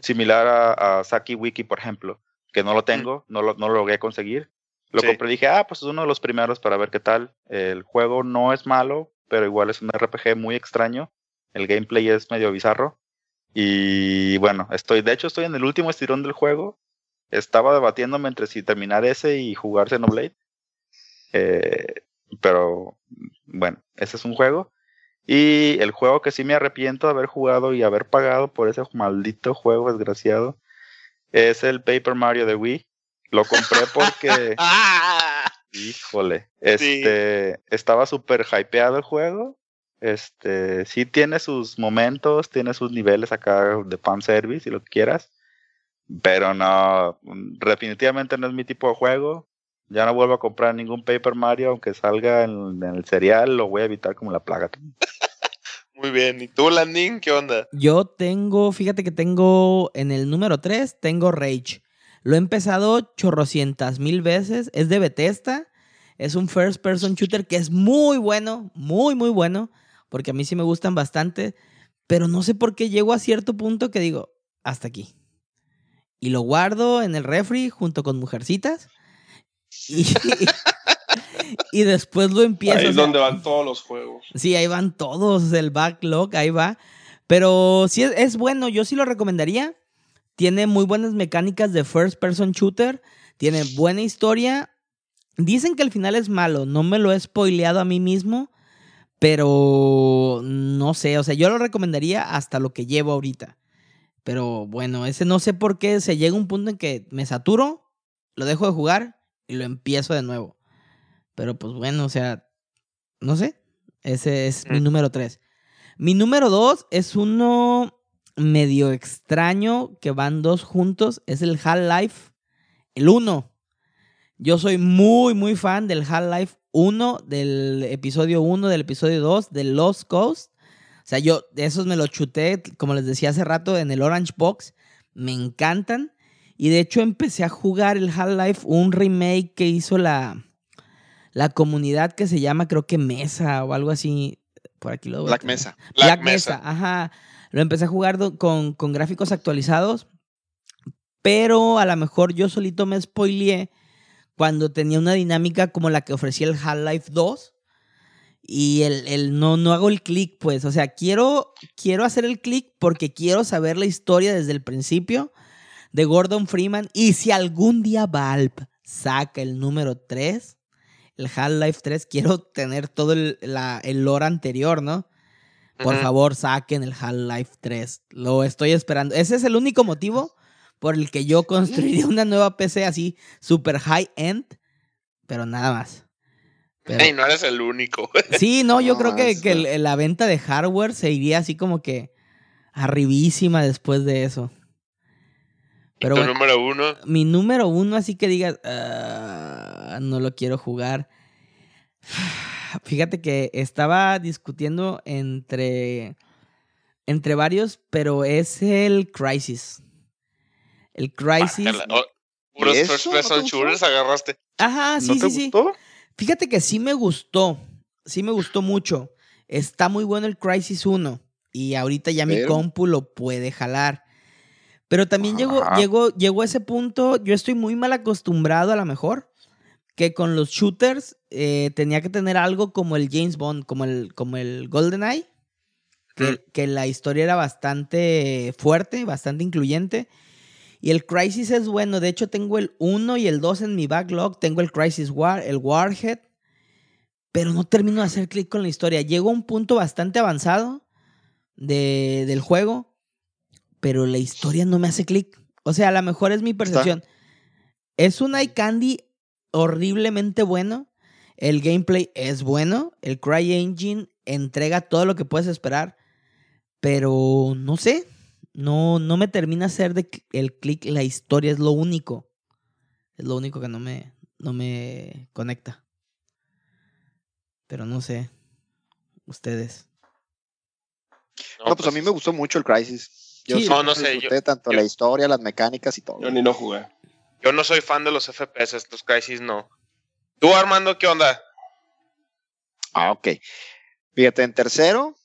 similar a, a Saki Wiki, por ejemplo, que no lo tengo, no, lo, no lo logré conseguir. Lo Sí. compré y dije, ah, pues es uno de los primeros para ver qué tal. El juego no es malo, pero igual es un RPG muy extraño. El gameplay es medio bizarro. Y bueno, estoy, de hecho, estoy en el último estirón del juego. Estaba debatiéndome entre si terminar ese y jugar Xenoblade. Eh, pero bueno, ese es un juego. Y el juego que sí me arrepiento de haber jugado y haber pagado por ese maldito juego desgraciado es el Paper Mario de Wii. Lo compré porque, ¡Ah! híjole, este, estaba súper hypeado el juego. Este, sí tiene sus momentos, tiene sus niveles acá de fan service y lo que quieras. Pero no, definitivamente no es mi tipo de juego. Ya no vuelvo a comprar ningún Paper Mario, aunque salga en, el cereal, lo voy a evitar como la plaga. Muy bien. ¿Y tú, Landing, qué onda? Yo tengo, fíjate que tengo en el número 3, tengo Rage. Lo he empezado chorrocientas mil veces. Es de Bethesda. Es un first person shooter que es muy bueno, muy, muy bueno. Porque a mí sí me gustan bastante. Pero no sé por qué llego a cierto punto que digo, hasta aquí. Y lo guardo en el refri junto con mujercitas. Y, después lo empiezo. Ahí es donde van todos los juegos. Sí, ahí van todos, el backlog, ahí va. Pero sí es, bueno, yo sí lo recomendaría. Tiene muy buenas mecánicas de first person shooter. Tiene buena historia. Dicen que el final es malo. No me lo he spoileado a mí mismo. Pero no sé. O sea, yo lo recomendaría hasta lo que llevo ahorita. Pero bueno, ese no sé por qué se llega un punto en que me saturo, lo dejo de jugar y lo empiezo de nuevo. Pero pues bueno, o sea, no sé. Ese es mi número 3. Mi número 2 es uno medio extraño que van dos juntos. Es el Half-Life, el 1. Yo soy muy, muy fan del Half-Life 1, del episodio 1, del episodio 2, del Lost Coast. O sea, yo de esos me los chuté, como les decía hace rato, en el Orange Box. Me encantan. Y de hecho empecé a jugar el Half-Life, un remake que hizo la, la comunidad que se llama, creo que Mesa o algo así. Por aquí lo Black Mesa. Black, Mesa. ajá. Lo empecé a jugar con, con gráficos actualizados. Pero a lo mejor yo solito me spoileé cuando tenía una dinámica como la que ofrecía el Half-Life 2. Y el, el, no, no hago el clic, pues. O sea, quiero, quiero hacer el clic porque quiero saber la historia desde el principio de Gordon Freeman. Y si algún día Valve saca el número 3, el Half-Life 3, quiero tener todo el, la, el lore anterior, ¿no? Por favor, saquen el Half-Life 3. Lo estoy esperando. Ese es el único motivo por el que yo construiría una nueva PC así, super high-end, pero nada más. Y no eres el único. Sí, no, yo creo que, que la venta de hardware se iría así como que arribísima después de eso. Pero ¿Tu número uno? Mi número uno, así que digas, ah, no lo quiero jugar. Fíjate que estaba discutiendo entre, entre varios, pero es el Crisis. El Crisis. Ah, first person shooters agarraste. Ajá, sí, sí, sí. Fíjate que sí me gustó. Sí me gustó mucho. Está muy bueno el Crisis 1. Y ahorita ya mi compu lo puede jalar. Pero también llegó, llegó, llegó a ese punto, yo estoy muy mal acostumbrado a lo mejor, que con los shooters eh, tenía que tener algo como el James Bond, como el, como el GoldenEye, que, que la historia era bastante fuerte, bastante incluyente. Y el Crisis es bueno, de hecho tengo el 1 y el 2 en mi backlog, tengo el Crisis War, el Warhead, pero no termino de hacer clic con la historia. Llego a un punto bastante avanzado de, del juego pero la historia no me hace clic. O sea, a lo mejor es mi percepción. Es un iCandy horriblemente bueno. El gameplay es bueno. El CryEngine entrega todo lo que puedes esperar. Pero no sé. No, no me termina hacer de el clic. La historia es lo único. Es lo único que no me, no me conecta. Pero no sé. Ustedes. No, pues, a mí me gustó mucho el Crisis. Yo no, sé. Yo, tanto la historia, las mecánicas y todo. Yo ni lo jugué. Yo no soy fan de los FPS, estos Crisis no. ¿Tú, Armando, qué onda? Ah, ok. Fíjate, en tercero,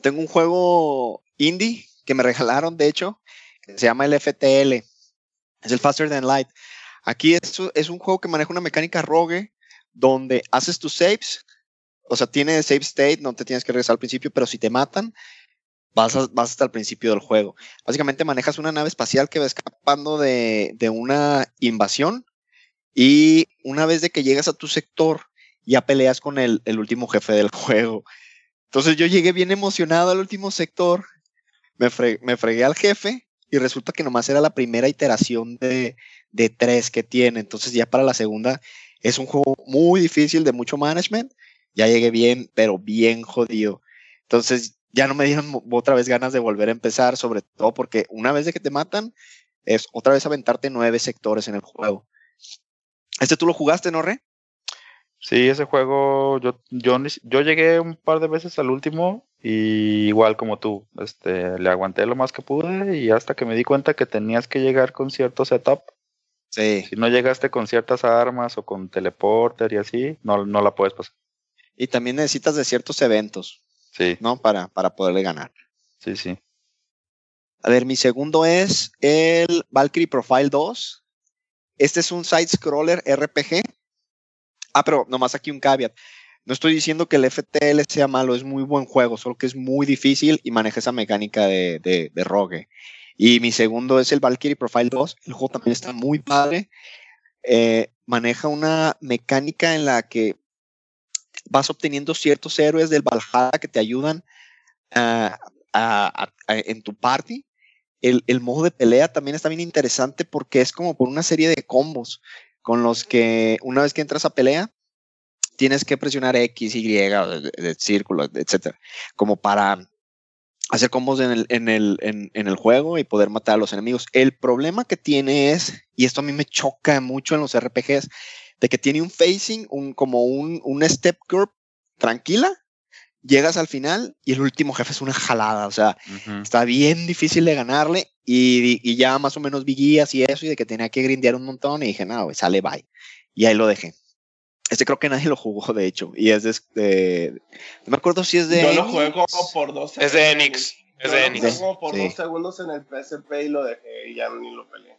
tengo un juego indie que me regalaron, de hecho, que se llama el FTL. Es el Faster Than Light. Aquí es, es un juego que maneja una mecánica rogue donde haces tus saves. O sea, tiene save state, no te tienes que regresar al principio, pero si te matan, vas, hasta el principio del juego. Básicamente manejas una nave espacial que va escapando de, una invasión y una vez de que llegas a tu sector, ya peleas con el, último jefe del juego. Entonces yo llegué bien emocionado al último sector, me, me fregué al jefe y resulta que nomás era la primera iteración de, de tres que tiene. Entonces ya para la segunda es un juego muy difícil de mucho management. Ya llegué bien, pero bien jodido. Entonces ya no me dieron otra vez ganas de volver a empezar, sobre todo porque una vez de que te matan, es otra vez aventarte nueve sectores en el juego. ¿Este tú lo jugaste, no, Re? Sí, ese juego, yo, yo, yo llegué un par de veces al último y igual como tú, este, le aguanté lo más que pude y hasta que me di cuenta que tenías que llegar con cierto setup. Sí. Si no llegaste con ciertas armas o con teleporter y así, no, no la puedes pasar. Y también necesitas de ciertos eventos, Sí, ¿no? Para, para poderle ganar. sí, sí. A ver, mi segundo es el Valkyrie Profile 2. Este es un side-scroller RPG. Ah, pero nomás aquí un caveat. No estoy diciendo que el FTL sea malo, es muy buen juego, solo que es muy difícil y maneja esa mecánica de, de, de rogue. Y mi segundo es el Valkyrie Profile 2. El juego también está muy padre. Eh, maneja una mecánica en la que vas obteniendo ciertos héroes del Valhalla que te ayudan ah, en tu party. El, modo de pelea también está bien interesante porque es como por una serie de combos con los que una vez que entras a pelea tienes que presionar X, Y, círculo, etcétera, como para hacer combos en el, en, el, en el juego y poder matar a los enemigos. El problema que tiene es, y esto a mí me choca mucho en los RPGs, de que tiene un facing, un, como un, un step curve tranquila, llegas al final y el último jefe es una jalada, o sea, está bien difícil de ganarle y, y ya más o menos vi guías y eso y de que tenía que grindear un montón y dije, no, sale bye. Y ahí lo dejé. Este creo que nadie lo jugó, de hecho, y es de, de- no me acuerdo si es de... Yo lo Enix. jugué como por dos Es de segundos. Enix. Es Yo de lo Enix. jugué como por Sí. dos segundos en el PSP y lo dejé y ya ni lo peleé.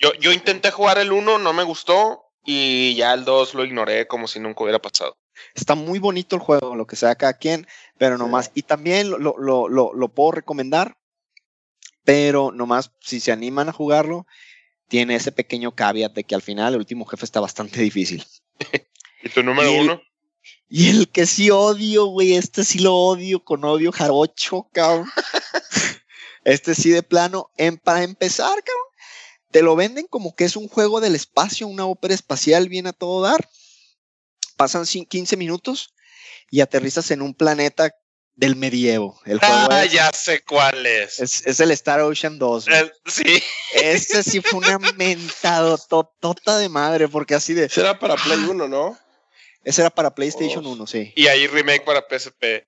Yo, yo intenté jugar el 1, no me gustó. Y ya el 2 lo ignoré como si nunca hubiera pasado. Está muy bonito el juego, lo que sea cada quien, pero nomás, y también lo, lo, lo, lo- lo puedo recomendar, pero nomás si se animan a jugarlo, tiene ese pequeño caveat de que al final el último jefe está bastante difícil. ¿Y tu número Y el- 1? Y el que sí odio, güey, este sí lo odio con odio jarocho, cabrón. este sí de plano, en, para empezar, cabrón, te lo venden como que es un juego del espacio, una ópera espacial bien a todo dar. Pasan cin- 15 minutos y aterrizas en un planeta del medievo. El juego Ah, es, ya sé cuál es. es, es el Star Ocean 2. güey. Eh, sí. Este sí fue una mentado totota de madre, porque así de... Ese era para Play 1, ¿no? Ese era para PlayStation Oh. 1, sí. Y ahí remake para PSP.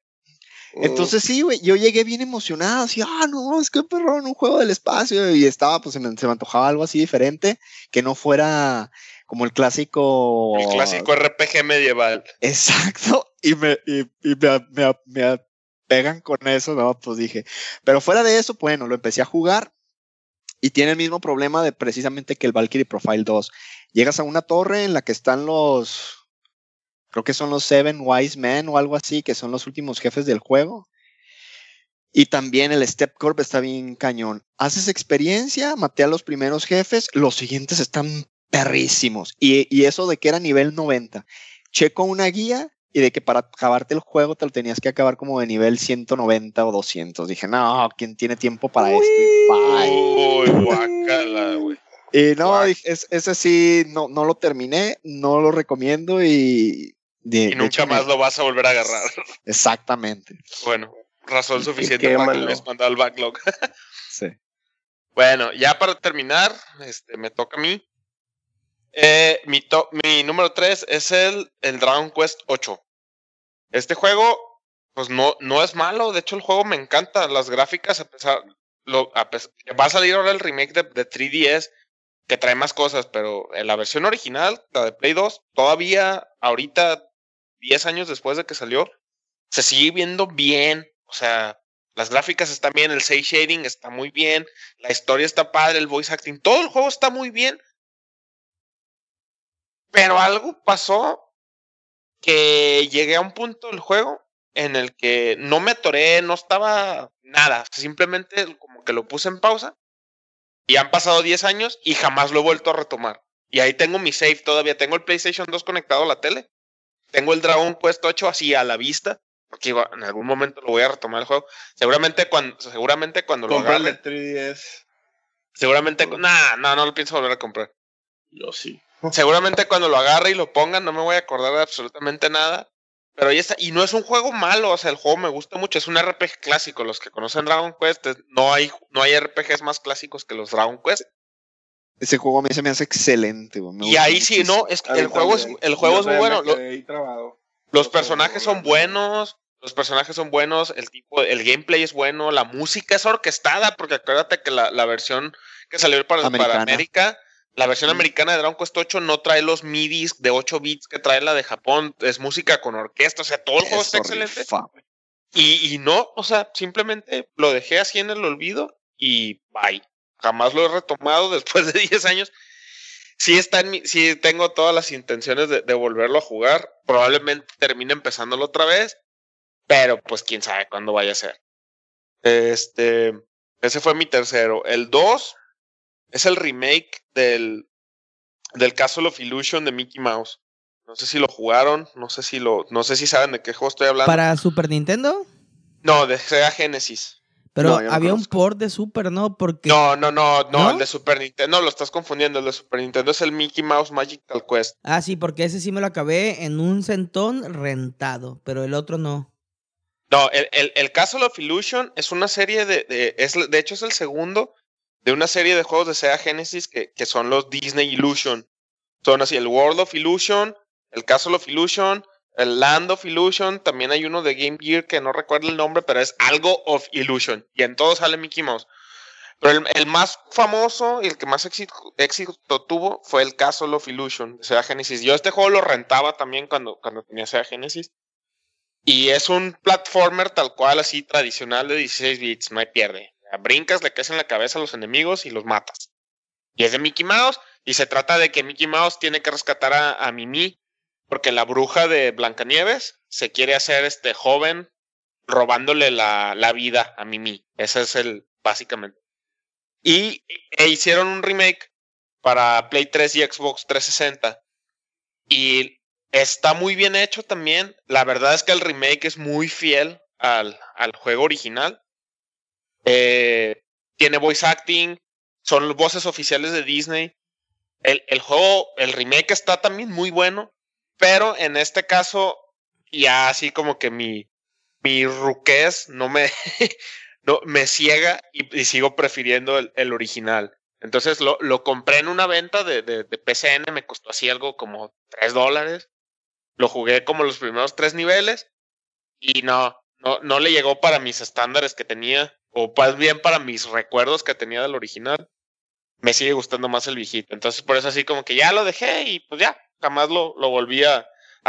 Entonces sí, güey, yo llegué bien emocionado, así, ah, no, es que perrón, un juego del espacio, y estaba, pues se me, se me antojaba algo así diferente, que no fuera como el clásico... El clásico RPG medieval. Exacto, y me, y, y me, me- me pegan con eso, no, pues dije, pero fuera de eso, bueno, lo empecé a jugar, y tiene el mismo problema de precisamente que el Valkyrie Profile 2. Llegas a una torre en la que están los... Creo que son los Seven Wise Men o algo así, que son los últimos jefes del juego. Y también el Step Curve está bien cañón. Haces experiencia, maté a los primeros jefes, los siguientes están perrísimos. Y, y eso de que era nivel 90. Checo una guía y de que para acabarte el juego te lo tenías que acabar como de nivel 190 o 200. Dije, no, ¿quién tiene tiempo para esto? Bye. Uy, guácala, güey. Y no, es- ese sí, no, no lo terminé, no lo recomiendo y... de- Y nunca hecho, más lo vas a volver a agarrar. Exactamente. Bueno, razón suficiente para que quémalo. le hayas mandado al backlog. Sí. Bueno, ya para terminar, este, me toca a mí. Eh, mi, to- mi número 3 es el, el Dragon Quest 8. Este juego, pues no, no es malo. De hecho, el juego me encanta. Las gráficas, a pesar. Lo, a pes- va a salir ahora el remake de, de 3DS que trae más cosas, pero en la versión original, la de Play 2, todavía ahorita, 10 años después de que salió, se sigue viendo bien. O sea, las gráficas están bien, el 6 shading está muy bien, la historia está padre, el voice acting, todo el juego está muy bien. Pero algo pasó que llegué a un punto del juego en el que no me atoré, no estaba nada, simplemente como que lo puse en pausa y han pasado 10 años y jamás lo he vuelto a retomar. Y ahí tengo mi save todavía, tengo el PlayStation 2 conectado a la tele, tengo el Dragon Quest 8 así a la vista, porque en algún momento lo voy a retomar el juego. Seguramente cuando, seguramente cuando lo agarre, 3DS. seguramente, cu- nah, no, no lo pienso volver a comprar. Yo sí. Seguramente cuando lo agarre y lo pongan no me voy a acordar de absolutamente nada. pero ahí está. Y no es un juego malo, o sea, el juego me gusta mucho. Es un RPG clásico. Los que conocen Dragon Quest, no hay, no hay RPGs más clásicos que los Dragon Quest. Ese juego a mí se me hace excelente, Y ahí sí, no, es que el juego es, el juego es muy bueno. los personajes son buenos, los personajes son buenos, el tipo, el gameplay es bueno, la música es orquestada, porque acuérdate que la, la versión que salió para, para América la versión americana de Dragon Quest 8 no trae los MIDIs de 8 bits que trae la de Japón. Es música con orquesta. O sea, todo el juego está excelente. Y, y, no, o sea, simplemente lo dejé así en el olvido y bye. Jamás lo he retomado después de 10 años. Sí, está en mi, sí tengo todas las intenciones de, de volverlo a jugar. Probablemente termine empezándolo otra vez. Pero pues quién sabe cuándo vaya a ser. Este, ese fue mi tercero. El 2 es el remake del, del Castle of Illusion de Mickey Mouse. No sé si lo jugaron, no sé si lo, no sé si saben de qué juego estoy hablando. ¿Para Super Nintendo? No, de Sega Genesis. Pero había un port de Super, ¿no? Porque... No, no, no, no, el de Super Nintendo, no, lo estás confundiendo, el de Super Nintendo es el Mickey Mouse Magical Quest. Ah, sí, porque ese sí me lo acabé en un centón rentado, pero el otro no. No, el, el, el Castle of Illusion es una serie de, de, es, de hecho es el segundo de una serie de juegos de Sega Genesis que, que son los Disney Illusion. Son así, el World of Illusion, el Castle of Illusion, el Land of Illusion, también hay uno de Game Gear que no recuerdo el nombre, pero es algo of Illusion. Y en todo sale Mickey Mouse. Pero el, más famoso y el que más éxito, tuvo fue el Castle of Illusion de Sega Genesis. Yo este juego lo rentaba también cuando, cuando tenía Sega Genesis. Y es un platformer tal cual, así tradicional de 16 bits, no hay pierde brincas, le caes en la cabeza a los enemigos y los matas. Y es de Mickey Mouse, y se trata de que Mickey Mouse tiene que rescatar a, Mimi, porque la bruja de Blancanieves se quiere hacer este joven robándole la, la vida a Mimi. Ese es el, básicamente. Y e hicieron un remake para Play 3 y Xbox 360. Y está muy bien hecho también. La verdad es que el remake es muy fiel al, al juego original. Eh, tiene voice acting, son voces oficiales de Disney. El, el, juego, el remake está también muy bueno, pero en este caso, ya así como que mi, mi ruquez no me, no, me ciega y, sigo prefiriendo el, original. Entonces lo, lo, compré en una venta de, de, de, PCN, me costó así algo como 3 dólares. Lo jugué como los primeros tres niveles y no, no, no le llegó para mis estándares que tenía o más bien para mis recuerdos que tenía del original, me sigue gustando más el viejito. Entonces, por eso así como que ya lo dejé y pues ya, jamás lo, lo volví a,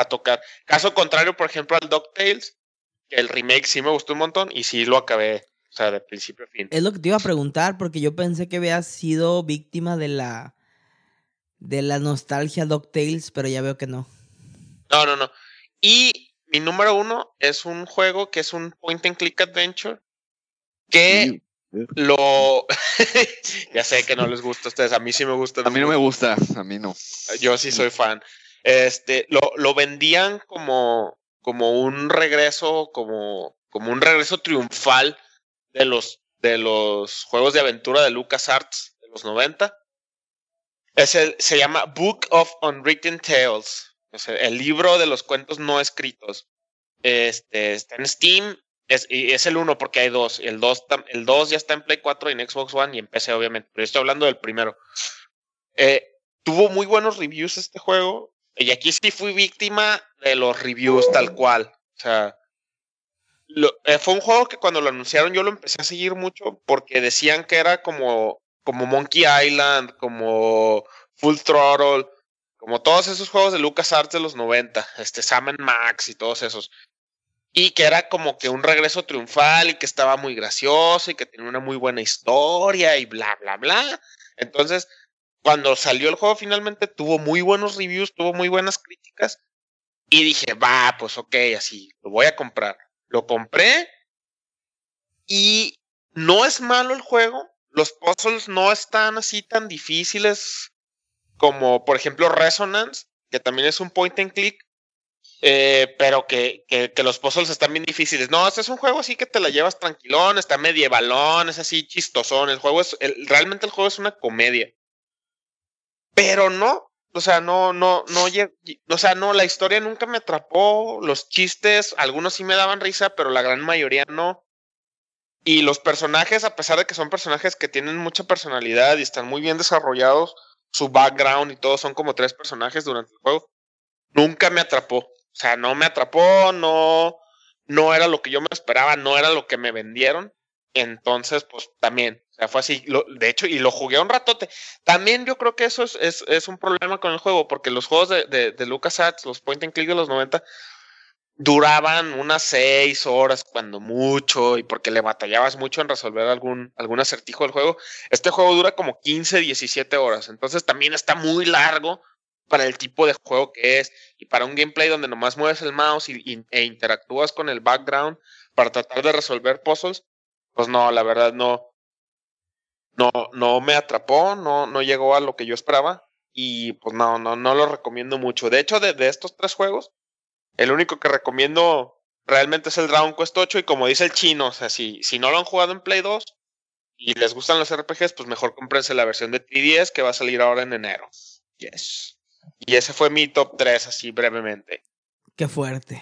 tocar. Caso contrario, por ejemplo, al DuckTales, que el remake sí me gustó un montón y sí lo acabé, o sea, de principio a fin. Es lo que te iba a preguntar, porque yo pensé que habías sido víctima de la de la nostalgia DuckTales, pero ya veo que no. No, no, no. Y mi número uno es un juego que es un point and click adventure que lo... ya sé que no les gusta a ustedes, a mí sí me gusta. A mí no me gusta, a mí no. Yo sí soy fan. Este, lo, lo vendían como, como un regreso, como, como un regreso triunfal de los, de los juegos de aventura de LucasArts de los 90. Es el, se llama Book of Unwritten Tales. el libro de los cuentos no escritos. Este, está en Steam es, y es el uno porque hay dos. El 2 el dos ya está en Play 4 y en Xbox One y en PC, obviamente. Pero estoy hablando del primero. Eh, tuvo muy buenos reviews este juego. Y aquí sí fui víctima de los reviews tal cual. O sea, eh, fue un juego que cuando lo anunciaron yo lo empecé a seguir mucho porque decían que era como, como Monkey Island, como Full Throttle, como todos esos juegos de LucasArts de los 90, este Sam Max y todos esos y que era como que un regreso triunfal y que estaba muy gracioso y que tenía una muy buena historia y bla, bla, bla. Entonces, cuando salió el juego finalmente tuvo muy buenos reviews, tuvo muy buenas críticas y dije, va, pues ok, así, lo voy a comprar. Lo compré y no es malo el juego, los puzzles no están así tan difíciles como por ejemplo Resonance, que también es un point and click, eh, pero que, que, los puzzles están bien difíciles. No, este es un juego así que te la llevas tranquilón, está medievalón, es así chistosón. El juego es, realmente el juego es una comedia. Pero no, O sea, no, no, no, o sea, no, la historia nunca me atrapó. Los chistes, algunos sí me daban risa, pero la gran mayoría no. Y los personajes, a pesar de que son personajes que tienen mucha personalidad y están muy bien desarrollados, su background y todo son como tres personajes durante el juego, nunca me atrapó. O sea, no me atrapó, no, no era lo que yo me esperaba, no era lo que me vendieron. Entonces, pues también, o sea, fue así. de hecho, y lo jugué un ratote. También yo creo que eso es, es, es un problema con el juego, porque los juegos de, de, de LucasArts, los point and click de los 90, duraban unas seis horas cuando mucho y porque le batallabas mucho en resolver algún, algún acertijo del juego. Este juego dura como 15, 17 horas, entonces también está muy largo para el tipo de juego que es y para un gameplay donde nomás mueves el mouse y, e interactúas con el background para tratar de resolver puzzles, pues no, la verdad no, no, no me atrapó, no, no llegó a lo que yo esperaba y pues no, no, no lo recomiendo mucho. De hecho, de, estos tres juegos, el único que recomiendo realmente es el Dragon Quest 8 y como dice el chino, o sea, si, si no lo han jugado en Play 2 y les gustan los RPGs, pues mejor cómprense la versión de 3DS que va a salir ahora en enero. Yes. Y ese fue mi top 3 así brevemente. Qué fuerte.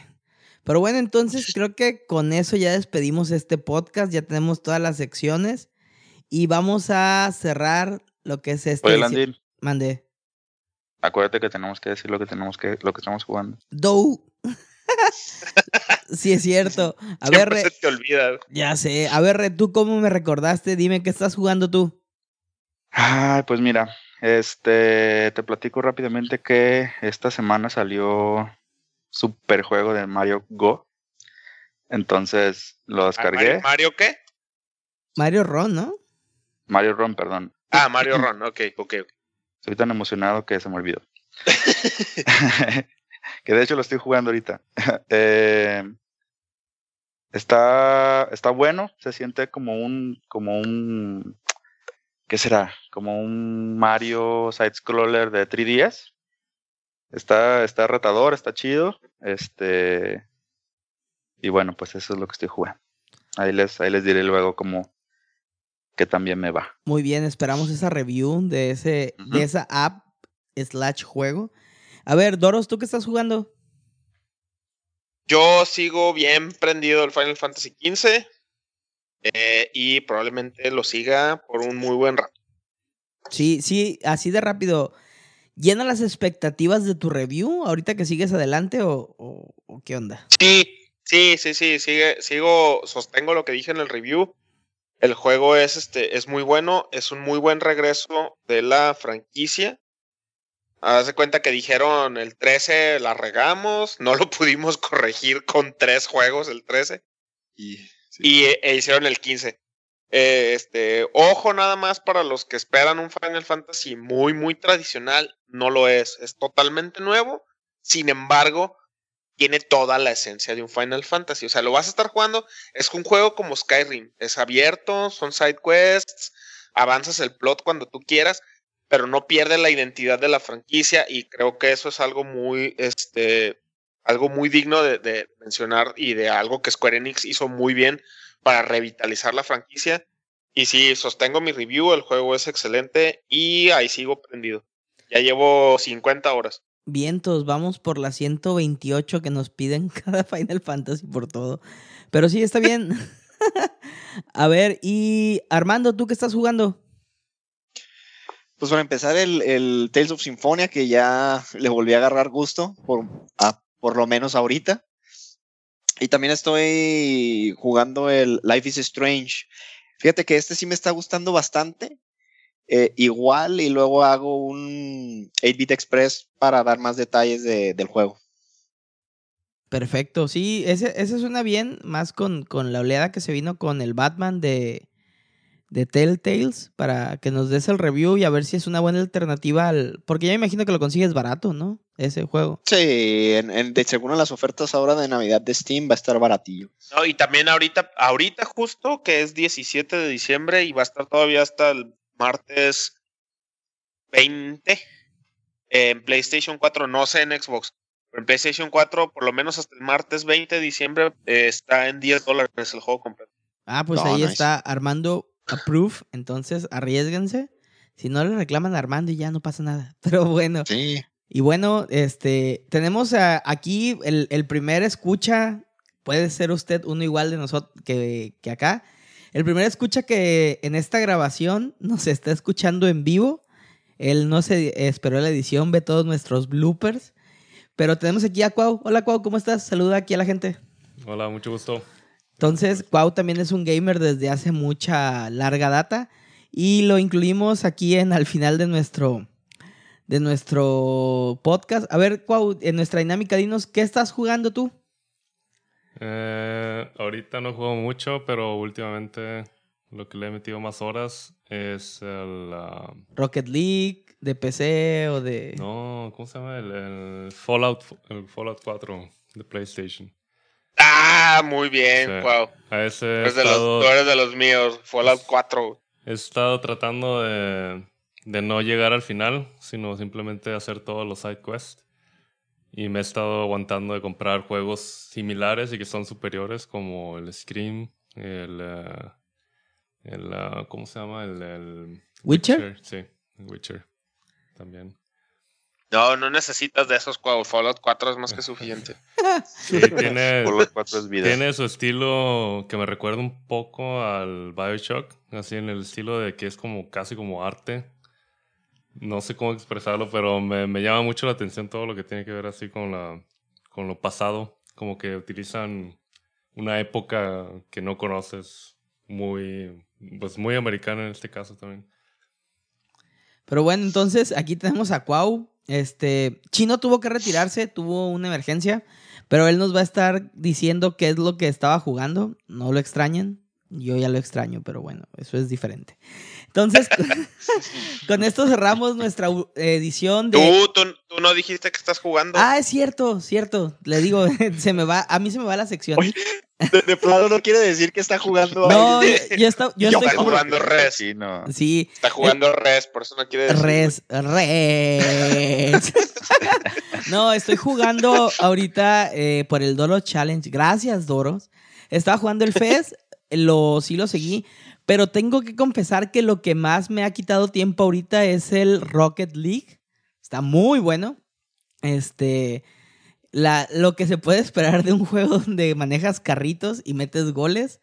Pero bueno, entonces creo que con eso ya despedimos este podcast, ya tenemos todas las secciones y vamos a cerrar lo que es este. Oye, Mandé. Acuérdate que tenemos que decir lo que tenemos que, lo que estamos jugando. Do. sí, es cierto. A ver, se te olvida. Ya sé. A ver, ¿tú cómo me recordaste? Dime, ¿qué estás jugando tú? Ay, pues mira, este, te platico rápidamente que esta semana salió super juego de Mario Go. Entonces lo descargué. ¿Mario, qué? Mario Ron, ¿no? Mario Ron, perdón. Ah, Mario Ron, ok, ok. Estoy tan emocionado que se me olvidó. que de hecho lo estoy jugando ahorita. Eh, está, está bueno, se siente como un, como un, ¿qué será? Como un Mario side scroller de 3DS. Está, está retador, está chido. Este, y bueno, pues eso es lo que estoy jugando. Ahí les, ahí les diré luego cómo, que también me va. Muy bien, esperamos esa review de, ese, de esa app slash juego. A ver, Doros, ¿tú qué estás jugando? Yo sigo bien prendido el Final Fantasy XV eh, y probablemente lo siga por un muy buen rato. Sí, sí, así de rápido. ¿Llena las expectativas de tu review ahorita que sigues adelante o, o qué onda? Sí, sí, sí, sí, sigue, sigo, sostengo lo que dije en el review. El juego es, este, es muy bueno, es un muy buen regreso de la franquicia. Haz de cuenta que dijeron el 13 la regamos, no lo pudimos corregir con tres juegos el 13 y, e, hicieron el 15. Eh, este, ojo nada más para los que esperan un Final Fantasy muy, muy tradicional, no lo es, es totalmente nuevo. Sin embargo, tiene toda la esencia de un Final Fantasy. O sea, lo vas a estar jugando, es un juego como Skyrim, es abierto, son side quests, avanzas el plot cuando tú quieras, pero no pierde la identidad de la franquicia y creo que eso es algo muy, este, algo muy digno de, de mencionar y de algo que Square Enix hizo muy bien para revitalizar la franquicia. Y sí, sostengo mi review, el juego es excelente y ahí sigo prendido. Ya llevo 50 horas. Vientos, vamos por la 128 que nos piden cada Final Fantasy por todo. Pero sí, está bien. a ver, y Armando, ¿tú qué estás jugando? Pues para empezar, el, Tales of Symphonia, que ya le volví a agarrar gusto, por, por lo menos ahorita. Y también estoy jugando el Life is Strange. Fíjate que este sí me está gustando bastante. Eh, igual y luego hago un 8-bit express para dar más detalles del juego. Perfecto, sí, ese, ese suena bien, más con, con, la oleada que se vino con el Batman de, de Telltales, para que nos des el review y a ver si es una buena alternativa al... Porque ya me imagino que lo consigues barato, ¿no? Ese juego. Sí, en, de según las ofertas ahora de Navidad de Steam va a estar baratillo. No, y también ahorita, ahorita justo, que es 17 de diciembre y va a estar todavía hasta el martes 20 en PlayStation 4, no sé en Xbox, pero en PlayStation 4, por lo menos hasta el martes 20 de diciembre, eh, está en 10 dólares el juego completo. Ah, pues ahí está Armando Approve, entonces arriesguense. Si no le reclaman a Armando y ya no pasa nada. Pero bueno. Sí. Y bueno, este, tenemos a- aquí el, el primer escucha, puede ser usted uno igual de nosotros que, que acá. El primer escucha que en esta grabación nos está escuchando en vivo. Él no se esperó la edición, ve todos nuestros bloopers. Pero tenemos aquí a Cuau. Hola Cuau, ¿cómo estás? Saluda aquí a la gente. Hola, mucho gusto. Entonces, Cuau también es un gamer desde hace mucha larga data. Y lo incluimos aquí en al final de nuestro, de nuestro podcast. A ver, Cuau, en nuestra dinámica, dinos, ¿qué estás jugando tú? Eh, ahorita no juego mucho, pero últimamente lo que le he metido más horas es el... ah, Rocket League, de PC o de... no, ¿cómo se llama? El, el Fallout, el Fallout 4 de PlayStation. Ah, muy bien, Sí. wow. A ese eres, de los, tú eres de los míos, Fallout 4. he estado tratando de, de no llegar al final, sino simplemente hacer todos los side quests. Y me he estado aguantando de comprar juegos similares y que son superiores, como el Scream, el... eh, el ah, ¿Cómo se llama? El... el ¿Witcher? Sí, el Witcher. También. No, no necesitas de esos juegos. Fallout 4 es más que suficiente. Sí, es vida. tiene su estilo que me recuerda un poco al Bioshock, así en el estilo de que es como casi como arte. No sé cómo expresarlo, pero me, me llama mucho la atención todo lo que tiene que ver así con, la, con lo pasado. Como que utilizan una época que no conoces, muy, pues muy americana en este caso también. Pero bueno, entonces aquí tenemos a Cuau. Este, Chino tuvo que retirarse, tuvo una emergencia, pero él nos va a estar diciendo qué es lo que estaba jugando. No lo extrañen. Yo ya lo extraño, pero bueno, eso es diferente. Entonces, con esto cerramos nuestra edición de... ¿Tú, tú, tú no dijiste que estás jugando. Ah, es cierto, cierto. Le digo, se me va, a mí se me va la sección. Oye, De, de plano no quiere decir que está jugando. No, ahí. yo, yo Yo estoy jugando res. Sí, no. Sí, Está jugando res, por eso no quiere decir. Res, res. no, estoy jugando ahorita eh, por el Doro Challenge. Gracias, Doros. Estaba jugando el FES, lo, sí lo seguí, pero tengo que confesar que lo que más me ha quitado tiempo ahorita es el Rocket League. Está muy bueno. Este, la, lo que se puede esperar de un juego donde manejas carritos y metes goles.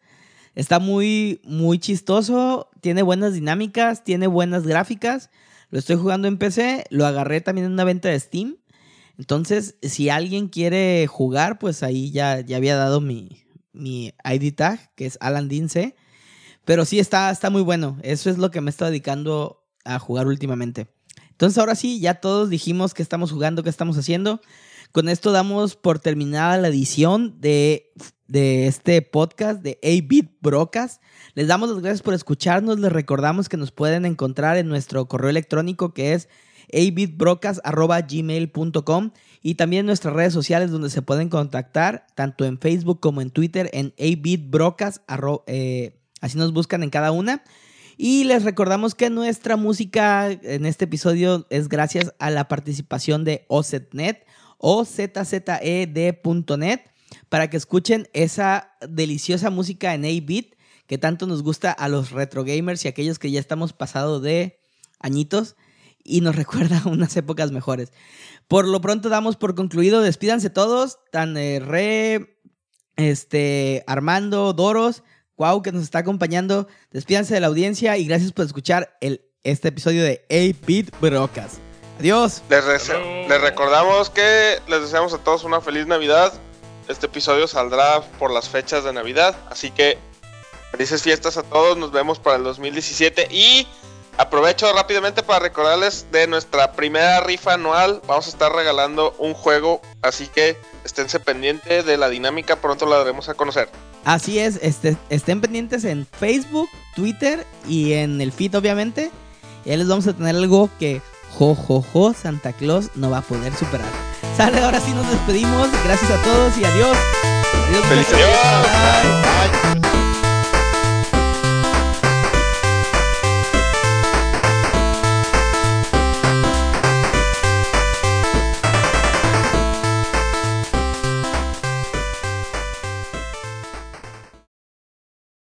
Está muy, muy chistoso, tiene buenas dinámicas, tiene buenas gráficas. Lo estoy jugando en PC, lo agarré también en una venta de Steam. Entonces, si alguien quiere jugar, pues ahí ya, ya había dado mi, mi ID tag, que es Alan Dince. Pero sí está, está muy bueno. Eso es lo que me estado dedicando a jugar últimamente. Entonces, ahora sí, ya todos dijimos que estamos jugando, que estamos haciendo. Con esto damos por terminada la edición de, de este podcast de 8-Bit Brocas. Les damos las gracias por escucharnos. Les recordamos que nos pueden encontrar en nuestro correo electrónico que es 8bitbrocas.gmail.com y también nuestras redes sociales donde se pueden contactar tanto en Facebook como en Twitter en 8bitbrocas. arro- eh, así nos buscan en cada una. Y les recordamos que nuestra música en este episodio es gracias a la participación de OZNet o ZZED.net para que escuchen esa deliciosa música en 8-bit que tanto nos gusta a los retro gamers y aquellos que ya estamos pasado de añitos y nos recuerda a unas épocas mejores. Por lo pronto damos por concluido, despídanse todos, tan eh, re, este, Armando, Doros, Cuau que nos está acompañando, despídanse de la audiencia y gracias por escuchar el, este episodio de 8-Bit Brocas. Adiós. Les, recordamos que les deseamos a todos una feliz Navidad. Este episodio saldrá por las fechas de Navidad, así que felices fiestas a todos. Nos vemos para el 2017 y aprovecho rápidamente para recordarles de nuestra primera rifa anual. Vamos a estar regalando un juego, así que esténse pendientes de la dinámica. Pronto la daremos a conocer. Así es, este, estén pendientes en Facebook, Twitter y en el feed, obviamente. Y ahí les vamos a tener algo que, jo, jo, jo, Santa Claus no va a poder superar. Sale, ahora sí nos despedimos. Gracias a todos y adiós. Adiós. ¡Feliz muchachos. Navidad! Bye.